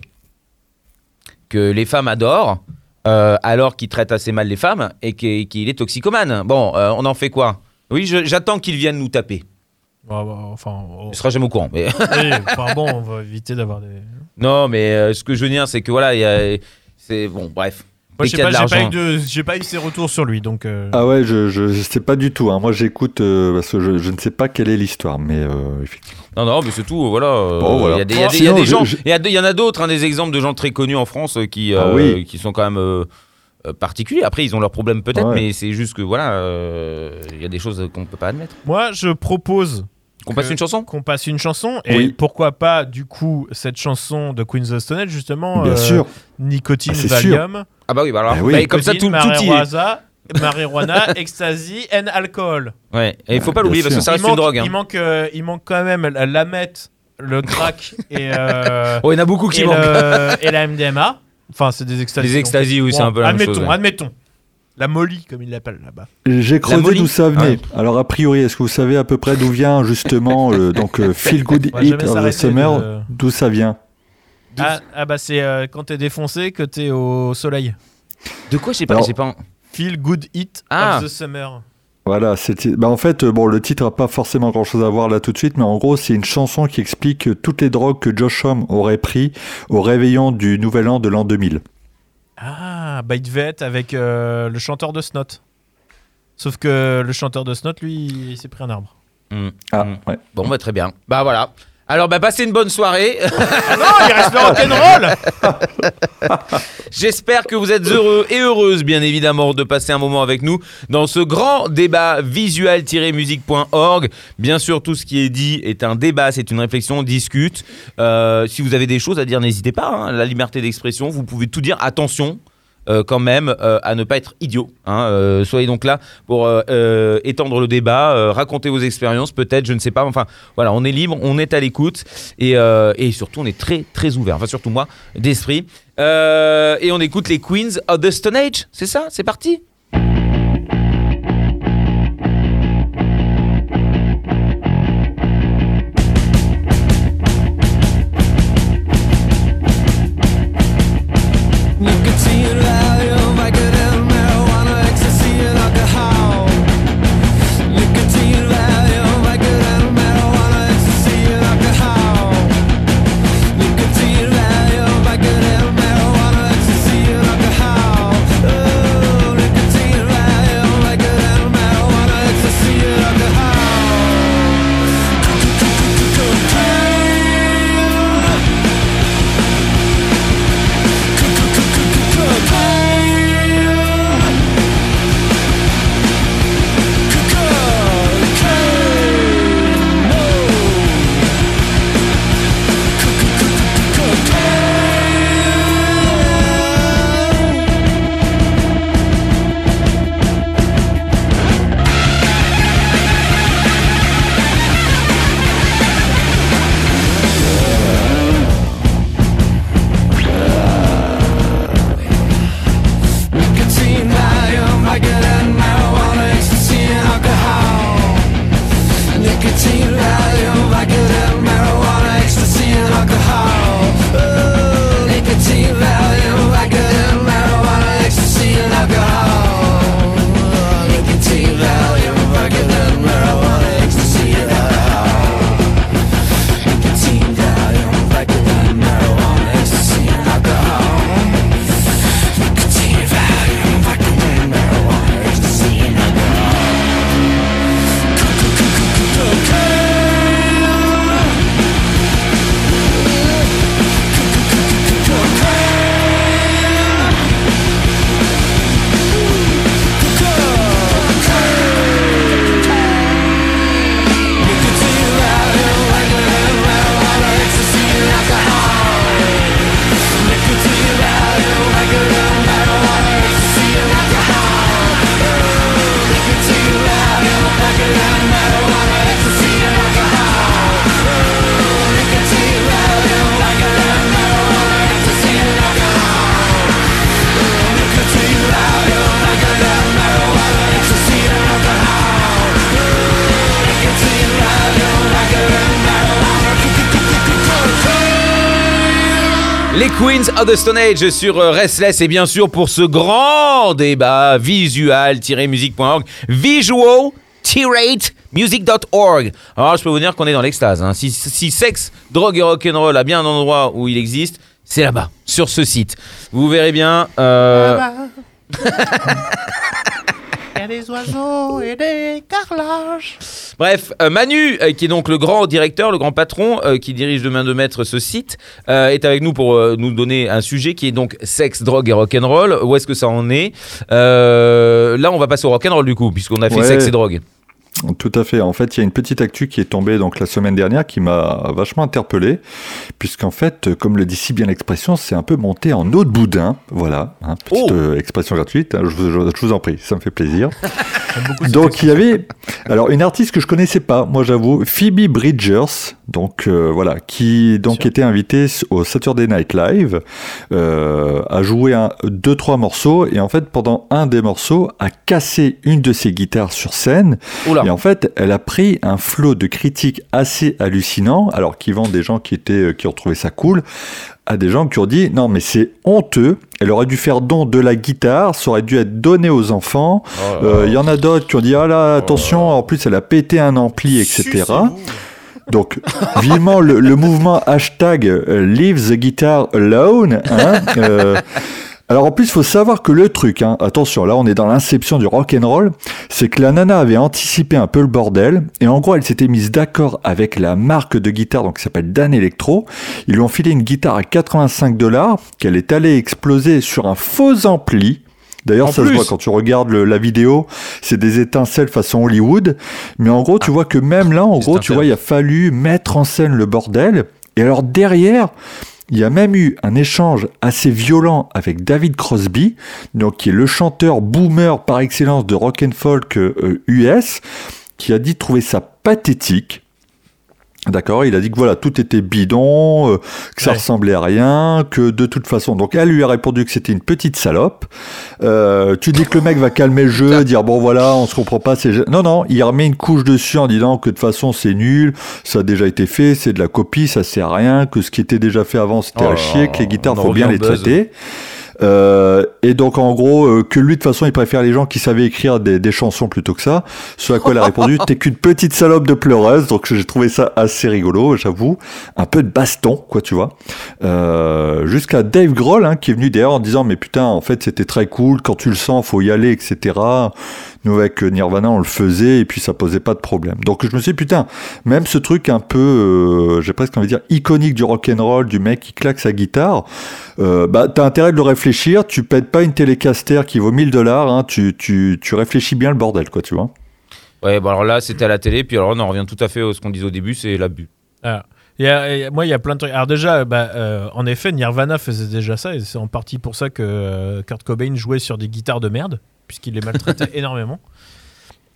que les femmes adorent, euh, alors qu'il traite assez mal les femmes et qu'il est toxicomane. Bon, euh, on en fait quoi? Oui, j'attends qu'il vienne nous taper. Bah, bah, enfin, oh. Il sera jamais au courant. Mais Oui, enfin bon, on va éviter d'avoir des. non, mais euh, ce que je veux dire, c'est que voilà, il y a- c'est bon, bref. Moi, je sais pas, j'ai pas, eu de- pas eu ses retours sur lui, donc. euh, Ah ouais, je, je, je sais pas du tout. hein. Moi, j'écoute euh, parce que je, je ne sais pas quelle est l'histoire, mais euh, effectivement. Non, non, mais c'est tout. Voilà. Bon, voilà. Il y a des, il y a des- il y a Sinon, des je- gens. je- Il y, a de- il y en a d'autres, hein, des exemples de gens très connus en France euh, qui, Ah oui. qui sont quand même particuliers. Après, ils ont leurs problèmes peut-être, Ouais. mais c'est juste que voilà, euh, il y a des choses qu'on peut pas admettre. Moi, je propose Qu'on passe une chanson? qu'on passe une chanson et Oui. pourquoi pas du coup cette chanson de Queens of Stone Age justement Bien euh, sûr. Nicotine Ah, c'est Valium Ah bah oui, bah alors, Bah oui. bah, comme ça tout, tout y est. marijuana, (laughs) ecstasy and alcool Ouais. Et il faut pas l'oublier parce que ça reste manque, une drogue. hein. il, manque, euh, il manque quand même la, la meth, le crack (laughs) et, euh, Oh, il y en a beaucoup qui manquent. et la MDMA enfin c'est des extasies Les extasies, oui, c'est un peu la même admettons, chose. ouais. admettons la molly comme ils l'appellent là-bas J'ai creusé d'où ça venait. Ouais. Alors, a priori, est-ce que vous savez à peu près d'où vient justement euh, donc euh, (laughs) Feel Good Hit of the s'arrêter Summer D'où ça vient? Ah, ah bah c'est euh, quand t'es défoncé que t'es au soleil De quoi j'ai pas, j'ai pas. Feel Good Hit Ah. of the Summer Voilà, c'est bah en fait, euh, bon, le titre n'a pas forcément grand-chose à voir là tout de suite, mais en gros, c'est une chanson qui explique euh, toutes les drogues que Josh Homme aurait pris au réveillon du Nouvel An de l'an 2000. Ah, Bite Vet avec euh, le chanteur de Snot. Sauf que le chanteur de Snot, lui, il s'est pris un arbre. Hmm. Ah, Hmm. ouais. Bon, bah très bien. Bah voilà. Alors, bah passez une bonne soirée. (laughs) Non, il reste le rock'n'roll (laughs) J'espère que vous êtes heureux et heureuses, bien évidemment, de passer un moment avec nous dans ce grand débat visual-musique.org. Bien sûr, tout ce qui est dit est un débat, c'est une réflexion, on discute. Euh, si vous avez des choses à dire, n'hésitez pas. hein, la liberté d'expression, vous pouvez tout dire. Attention. Euh, quand même euh, à ne pas être idiot. hein. Euh, soyez donc là pour étendre le débat, raconter vos expériences, peut-être, je ne sais pas. Enfin, voilà, on est libre, on est à l'écoute et, et surtout on est très très ouvert. Enfin, surtout moi, d'esprit. Et on écoute les Queens of the Stone Age, c'est ça C'est parti? The Stone Age sur euh, Restless et bien sûr pour ce grand débat visual-music.org visual-music.org Alors je peux vous dire qu'on est dans l'extase. hein. Si, si sexe, drogue et rock'n'roll a bien un endroit où il existe, c'est là-bas, sur ce site. Vous verrez bien. euh, (laughs) Il y a des oiseaux et des carrelages. Bref, euh, Manu, euh, qui est donc le grand directeur, le grand patron, euh, qui dirige de main de maître ce site, est avec nous pour nous donner un sujet qui est donc sexe, drogue et rock'n'roll. Où est-ce que ça en est? Là, on va passer au rock'n'roll du coup, puisqu'on a fait Ouais. sexe et drogue. Tout à fait. En fait, il y a une petite actu qui est tombée donc la semaine dernière qui m'a vachement interpellé, puisqu'en fait, comme le dit si bien l'expression, c'est un peu monté en eau de boudin. Voilà, hein, petite Oh. euh, expression gratuite. hein, je, vous, je- je vous en prie, ça me fait plaisir. (laughs) donc il y avait, alors une artiste que je connaissais pas, moi j'avoue, Phoebe Bridgers, donc euh, voilà, qui donc était invitée au Saturday Night Live, euh, a joué un, deux trois morceaux et en fait pendant un des morceaux a cassé une de ses guitares sur scène. Oula. Et en fait, elle a pris un flot de critiques assez hallucinant, alors qu'ils vont des gens qui étaient, euh, qui ont trouvé ça cool, à des gens qui ont dit non mais c'est honteux. Elle aurait dû faire don de la guitare, ça aurait dû être donné aux enfants. Euh, Il y en a d'autres qui ont dit ah là attention, en plus elle a pété un ampli, etc. Donc, vivement le, le mouvement hashtag euh, Leave the guitar alone. hein, euh, alors en plus, il faut savoir que le truc, hein, attention, là on est dans l'inception du rock and roll, c'est que la nana avait anticipé un peu le bordel et en gros elle s'était mise d'accord avec la marque de guitare donc qui s'appelle Dan Electro. Ils lui ont filé une guitare à 85 dollars qu'elle est allée exploser sur un faux ampli. D'ailleurs, En ça plus. se voit quand tu regardes le- la vidéo, c'est des étincelles façon Hollywood. Mais en gros, tu vois que même là, en gros, tu vois, il a fallu mettre en scène le bordel. Et alors derrière, il y a même eu un échange assez violent avec David Crosby, donc qui est le chanteur boomer par excellence de rock and folk euh, US, qui a dit trouver ça pathétique. D'accord, il a dit que voilà, tout était bidon, euh, que ça Ouais. ressemblait à rien, que de toute façon. Donc elle lui a répondu que c'était une petite salope. Euh, tu dis que le mec va calmer le jeu, dire bon voilà, on se comprend pas. c'est Non non, il remet une couche dessus en disant que de toute façon c'est nul, ça a déjà été fait, c'est de la copie, ça sert à rien, que ce qui était déjà fait avant c'était Oh à là chier, que les guitares faut bien les buzz. Euh, et donc en gros euh, que lui de toute façon il préfère les gens qui savaient écrire des, des chansons plutôt que ça. Ce à quoi elle a répondu (laughs) t'es qu'une petite salope de pleureuse. Donc j'ai trouvé ça assez rigolo, j'avoue. Un peu de baston quoi tu vois. Euh, Jusqu'à Dave Grohl hein, qui est venu derrière en disant mais putain en fait c'était très cool quand tu le sens faut y aller etc. Nous avec Nirvana on le faisait et puis ça posait pas de problème. Donc je me suis dit putain même ce truc un peu euh, j'ai presque envie de dire iconique du rock and roll du mec qui claque sa guitare euh, bah, t'as intérêt de le réfléchir, tu pètes pas une télécaster qui vaut 1000 dollars, hein, tu, tu, tu réfléchis bien le bordel, quoi, tu vois. Ouais, bon alors là c'était à la télé, puis alors on en revient tout à fait à ce qu'on disait au début, c'est l'abus. Alors, il y a- il y a- moi, il y a plein de trucs. Alors déjà, bah, euh, en effet, Nirvana faisait déjà ça, et c'est en partie pour ça que euh, Kurt Cobain jouait sur des guitares de merde, puisqu'il les maltraitait (laughs) énormément.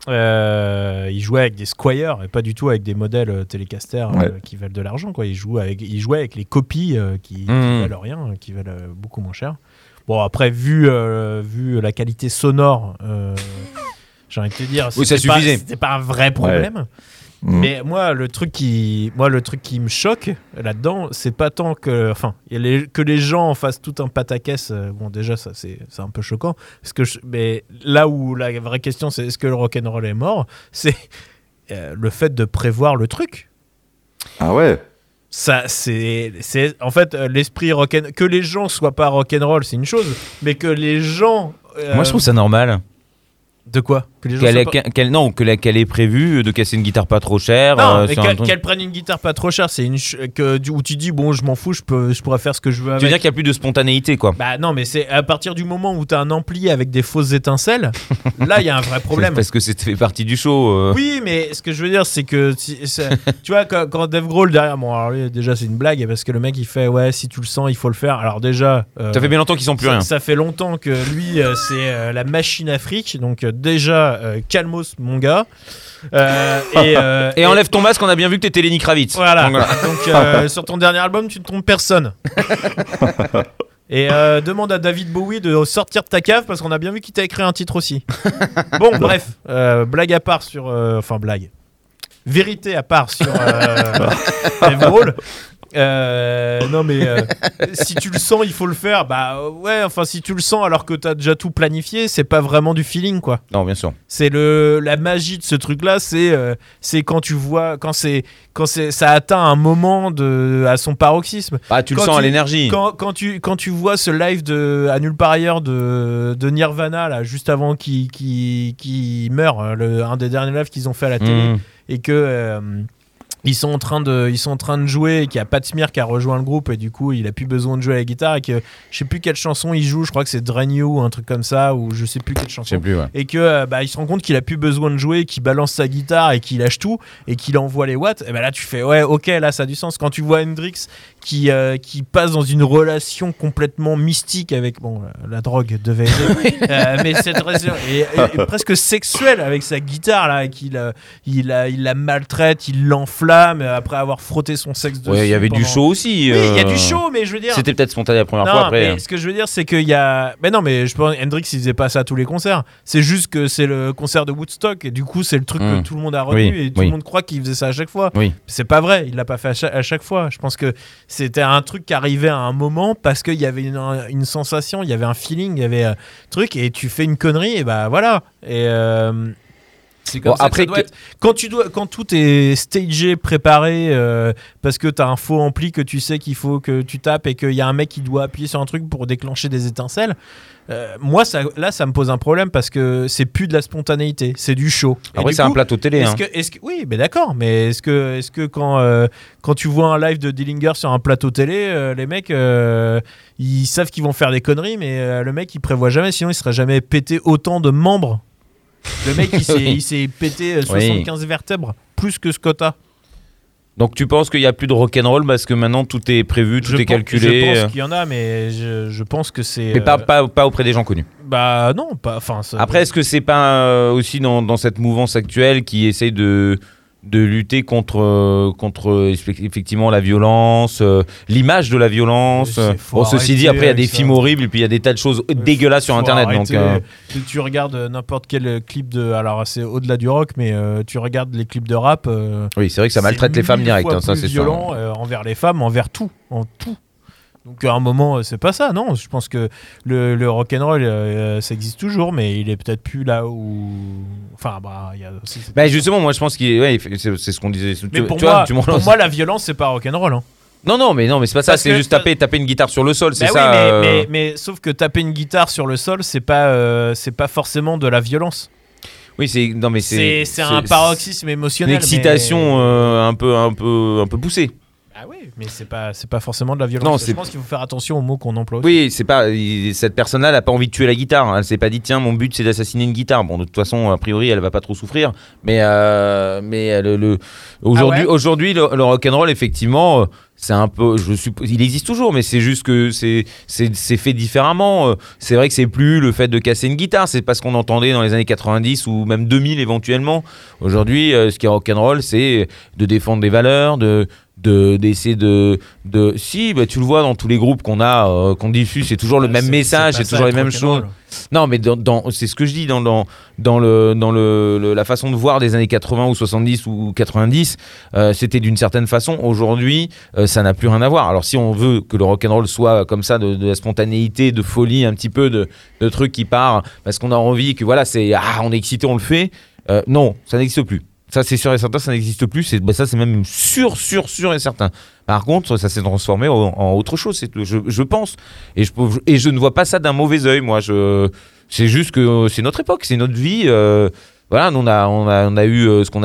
Euh, il jouait avec des Squire et pas du tout avec des modèles euh, Telecaster euh, qui valent de l'argent. Quoi. Il, joue avec, il jouait avec les copies euh, qui, qui Mhm. valent rien, qui valent beaucoup moins cher. Bon, après, vu, vu la qualité sonore, j'ai envie de te dire, Oui, ça pas-. C'était pas un vrai problème. Mm. Mais moi, le truc qui, moi, le truc qui me choque là-dedans, c'est pas tant que, enfin, les- que les gens en fassent tout un pataquès. euh, Bon, déjà, ça, c'est, c'est un peu choquant. Parce que, je- mais là où la vraie question, c'est est-ce que le rock'n'roll est mort (laughs) C'est euh, le fait de prévoir le truc. Ah ouais Ça, c'est, c'est, en fait, euh, l'esprit rock'n'roll. Que les gens soient pas rock'n'roll, c'est une chose, mais que les gens. euh, Moi je trouve ça normal. De quoi Que les gens Qu'elle pas- qu'elle- non, qu'elle ait prévu de casser une guitare pas trop chère. Non, euh, un qu'elle truc- prenne une guitare pas trop chère, c'est une ch- que où tu dis bon, je m'en fous, je peux, je pourrais faire ce que je veux avec. Tu veux dire qu'il y a plus de spontanéité quoi. Bah non, mais c'est à partir du moment où t'as un ampli avec des fausses étincelles, (laughs) là il y a un vrai problème. Parce que c'est fait partie du show. euh. Oui, mais ce que je veux dire, c'est que si- tu vois, quand, quand Dave Grohl derrière, bon, alors lui, déjà c'est une blague parce que le mec il fait ouais, si tu le sens, il faut le faire. Alors déjà, euh, Ça fait bien longtemps qu'ils sont plus ça, rien. ça fait longtemps que lui, euh, c'est euh, la machine à fric. Donc euh, déjà, euh, calmos mon gars. Euh, et, euh, (laughs) Et enlève ton masque, on a bien vu que t'étais Lenny Kravitz. Voilà. Donc, Donc (laughs) sur ton dernier album, tu ne trompes personne. (laughs) Et euh, demande à David Bowie de sortir de ta cave parce qu'on a bien vu qu'il t'a écrit un titre aussi. Bon, bref, euh, blague à part sur, euh, enfin blague, vérité à part sur Dave Grohl. Euh, non mais euh, (laughs) si tu le sens, il faut le faire. Bah euh, ouais, enfin si tu le sens alors que t'as déjà tout planifié, c'est pas vraiment du feeling quoi. Non, bien sûr. C'est le la magie de ce truc là, c'est euh, c'est quand tu vois quand c'est quand c'est ça atteint un moment de à son paroxysme. Ah, tu le sens à l'énergie. Quand, quand tu quand tu vois ce live de à nulle part ailleurs de, de Nirvana là juste avant qu'il qu'il qu'il meure, euh, le un des derniers lives qu'ils ont fait à la télé Mmh. et que ils sont en train de ils sont en train de jouer et qu'il y a Pat Smear qui a rejoint le groupe et du coup il a plus besoin de jouer à la guitare et que je sais plus quelle chanson il joue je crois que c'est Drain You ou un truc comme ça ou je sais plus quelle chanson sais plus, ouais. et que euh, bah, il se rend compte qu'il a plus besoin de jouer, qu'il balance sa guitare et qu'il lâche tout et qu'il envoie les watts, et ben là tu fais ouais ok là ça a du sens. Quand tu vois Hendrix qui, euh, qui passe dans une relation complètement mystique avec bon euh, la drogue devait (laughs) aider, euh, mais cette relation (laughs) presque sexuelle avec sa guitare là, et qu'il il, la- il la maltraite, il l'enflamme euh, après avoir frotté son sexe dessus. Ouais, il y avait du show aussi. Oui, il y a euh, du show, mais je veux dire. C'était peut-être spontané la première Non, fois après. mais ce que je veux dire, c'est qu'il y a. Mais non, mais je pense Hendrix, il faisait pas ça à tous les concerts. C'est juste que c'est le concert de Woodstock, et du coup, c'est le truc que tout le monde a retenu, Oui, et tout oui. le monde croit qu'il faisait ça à chaque fois. Oui. C'est pas vrai, il l'a pas fait à chaque, à chaque fois. Je pense que c'était un truc qui arrivait à un moment parce qu'il y avait une, une sensation, il y avait un feeling, il y avait un truc, et tu fais une connerie, et bah voilà. Et. euh, c'est comme Bon, ça que après ça doit que- être. Quand, tu dois, quand tout est stagé, préparé, euh, parce que tu as un faux ampli que tu sais qu'il faut que tu tapes et qu'il y a un mec qui doit appuyer sur un truc pour déclencher des étincelles, euh, moi, ça, là, ça me pose un problème parce que c'est plus de la spontanéité, c'est du show. Après, c'est un plateau télé. est-ce hein. que, est-ce que- oui, mais d'accord, mais est-ce que, quand, euh, quand tu vois un live de Dillinger sur un plateau télé, les mecs, ils savent qu'ils vont faire des conneries, mais le mec, il prévoit jamais, sinon il serait jamais pété autant de membres. Le mec, il s'est, Oui. (laughs) il s'est pété euh, 75 vertèbres, plus que Scotta. Donc tu penses qu'il n'y a plus de rock'n'roll parce que maintenant tout est prévu, tout je est pense- calculé. Je pense euh, qu'il y en a, mais je, je pense que c'est. Mais pas, euh, pas, pas auprès des gens connus. Bah non, pas. Enfin, ça- Après, est-ce que c'est pas euh, aussi dans, dans cette mouvance actuelle qui essaye de, de lutter contre, euh, contre euh, effectivement la violence, euh, l'image de la violence Bon, ceci dit, après, il y a des ça. films horribles et puis il y a des tas de choses dégueulasses sur Internet. Donc, euh, Tu- Tu regardes n'importe quel clip de. Alors, c'est au-delà du rock, mais euh, tu regardes les clips de rap. oui, c'est vrai que ça maltraite les femmes direct. hein, ça, c'est violent envers les femmes, envers tout, en tout. Donc à un moment, euh, c'est pas ça, non. Je pense que le, le rock'n'roll, euh, ça existe toujours, mais il est peut-être plus là où. Enfin, bah, il y a aussi cette- Bah, justement, moi je pense qu'il ouais, c'est c'est ce qu'on disait. Mais Tu- pour, tu moi, vois, tu me pour relances. moi, la violence, c'est pas rock'n'roll. Hein. Non, non, mais non, mais c'est pas ça. Parce C'est que- juste taper, taper une guitare sur le sol. C'est Bah ça. mais, euh, mais, mais sauf que taper une guitare sur le sol, c'est pas, euh, c'est pas forcément de la violence. Oui, c'est non, mais C'est c'est un paroxysme Une émotionnel. excitation mais- euh, un peu, un peu, un peu poussée. Ah oui, mais c'est pas, c'est pas forcément de la violence. Non, Je pense qu'il faut faire attention aux mots qu'on emploie. Oui, c'est pas cette personne-là, elle a pas envie de tuer la guitare. Elle s'est pas dit tiens, mon but c'est d'assassiner une guitare. Bon, de toute façon, a priori, elle va pas trop souffrir. Mais euh, mais euh, le, le- aujourd'hui, Ah ouais aujourd'hui, le, le rock'n'roll, effectivement, euh, c'est un peu, je suppose, il existe toujours, mais c'est juste que c'est c'est fait différemment. C'est vrai que c'est plus le fait de casser une guitare, c'est pas ce qu'on entendait dans les années 90 ou même 2000 éventuellement. Aujourd'hui, ce qui est rock'n'roll, c'est de défendre des valeurs, de de d'essayer de de si bah, tu le vois dans tous les groupes qu'on a euh, qu'on diffuse c'est toujours le Euh, même message c'est toujours les mêmes choses. non mais dans, dans- c'est ce que je dis dans dans dans le dans le, le- la façon de voir des années 80 ou 70 ou 90 euh, c'était d'une certaine façon. Aujourd'hui euh, ça n'a plus rien à voir. Alors si on veut que le rock'n'roll soit comme ça de, de la spontanéité de folie un petit peu de, de trucs qui part parce qu'on a envie que voilà c'est ah on est excité on le fait euh, non ça n'existe plus ça c'est sûr et certain ça n'existe plus bah, ça c'est même sûr sûr sûr et certain par contre, ça s'est transformé en, autre chose, je, pense. Et je, ne vois pas ça d'un mauvais œil, moi. Je, c'est juste que c'est notre époque, c'est notre vie. euh, voilà, on a, eu euh, ce qu'on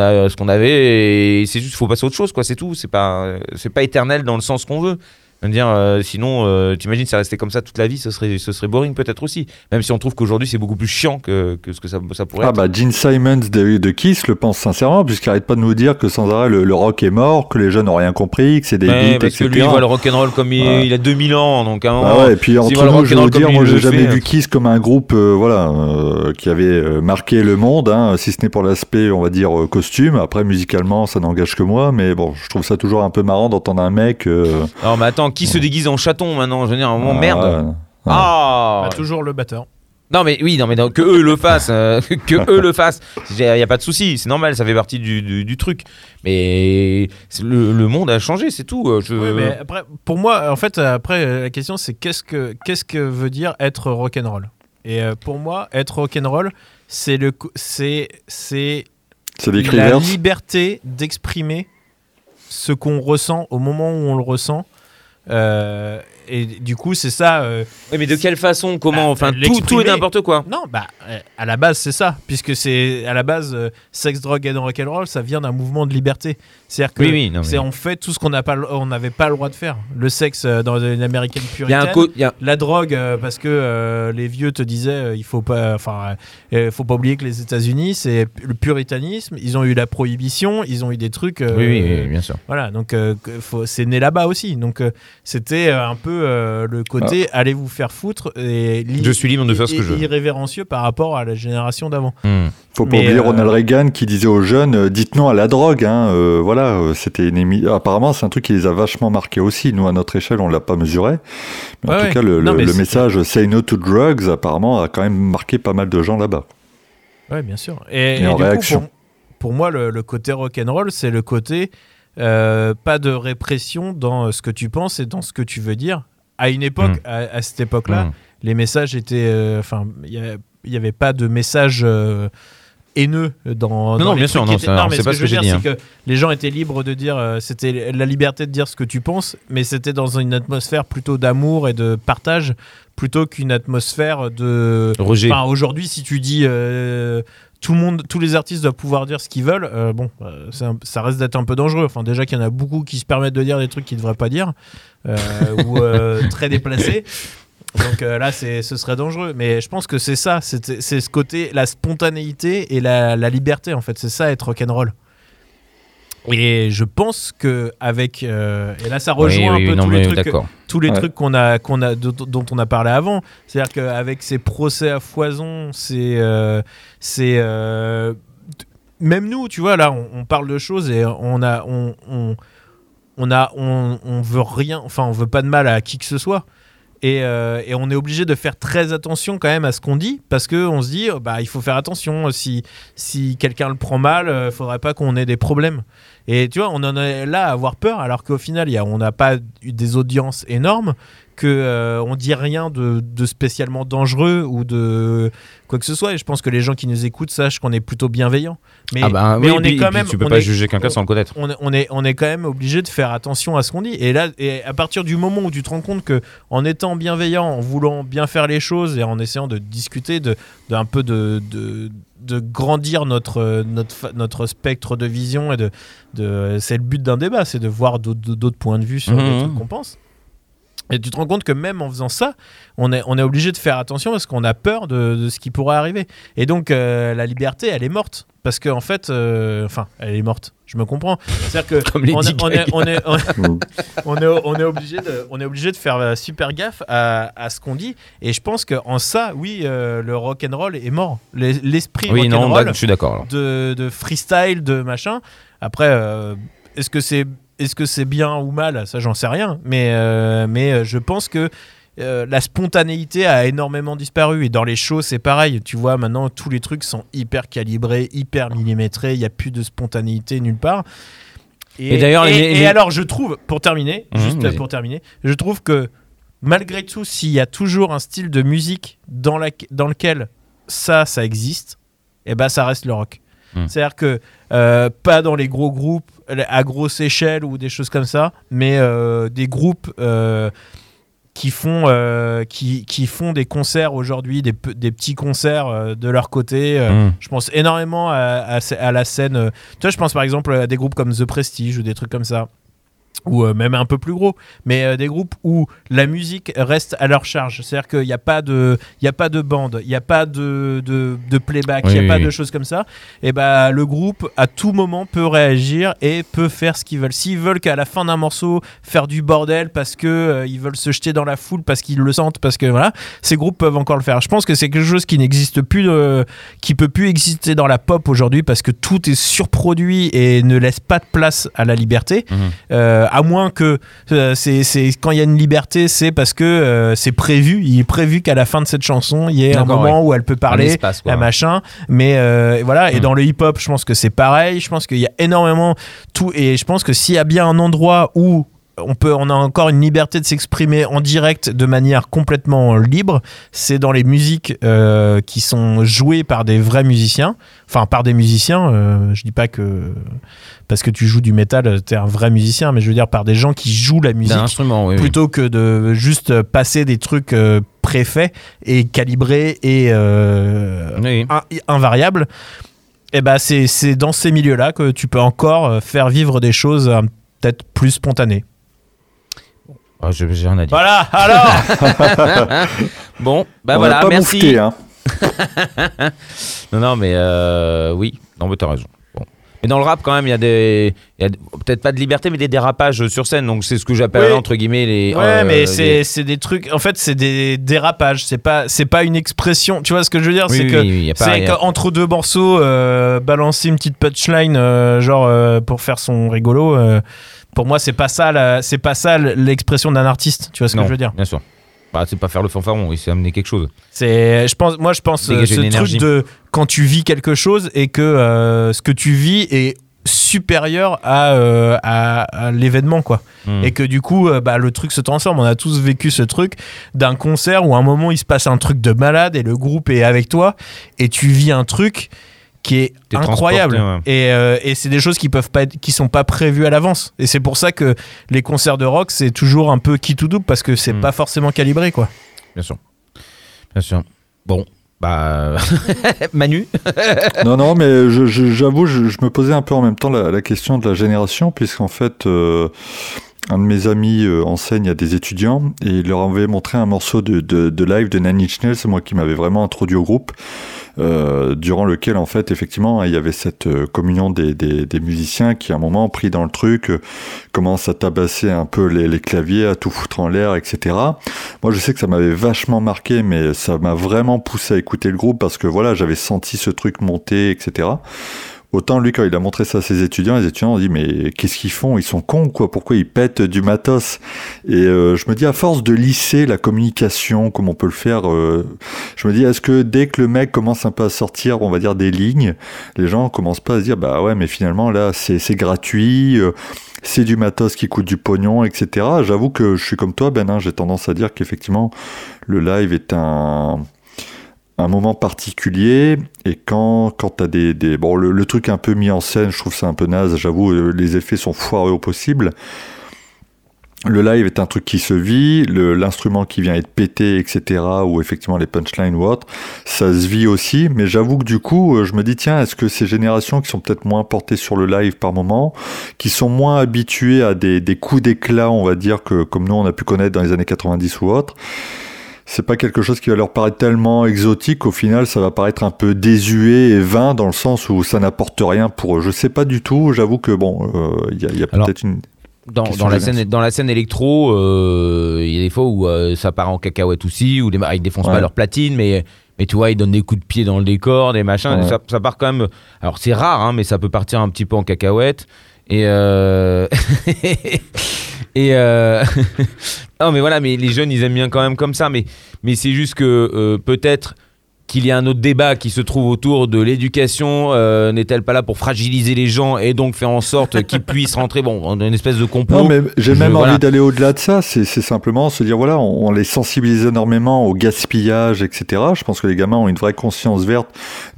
avait, et c'est juste, faut passer à autre chose, quoi. C'est tout. C'est pas, euh, c'est pas éternel dans le sens qu'on veut. Je veux dire, euh, sinon, euh, t'imagines, ça restait comme ça toute la vie, ce serait, ce serait boring peut-être aussi. Même si on trouve qu'aujourd'hui, c'est beaucoup plus chiant que, que ce que ça, ça pourrait Ah être. bah Gene Simons de, de Kiss le pense sincèrement puisqu'il arrête pas de nous dire que sans arrêt le, le rock est mort, que les jeunes n'ont rien compris, que c'est des Ouais, beats, parce que lui, il voit le rock'n'roll comme il, Ouais. il a 2000 ans, donc à un Ah moment, ouais, et puis entre nous, je vous dire, moi j'ai jamais fait, vu Kiss comme un groupe euh, voilà, euh, qui avait euh, marqué le monde, hein, si ce n'est pour l'aspect, on va dire, euh, costume. Après, musicalement, ça n'engage que moi, mais bon, je trouve ça toujours un peu marrant d'entendre un mec... euh, Non, mais attends, qui se déguise en chaton maintenant Je veux dire, à un moment, ah, merde. ouais. Ah Bah, toujours le batteur. Non mais oui, non mais non, que eux le fassent, euh, (laughs) que eux le fassent. Il y a pas de souci, c'est normal, ça fait partie du, du- du truc. Mais le, le monde a changé, c'est tout. euh, Je... Ouais, mais après, pour moi, en fait, après, euh, la question c'est qu'est-ce que qu'est-ce que veut dire être rock'n'roll? Et euh, pour moi, être rock'n'roll, c'est le c'est c'est C'est des la liberté d'exprimer ce qu'on ressent au moment où on le ressent. Euh, et du coup, c'est ça. euh, Oui, mais de quelle façon, comment, Ah, enfin tout, l'exprimer. tout et n'importe quoi. non, bah, euh, à la base, c'est ça. Puisque c'est à la base, euh, sex, drogue et rock'n'roll, ça vient d'un mouvement de liberté. C'est-à-dire que Oui, oui, non, mais- c'est on fait tout ce qu'on n'avait pas le droit de faire. Le sexe euh, dans une américaine Il y a un puritaine. y La drogue, euh, parce que euh, les vieux te disaient, euh, il faut pas, enfin, euh, faut pas oublier que les États-Unis, c'est le puritanisme. Ils ont eu la prohibition, ils ont eu des trucs. euh, Oui, oui, bien sûr. Voilà, donc euh, c'est né là-bas aussi. Donc euh, c'était euh, un peu euh, le côté allez vous faire foutre et Je suis libre de faire ce que je veux. irrévérencieux par rapport à la génération d'avant. Hmm. Faut pas Mais, oublier euh, Ronald Reagan qui disait aux jeunes euh, dites non à la drogue. Hein, euh, voilà, c'était une émi- apparemment c'est un truc qui les a vachement marqués aussi. Nous à notre échelle on l'a pas mesuré, mais en tout ouais. cas le, Non, le- mais le c'est- message say no to drugs apparemment a quand même marqué pas mal de gens là-bas. Ouais, bien sûr. Et, Et en du coup, réaction. pour, pour moi, le, le côté rock'n'roll, c'est le côté euh, pas de répression dans ce que tu penses et dans ce que tu veux dire. À une époque, Mm. à, à cette époque-là, Hmm. les messages étaient. euh, Enfin, il n'y avait pas de message euh, haineux dans. Non, dans non, bien sûr, non, étaient- mais c'est pas que ce je que veux j'ai dire, c'est que les gens étaient libres de dire. euh, C'était la liberté de dire ce que tu penses, mais c'était dans une atmosphère plutôt d'amour et de partage, plutôt qu'une atmosphère de. Roger. Enfin, aujourd'hui, si tu dis euh, tout le monde, tous les artistes doivent pouvoir dire ce qu'ils veulent, euh, bon, euh, ça reste d'être un peu dangereux. Enfin, déjà qu'il y en a beaucoup qui se permettent de dire des trucs qu'ils ne devraient pas dire euh, ou (laughs) très déplacés. Donc là, c'est, ce serait dangereux. Mais je pense que c'est ça, c'est, c'est ce côté, la spontanéité et la, la liberté, en fait. C'est ça, être rock'n'roll. Et je pense que avec euh, et là ça rejoint Oui, oui, un peu non, tous les trucs tous les Ouais. trucs qu'on a, qu'on a, dont, dont on a parlé avant. C'est-à-dire qu'avec ces procès à foison, c'est. euh, c'est euh, même nous, tu vois, là, on, on parle de choses et on a. On, on, on a on, on veut rien, enfin, on veut pas de mal à qui que ce soit. Et, euh, et on est obligé de faire très attention quand même à ce qu'on dit parce que on se dit oh, bah il faut faire attention si si quelqu'un le prend mal euh, faudrait pas qu'on ait des problèmes et tu vois on en est là à avoir peur alors qu'au final il y a, on n'a pas eu des audiences énormes que euh, on dit rien de, de spécialement dangereux ou de quoi que ce soit et je pense que les gens qui nous écoutent sachent qu'on est plutôt bienveillants mais, ah bah, mais oui, on puis- est quand même Tu peux pas est- juger quelqu'un sans le connaître. on est, on est, on est quand même obligé de faire attention à ce qu'on dit. Et là, et à partir du moment où tu te rends compte que en étant bienveillant, en voulant bien faire les choses et en essayant de discuter, de, de un peu de, de, de grandir notre, notre, fa- notre spectre de vision et de, de c'est le but d'un débat, c'est de voir d'autres points de vue sur les Mhm. trucs qu'on pense. Et tu te rends compte que même en faisant ça, on est, on est obligé de faire attention parce qu'on a peur de, de ce qui pourrait arriver. Et donc, euh, la liberté, elle est morte. Parce qu'en en fait, euh, enfin, elle est morte. Je me comprends. C'est-à-dire que (laughs) on, est- on est, Gaga. on, est, on, (laughs) on est, on est obligé de, on est obligé de faire euh, super gaffe à, à ce qu'on dit. Et je pense qu'en ça, oui, euh, le rock and roll est mort. Les- L'esprit Oui, non, rock'n'roll bah, je suis d'accord. de, de freestyle, de machin. Après, est-ce que c'est est-ce que c'est bien ou mal? Ça, j'en sais rien. Mais, euh, mais euh, je pense que euh, la spontanéité a énormément disparu. Et dans les shows, c'est pareil. Tu vois, maintenant, tous les trucs sont hyper calibrés, hyper millimétrés. Il n'y a plus de spontanéité nulle part. Et d'ailleurs, et, les- et les- alors, je trouve, pour terminer, Mhm, juste pour terminer, je trouve que malgré tout, s'il y a toujours un style de musique dans, la, dans lequel ça, ça existe, et ben ça reste le rock. Mhm. C'est-à-dire que euh, pas dans les gros groupes à grosse échelle ou des choses comme ça, mais euh, des groupes euh, qui font euh, qui, qui font des concerts aujourd'hui, des, des petits concerts de leur côté. Mmh. Je pense énormément à, à, à la scène. tu vois, je pense par exemple à des groupes comme The Prestige ou des trucs comme ça. Ou euh, même un peu plus gros, mais euh, des groupes où la musique reste à leur charge. C'est-à-dire qu'il n'y a pas de, il y a pas de bande, il n'y a pas de, de, de playback, il Oui, n'y a oui, pas oui. de choses comme ça. Et bah le groupe à tout moment peut réagir et peut faire ce qu'ils veulent. S'ils veulent qu'à la fin d'un morceau faire du bordel parce que euh, ils veulent se jeter dans la foule parce qu'ils le sentent, parce que voilà, ces groupes peuvent encore le faire. Je pense que c'est quelque chose qui n'existe plus, euh, qui peut plus exister dans la pop aujourd'hui parce que tout est surproduit et ne laisse pas de place à la liberté. Mhm. Euh, à moins que euh, c'est quand il y a une liberté, c'est parce que euh, c'est prévu. Il est prévu qu'à la fin de cette chanson, il y ait un moment où elle peut parler, un machin. Mais euh, voilà. Et Mm. dans le hip-hop, je pense que c'est pareil. Je pense qu'il y a énormément tout. Et je pense que s'il y a bien un endroit où on peut, on a encore une liberté de s'exprimer en direct de manière complètement libre. C'est dans les musiques euh, qui sont jouées par des vrais musiciens, enfin par des musiciens. euh, je dis pas que parce que tu joues du métal, t'es un vrai musicien, mais je veux dire par des gens qui jouent la musique instrument, oui. oui. plutôt que de juste passer des trucs euh, préfaits et calibrés et euh, Oui. in- invariables. Et ben c'est c'est dans ces milieux-là que tu peux encore euh, faire vivre des choses peut-être plus spontanées. Ah, je- J'ai rien à dire. Voilà, alors (laughs) Bon, bah On voilà, a pas merci. moufté, hein. (laughs) Non, non, mais euh, oui, non, mais t'as raison. Mais dans le rap, quand même, il y a des. Peut-être pas de liberté, mais des dérapages sur scène. Donc, c'est ce que j'appelle, Oui. entre guillemets, les. Ouais, euh, mais les- c'est des trucs. En fait, c'est des dérapages. C'est pas pas une expression. Tu vois ce que je veux dire? Oui, C'est oui, que c'est qu'entre deux morceaux, euh, balancer une petite punchline, euh, genre pour faire son rigolo. pour moi, c'est pas ça. C'est pas ça l'expression d'un artiste. Tu vois ce non, que je veux dire? Bien sûr. Bah, c'est pas faire le fanfaron, oui, c'est amener quelque chose. C'est, je pense, moi, je pense euh, ce truc de quand tu vis quelque chose et que euh, ce que tu vis est supérieur à, euh, à, à l'événement, quoi. Hmm. Et que du coup, euh, bah, le truc se transforme. On a tous vécu ce truc d'un concert où à un moment il se passe un truc de malade et le groupe est avec toi et tu vis un truc qui est incroyable et, euh, et c'est des choses qui peuvent pas être, qui sont pas prévues à l'avance et c'est pour ça que les concerts de rock c'est toujours un peu qui tout double parce que c'est Hmm. pas forcément calibré quoi Bien sûr. Bien sûr. Bon, bah. (laughs) Manu (laughs) Non, non, mais je- je- j'avoue, je, je me posais un peu en même temps la, la question de la génération, puisqu'en fait, euh, un de mes amis euh, enseigne à des étudiants et il leur avait montré un morceau de, de, de live de Inch Nails, c'est moi qui m'avais vraiment introduit au groupe, euh, durant lequel, en fait, effectivement, il y avait cette euh, communion des, des, des musiciens qui, à un moment, pris dans le truc, euh, commencent à tabasser un peu les, les claviers, à tout foutre en l'air, etc. Moi, je sais que ça m'avait vachement marqué, mais ça m'a vraiment poussé à écouter le groupe parce que voilà, j'avais senti ce truc monter, etc. Autant lui, quand il a montré ça à ses étudiants, les étudiants ont dit mais qu'est-ce qu'ils font? Ils sont cons quoi Pourquoi ils pètent du matos? Et euh, je me dis à force de lisser la communication comme on peut le faire, euh, je me dis est-ce que dès que le mec commence un peu à sortir, on va dire des lignes, les gens commencent pas à se dire bah ouais mais finalement là c'est gratuit. euh, c'est du matos qui coûte du pognon, etc. J'avoue que je suis comme toi, Ben. J'ai tendance à dire qu'effectivement, le live est un, un moment particulier. Et quand, quand t'as des, des. Bon, le, truc un peu mis en scène, je trouve ça un peu naze. J'avoue, euh, les effets sont foireux au possible. Le live est un truc qui se vit, l'instrument qui vient être pété, etc., ou effectivement les punchlines ou autre, ça se vit aussi, mais j'avoue que du coup, euh, je me dis, tiens, est-ce que ces générations qui sont peut-être moins portées sur le live par moment, qui sont moins habituées à des, des coups d'éclat, on va dire, que comme nous on a pu connaître dans les années 90 ou autre, c'est pas quelque chose qui va leur paraître tellement exotique qu'au final ça va paraître un peu désuet et vain dans le sens où ça n'apporte rien pour eux. Je sais pas du tout, j'avoue que bon, euh, il y a, il y a peut-être une... dans, la scène, dans la scène électro, euh, il y a des fois où euh, ça part en cacahuète aussi, où les, ils défoncent Ouais. pas leur platine, mais, mais tu vois, ils donnent des coups de pied dans le décor, des machins. Ouais. Ça, ça part quand même. Alors c'est rare, hein, mais ça peut partir un petit peu en cacahuète. Et. euh, (laughs) et. euh, (laughs) non, mais voilà, mais les jeunes, ils aiment bien quand même comme ça. Mais, mais c'est juste que euh, peut-être qu'il y a un autre débat qui se trouve autour de l'éducation. euh, N'est-elle pas là pour fragiliser les gens et donc faire en sorte (laughs) qu'ils puissent rentrer bon, dans une espèce de complot Non, mais j'ai même voilà. envie d'aller au-delà de ça. C'est c'est simplement se dire, voilà, on, on les sensibilise énormément au gaspillage, etc. Je pense que les gamins ont une vraie conscience verte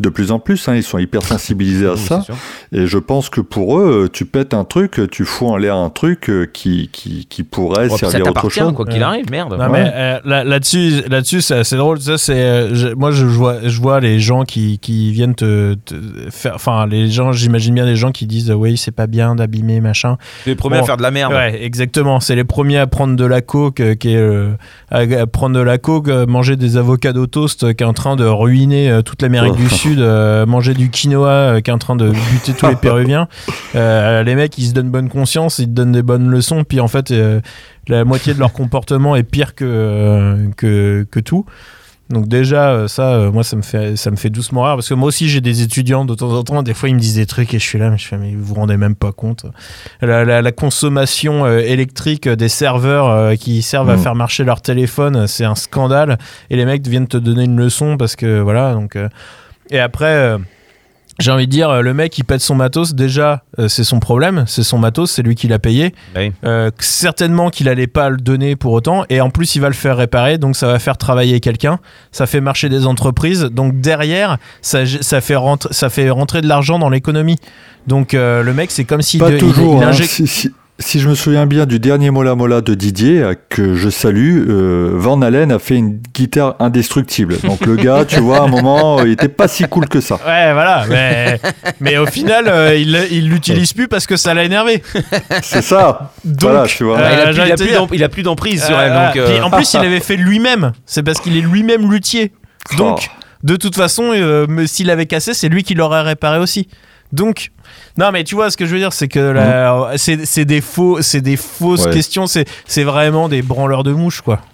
de plus en plus. hein. Ils sont hyper sensibilisés à (laughs) Oui, ça. c'est. Et je pense que pour eux, tu pètes un truc, tu fous en l'air un truc euh, qui, qui, qui pourrait Ouais, servir à autre chose. quoi qu'il arrive, merde. Non, Ouais. mais euh, là- là-dessus, là-dessus, c'est assez drôle. Ça, c'est, euh, je- moi, je vois, je vois les gens qui, qui viennent te, te faire, enfin, les gens, j'imagine bien des gens qui disent, oui, c'est pas bien d'abîmer, machin. Les premiers Bon. à faire de la merde. Ouais, exactement. C'est les premiers à prendre de la coke, euh, qui est, euh, à, prendre de la coke, euh, manger des avocados toast, qui est en train de ruiner toute l'Amérique Oh. du Sud, euh, manger du quinoa, qui est en train de buter tous les (laughs) Péruviens. Euh, les mecs, ils se donnent bonne conscience, ils te donnent des bonnes leçons, puis en fait, la moitié de leur comportement est pire que, que, que tout. Donc déjà, euh, ça, euh, moi, ça me fait, ça me fait doucement rire parce que moi aussi, j'ai des étudiants de temps en temps. Des fois, ils me disent des trucs et je suis là, mais je fais, mais vous vous rendez même pas compte. La, la- la consommation euh, électrique des serveurs qui servent à Mm. faire marcher leur téléphone, c'est un scandale. Et les mecs viennent te donner une leçon parce que voilà. Donc et après. J'ai envie de dire, euh, le mec il pète son matos, déjà euh, c'est son problème, c'est son matos, c'est lui qui l'a payé. Oui. Euh, certainement qu'il allait pas le donner pour autant, et en plus il va le faire réparer, donc ça va faire travailler quelqu'un, ça fait marcher des entreprises, donc derrière ça, ça, fait, rentrer, ça fait rentrer de l'argent dans l'économie. Donc euh, le mec c'est comme s'il Pas de- il- toujours. il hein. injecte- Si, si- si je me souviens bien du dernier Mola Mola de Didier, euh, que je salue, euh, Van Halen a fait une guitare indestructible. Donc le gars, tu vois, à un moment, euh, il était pas si cool que ça. Ouais, voilà, mais, mais au final, euh, il il l'utilise plus parce que ça l'a énervé. C'est ça. Donc, voilà, tu vois. euh, Bah, il, a plus, il, a d'emprise sur elle. voilà. Donc, euh, Puis, en plus, il avait fait lui-même. C'est parce qu'il est lui-même luthier. Donc, de toute façon, euh, mais s'il avait cassé, c'est lui qui l'aurait réparé aussi. Donc, non, mais tu vois, ce que je veux dire, c'est que la- c'est c'est des faux, c'est des fausses Ouais. questions. C'est c'est vraiment des branleurs de mouches, quoi. (laughs)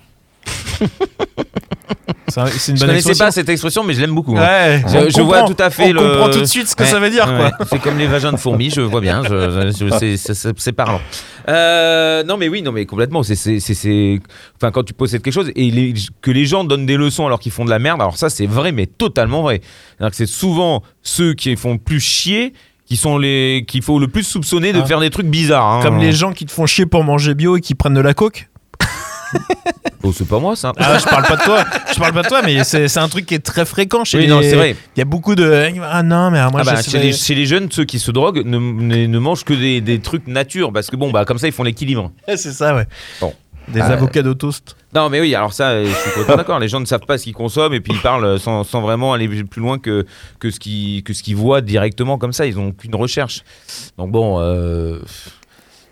C'est un- une je bonne connaissais expression. pas cette expression, mais je l'aime beaucoup. hein. Ouais, Je, vois tout à fait on le. comprend tout de suite ce que Ouais, ça veut dire, quoi. ouais. C'est comme les vagins de fourmis, je vois bien. Je, je- je- c'est- parlant. Euh, non, mais oui, non, mais complètement. C'est, enfin, quand tu possèdes quelque chose et les- que les gens donnent des leçons alors qu'ils font de la merde, alors ça, c'est vrai, mais totalement vrai. C'est souvent ceux qui font plus chier qui sont les qu'il faut le plus soupçonner de Ah. faire des trucs bizarres. hein. Comme les gens qui te font chier pour manger bio et qui prennent de la coke. (laughs) Oh, c'est pas moi ça. Ah, je parle pas de toi. Je parle pas de toi, mais c'est un truc qui est très fréquent chez Oui, les. non, c'est vrai. Il y a beaucoup de. Ah non, mais moi, Ah bah, je chez, les, chez les jeunes, ceux qui se droguent ne, ne, ne mangent que des, des trucs nature parce que bon, bah comme ça ils font l'équilibre. (laughs) C'est ça, ouais. Bon. Des Ah, avocats de toast. Non, mais oui, alors ça, euh, je suis complètement d'accord. Les gens ne savent pas ce qu'ils consomment et puis ils parlent sans, sans vraiment aller plus loin que, que ce qu'ils voient directement comme ça. Ils n'ont qu'une recherche. Donc bon. euh,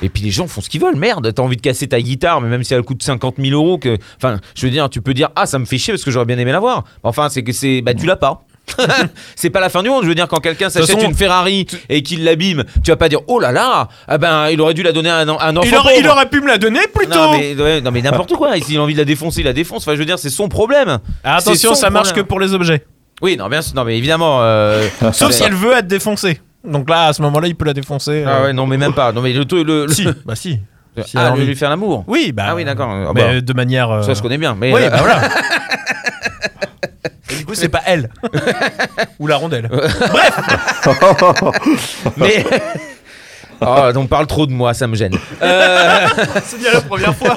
Et puis les gens font ce qu'ils veulent, merde, t'as envie de casser ta guitare, mais même si elle coûte 50 000 euros, que... enfin, je veux dire, tu peux dire, ah, ça me fait chier parce que j'aurais bien aimé l'avoir. Enfin, c'est que c'est, bah, tu l'as pas. (laughs) c'est pas la fin du monde. Je veux dire, quand quelqu'un s'achète façon, une Ferrari et qu'il l'abîme, tu vas pas dire, oh là là, ah ben, il aurait dû la donner à un, à un enfant. Il aurait, il pauvre. aurait pu me la donner plus tôt. Non mais, ouais, non mais n'importe quoi, s'il a envie de la défoncer, il la défonce. Enfin je veux dire, c'est son problème. Ah, attention, son ça marche problème. que pour les objets. Oui, non, bien sûr, non mais évidemment. euh, Sauf si elle veut être défoncée. Donc là, à ce moment-là, il peut la défoncer. Ah euh. ouais, non mais même pas. Non mais le truc, le, le- Si, (laughs) bah si. Si elle a ah, envie. lui faire l'amour. Oui, bah. Ah oui, d'accord. Ah mais bah, de manière. euh, Ça je connais bien. Mais Oui, euh, bah voilà. (laughs) Coup, c'est pas elle. (laughs) Ou la rondelle. (laughs) (laughs) mais. Oh, on parle trop de moi, ça me gêne. Euh, c'est bien la première fois.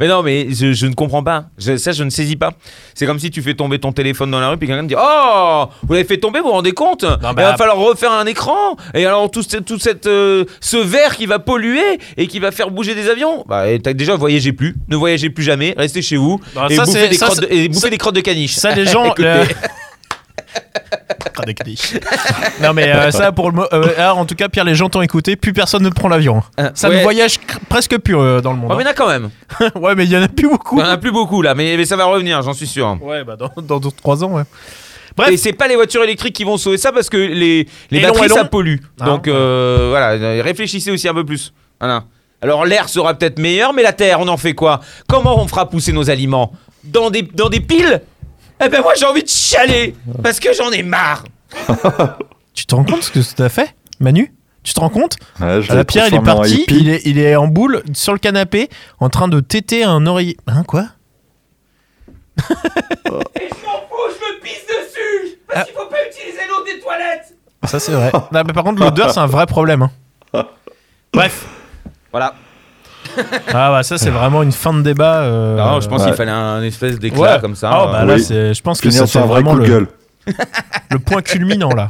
Mais non, mais je, je ne comprends pas. Je- ça, je ne saisis pas. C'est comme si tu fais tomber ton téléphone dans la rue, puis quelqu'un te dit Oh, vous l'avez fait tomber, vous vous rendez compte? Bah, Il va falloir refaire un écran. Et alors, tout, ce- tout cette, euh, ce verre qui va polluer et qui va faire bouger des avions? Bah, et déjà, voyagez plus. Ne voyagez plus jamais. Restez chez vous. Non, et ça, bouffez, des, ça, crottes de, c'est- et bouffez ça- des crottes de caniche. Ça, les (laughs) gens. Écoutez. le- (laughs) Non mais euh, ça pour le euh, en tout cas Pierre les gens t'ont écouté plus personne ne prend l'avion Euh, ça ouais. ne voyage presque plus euh, dans le monde mais il y en a quand même. hein. (laughs) ouais mais il y en a plus beaucoup Il y en a plus beaucoup là, mais, mais ça va revenir, j'en suis sûr. ouais bah dans dans d'autres trois ans ouais Bref. Et c'est pas les voitures électriques qui vont sauver ça parce que les, les Et batteries long. ça pollue. Ah, Donc voilà, réfléchissez aussi un peu plus. Voilà. Alors l'air sera peut-être meilleur, mais la terre, on en fait quoi? Comment on fera pousser nos aliments? Dans des, dans des piles? Eh ben moi j'ai envie de chialer parce que j'en ai marre. (laughs) tu te rends compte ce que t'as fait Manu? Tu te rends compte? Ouais, je Ah, la Pierre il est parti il est, il est en boule sur le canapé en train de téter un oreiller hein quoi? (laughs) Et je m'en fous, je me pisse dessus Ah. qu'il faut pas utiliser l'eau des toilettes. ça c'est vrai non, mais par contre l'odeur c'est un vrai problème hein. (laughs) bref Voilà. Ah bah ça c'est vraiment une fin de débat euh, Non, je pense ouais. qu'il fallait un espèce d'éclat Ouais. comme ça. Ah, bah là, Oui. je pense que c'est vrai vraiment coup de le, gueule. (laughs) le point culminant là.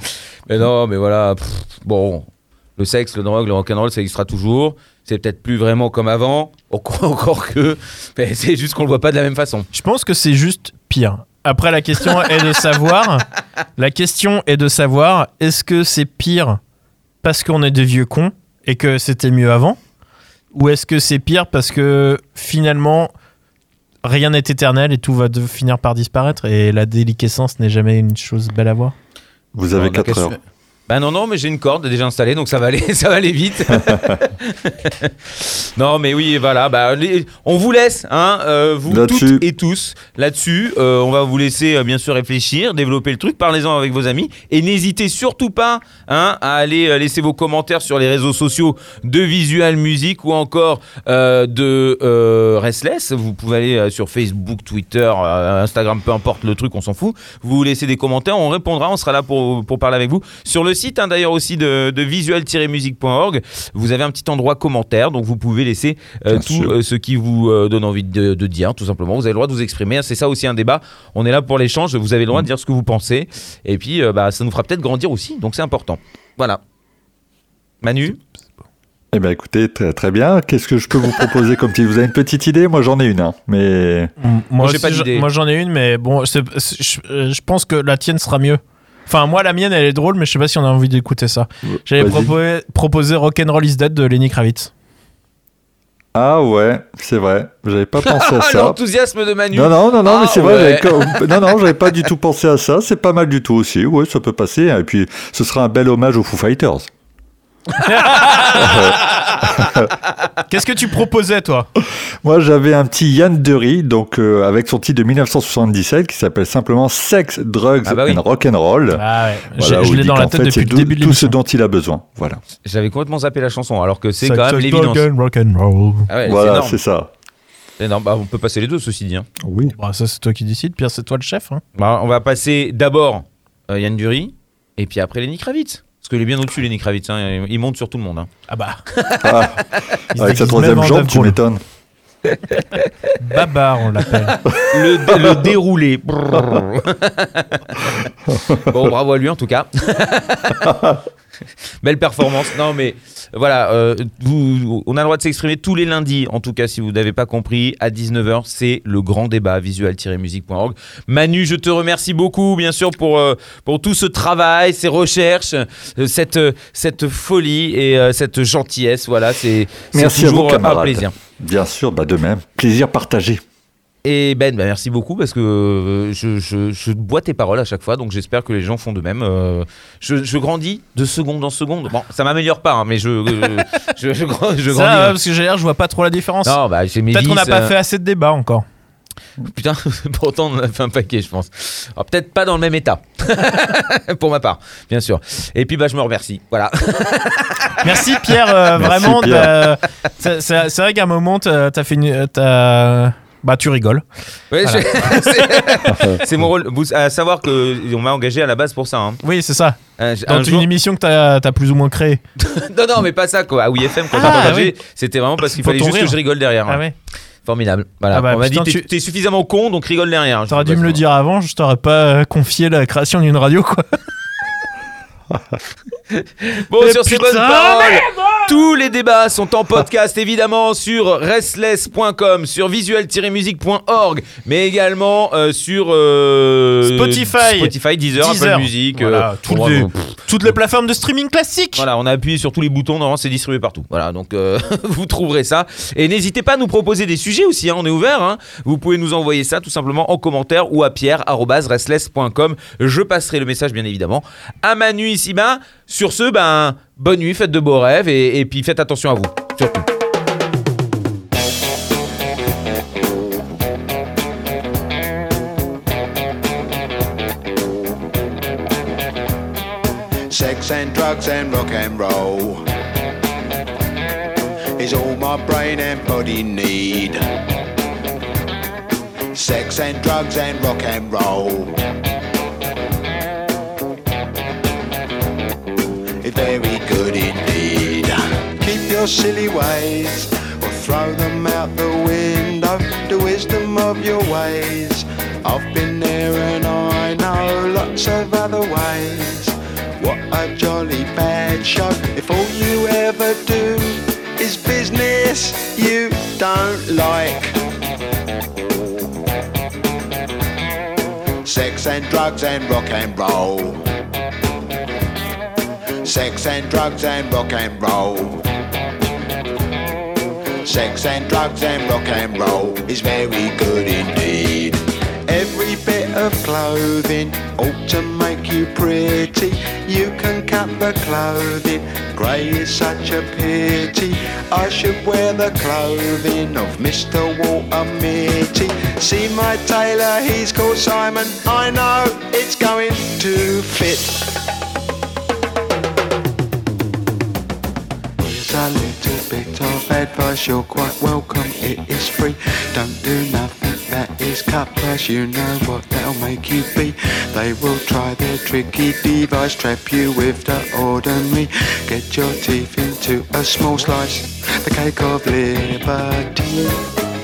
Mais non, mais voilà. pff, bon, le sexe, le drogue, le rock'n'roll, ça existera toujours. C'est peut-être plus vraiment comme avant, encore, (laughs) encore que. Mais c'est juste qu'on le voit pas de la même façon. Je pense que c'est juste pire. Après, la question est de savoir. (laughs) La question est de savoir est-ce que c'est pire parce qu'on est des vieux cons et que c'était mieux avant, ou est-ce que c'est pire parce que finalement rien n'est éternel et tout va de- finir par disparaître et la déliquescence n'est jamais une chose belle à voir? Vous avez Non, 4 qu'est-ce heures. Bah non, non, mais j'ai une corde déjà installée, donc ça va aller, (laughs) ça va aller vite. (laughs) Non, mais oui, voilà. Bah, les- on vous laisse, hein, euh, vous toutes et tous, là-dessus. Euh, on va vous laisser euh, bien sûr réfléchir, développer le truc. Parlez-en avec vos amis et n'hésitez surtout pas, hein, à aller laisser vos commentaires sur les réseaux sociaux de Visual Music ou encore de Restless. Vous pouvez aller sur Facebook, Twitter, Instagram, peu importe le truc, on s'en fout. Vous laissez des commentaires, on répondra, on sera là pour, pour parler avec vous. Sur le site, hein, d'ailleurs aussi de, de visual-music.org, vous avez un petit endroit commentaire, donc vous pouvez laisser euh, tout euh, ce qui vous euh, donne envie de, de dire, tout simplement. Vous avez le droit de vous exprimer. C'est ça aussi un débat. On est là pour l'échange. Vous avez le droit de dire ce que vous pensez. Et puis, euh, bah, ça nous fera peut-être grandir aussi. Donc, c'est important. Voilà. Manu? Eh bien, écoutez, très, très bien. Qu'est-ce que je peux vous proposer comme petit Vous avez une petite idée? Moi, j'en ai une, hein. mais Moi, j'ai aussi, pas j'en- d'idée. moi j'en ai une, mais bon, je pense que la tienne sera mieux. Enfin, moi, la mienne, elle est drôle, mais je sais pas si on a envie d'écouter ça. J'avais proposé, proposé Rock'n'Roll is Dead de Lenny Kravitz. Ah ouais, c'est vrai. J'avais pas pensé à Ah, (laughs) ça. l'enthousiasme de Manu Non, non, non, non, Ah, mais c'est vrai, ouais. j'avais co- (laughs) non, non, j'avais pas du tout pensé à ça. C'est pas mal du tout aussi. Ouais, ça peut passer. Et puis, ce sera un bel hommage aux Foo Fighters. (laughs) Qu'est-ce que tu proposais, toi? Moi, j'avais un petit Yann Dury, donc euh, avec son titre de 1977 qui s'appelle simplement Sex, Drugs Ah bah oui. and Rock'n'Roll. Ah ouais, Voilà, je l'ai dans la tête fait, depuis le tout- début de Tout ce dont il a besoin. Voilà. J'avais complètement zappé la chanson, alors que c'est quand même sex, l'évidence. drug and Rock'n'Roll. Ah ouais, voilà, c'est ça. énorme. Bah, on peut passer les deux, ceci dit. hein. Oui. Bah, ça, c'est toi qui décides. Pierre, c'est toi le chef. Hein. Bah, on va passer d'abord euh, Yann Dury, et puis après Lenny Kravitz. Parce qu'il est bien au-dessus, Lenny Kravitz. hein. Il monte sur tout le monde. hein. Ah bah. Ah, (laughs) se avec sa troisième jambe, tu m'étonnes. (laughs) Babar, on l'appelle. (laughs) Le, le déroulé. Bon, bravo à lui en tout cas. (laughs) Belle performance. Non, mais voilà, euh, vous, on a le droit de s'exprimer tous les lundis, en tout cas, si vous n'avez pas compris, à 19h, c'est le grand débat visual-musique.org. Manu, je te remercie beaucoup, bien sûr, pour, euh, pour tout ce travail, ces recherches, euh, cette, euh, cette folie et euh, cette gentillesse. Voilà, c'est Merci à vous, toujours un plaisir. Bien sûr, bah de même. Plaisir partagé. Et Ben, bah, merci beaucoup parce que euh, je, je- je bois tes paroles à chaque fois, donc j'espère que les gens font de même. Euh, je, je grandis de seconde en seconde. Bon, ça m'améliore pas, hein, mais je, euh, (laughs) je, je, gra- je Ça, grandis. ouais, hein. parce que j'ai l'air, je vois pas trop la différence. Non, bah, j'ai mes Peut-être qu'on n'a pas euh, fait assez de débats encore. Putain, (laughs) pourtant on en a fait un paquet, je pense. Alors, peut-être pas dans le même état, (laughs) pour ma part, bien sûr. Et puis bah, je me remercie. Voilà. Merci Pierre, euh, Merci, vraiment. Pierre. t'as- C'est vrai qu'à un moment, t'as t'as fait une. t'as- Bah, tu rigoles. Voilà. je- (laughs) (laughs) c'est- mon rôle. Vous, à savoir que on m'a engagé à la base pour ça. hein. Oui, c'est ça. Un- un Dans une jour- émission que t'as as plus ou moins créée. (laughs) Non, non, mais pas ça quoi. À WFM quand Ah, j'ai engagé, oui. c'était vraiment parce qu'il fallait juste rire. que je rigole derrière. Ah ouais. Formidable. Voilà. Ah bah, on m'a dit t'es tu- suffisamment con donc rigole derrière. Je T'aurais dû bah, me le dire avant, je t'aurais pas euh, confié la création d'une radio, quoi. (laughs) Bon, Mais sur ces bonnes paroles, tous les débats sont en podcast évidemment sur restless.com, sur visual-music.org, mais également euh, sur euh, Spotify. Spotify, Deezer, Deezer. Apple Music. Voilà, euh, toutes les- Toutes plateformes de streaming classiques. Voilà, on a appuyé sur tous les boutons, normalement c'est distribué partout. Voilà, donc (laughs) vous trouverez ça. Et n'hésitez pas à nous proposer des sujets aussi, hein, on est ouvert. hein. Vous pouvez nous envoyer ça tout simplement en commentaire ou à pierre.restless.com. Je passerai le message bien évidemment à Manu ici-bas. Sur ce, ben, bonne nuit, faites de beaux rêves et, puis faites attention à vous, surtout. Sex and drugs and rock and roll is all my brain and body need. Sex and drugs and rock and roll. Your silly ways or throw them out the window. The wisdom of your ways. I've been there and I know lots of other ways. What a jolly bad show. If all you ever do is business you don't like. Sex and drugs and rock and roll. Sex and drugs and rock and roll. Sex and drugs and rock and roll is very good indeed. Every bit of clothing ought to make you pretty. You can cut the clothing, grey is such a pity. I should wear the clothing of Mr. Walter Mitty. See my tailor, he's called Simon. I know it's going to fit. Bit of advice, you're quite welcome, it is free. Don't do nothing that is cut price, you know what they'll make you be. They will try their tricky device, trap you with the ordinary. Get your teeth into a small slice, the cake of liberty.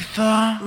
head.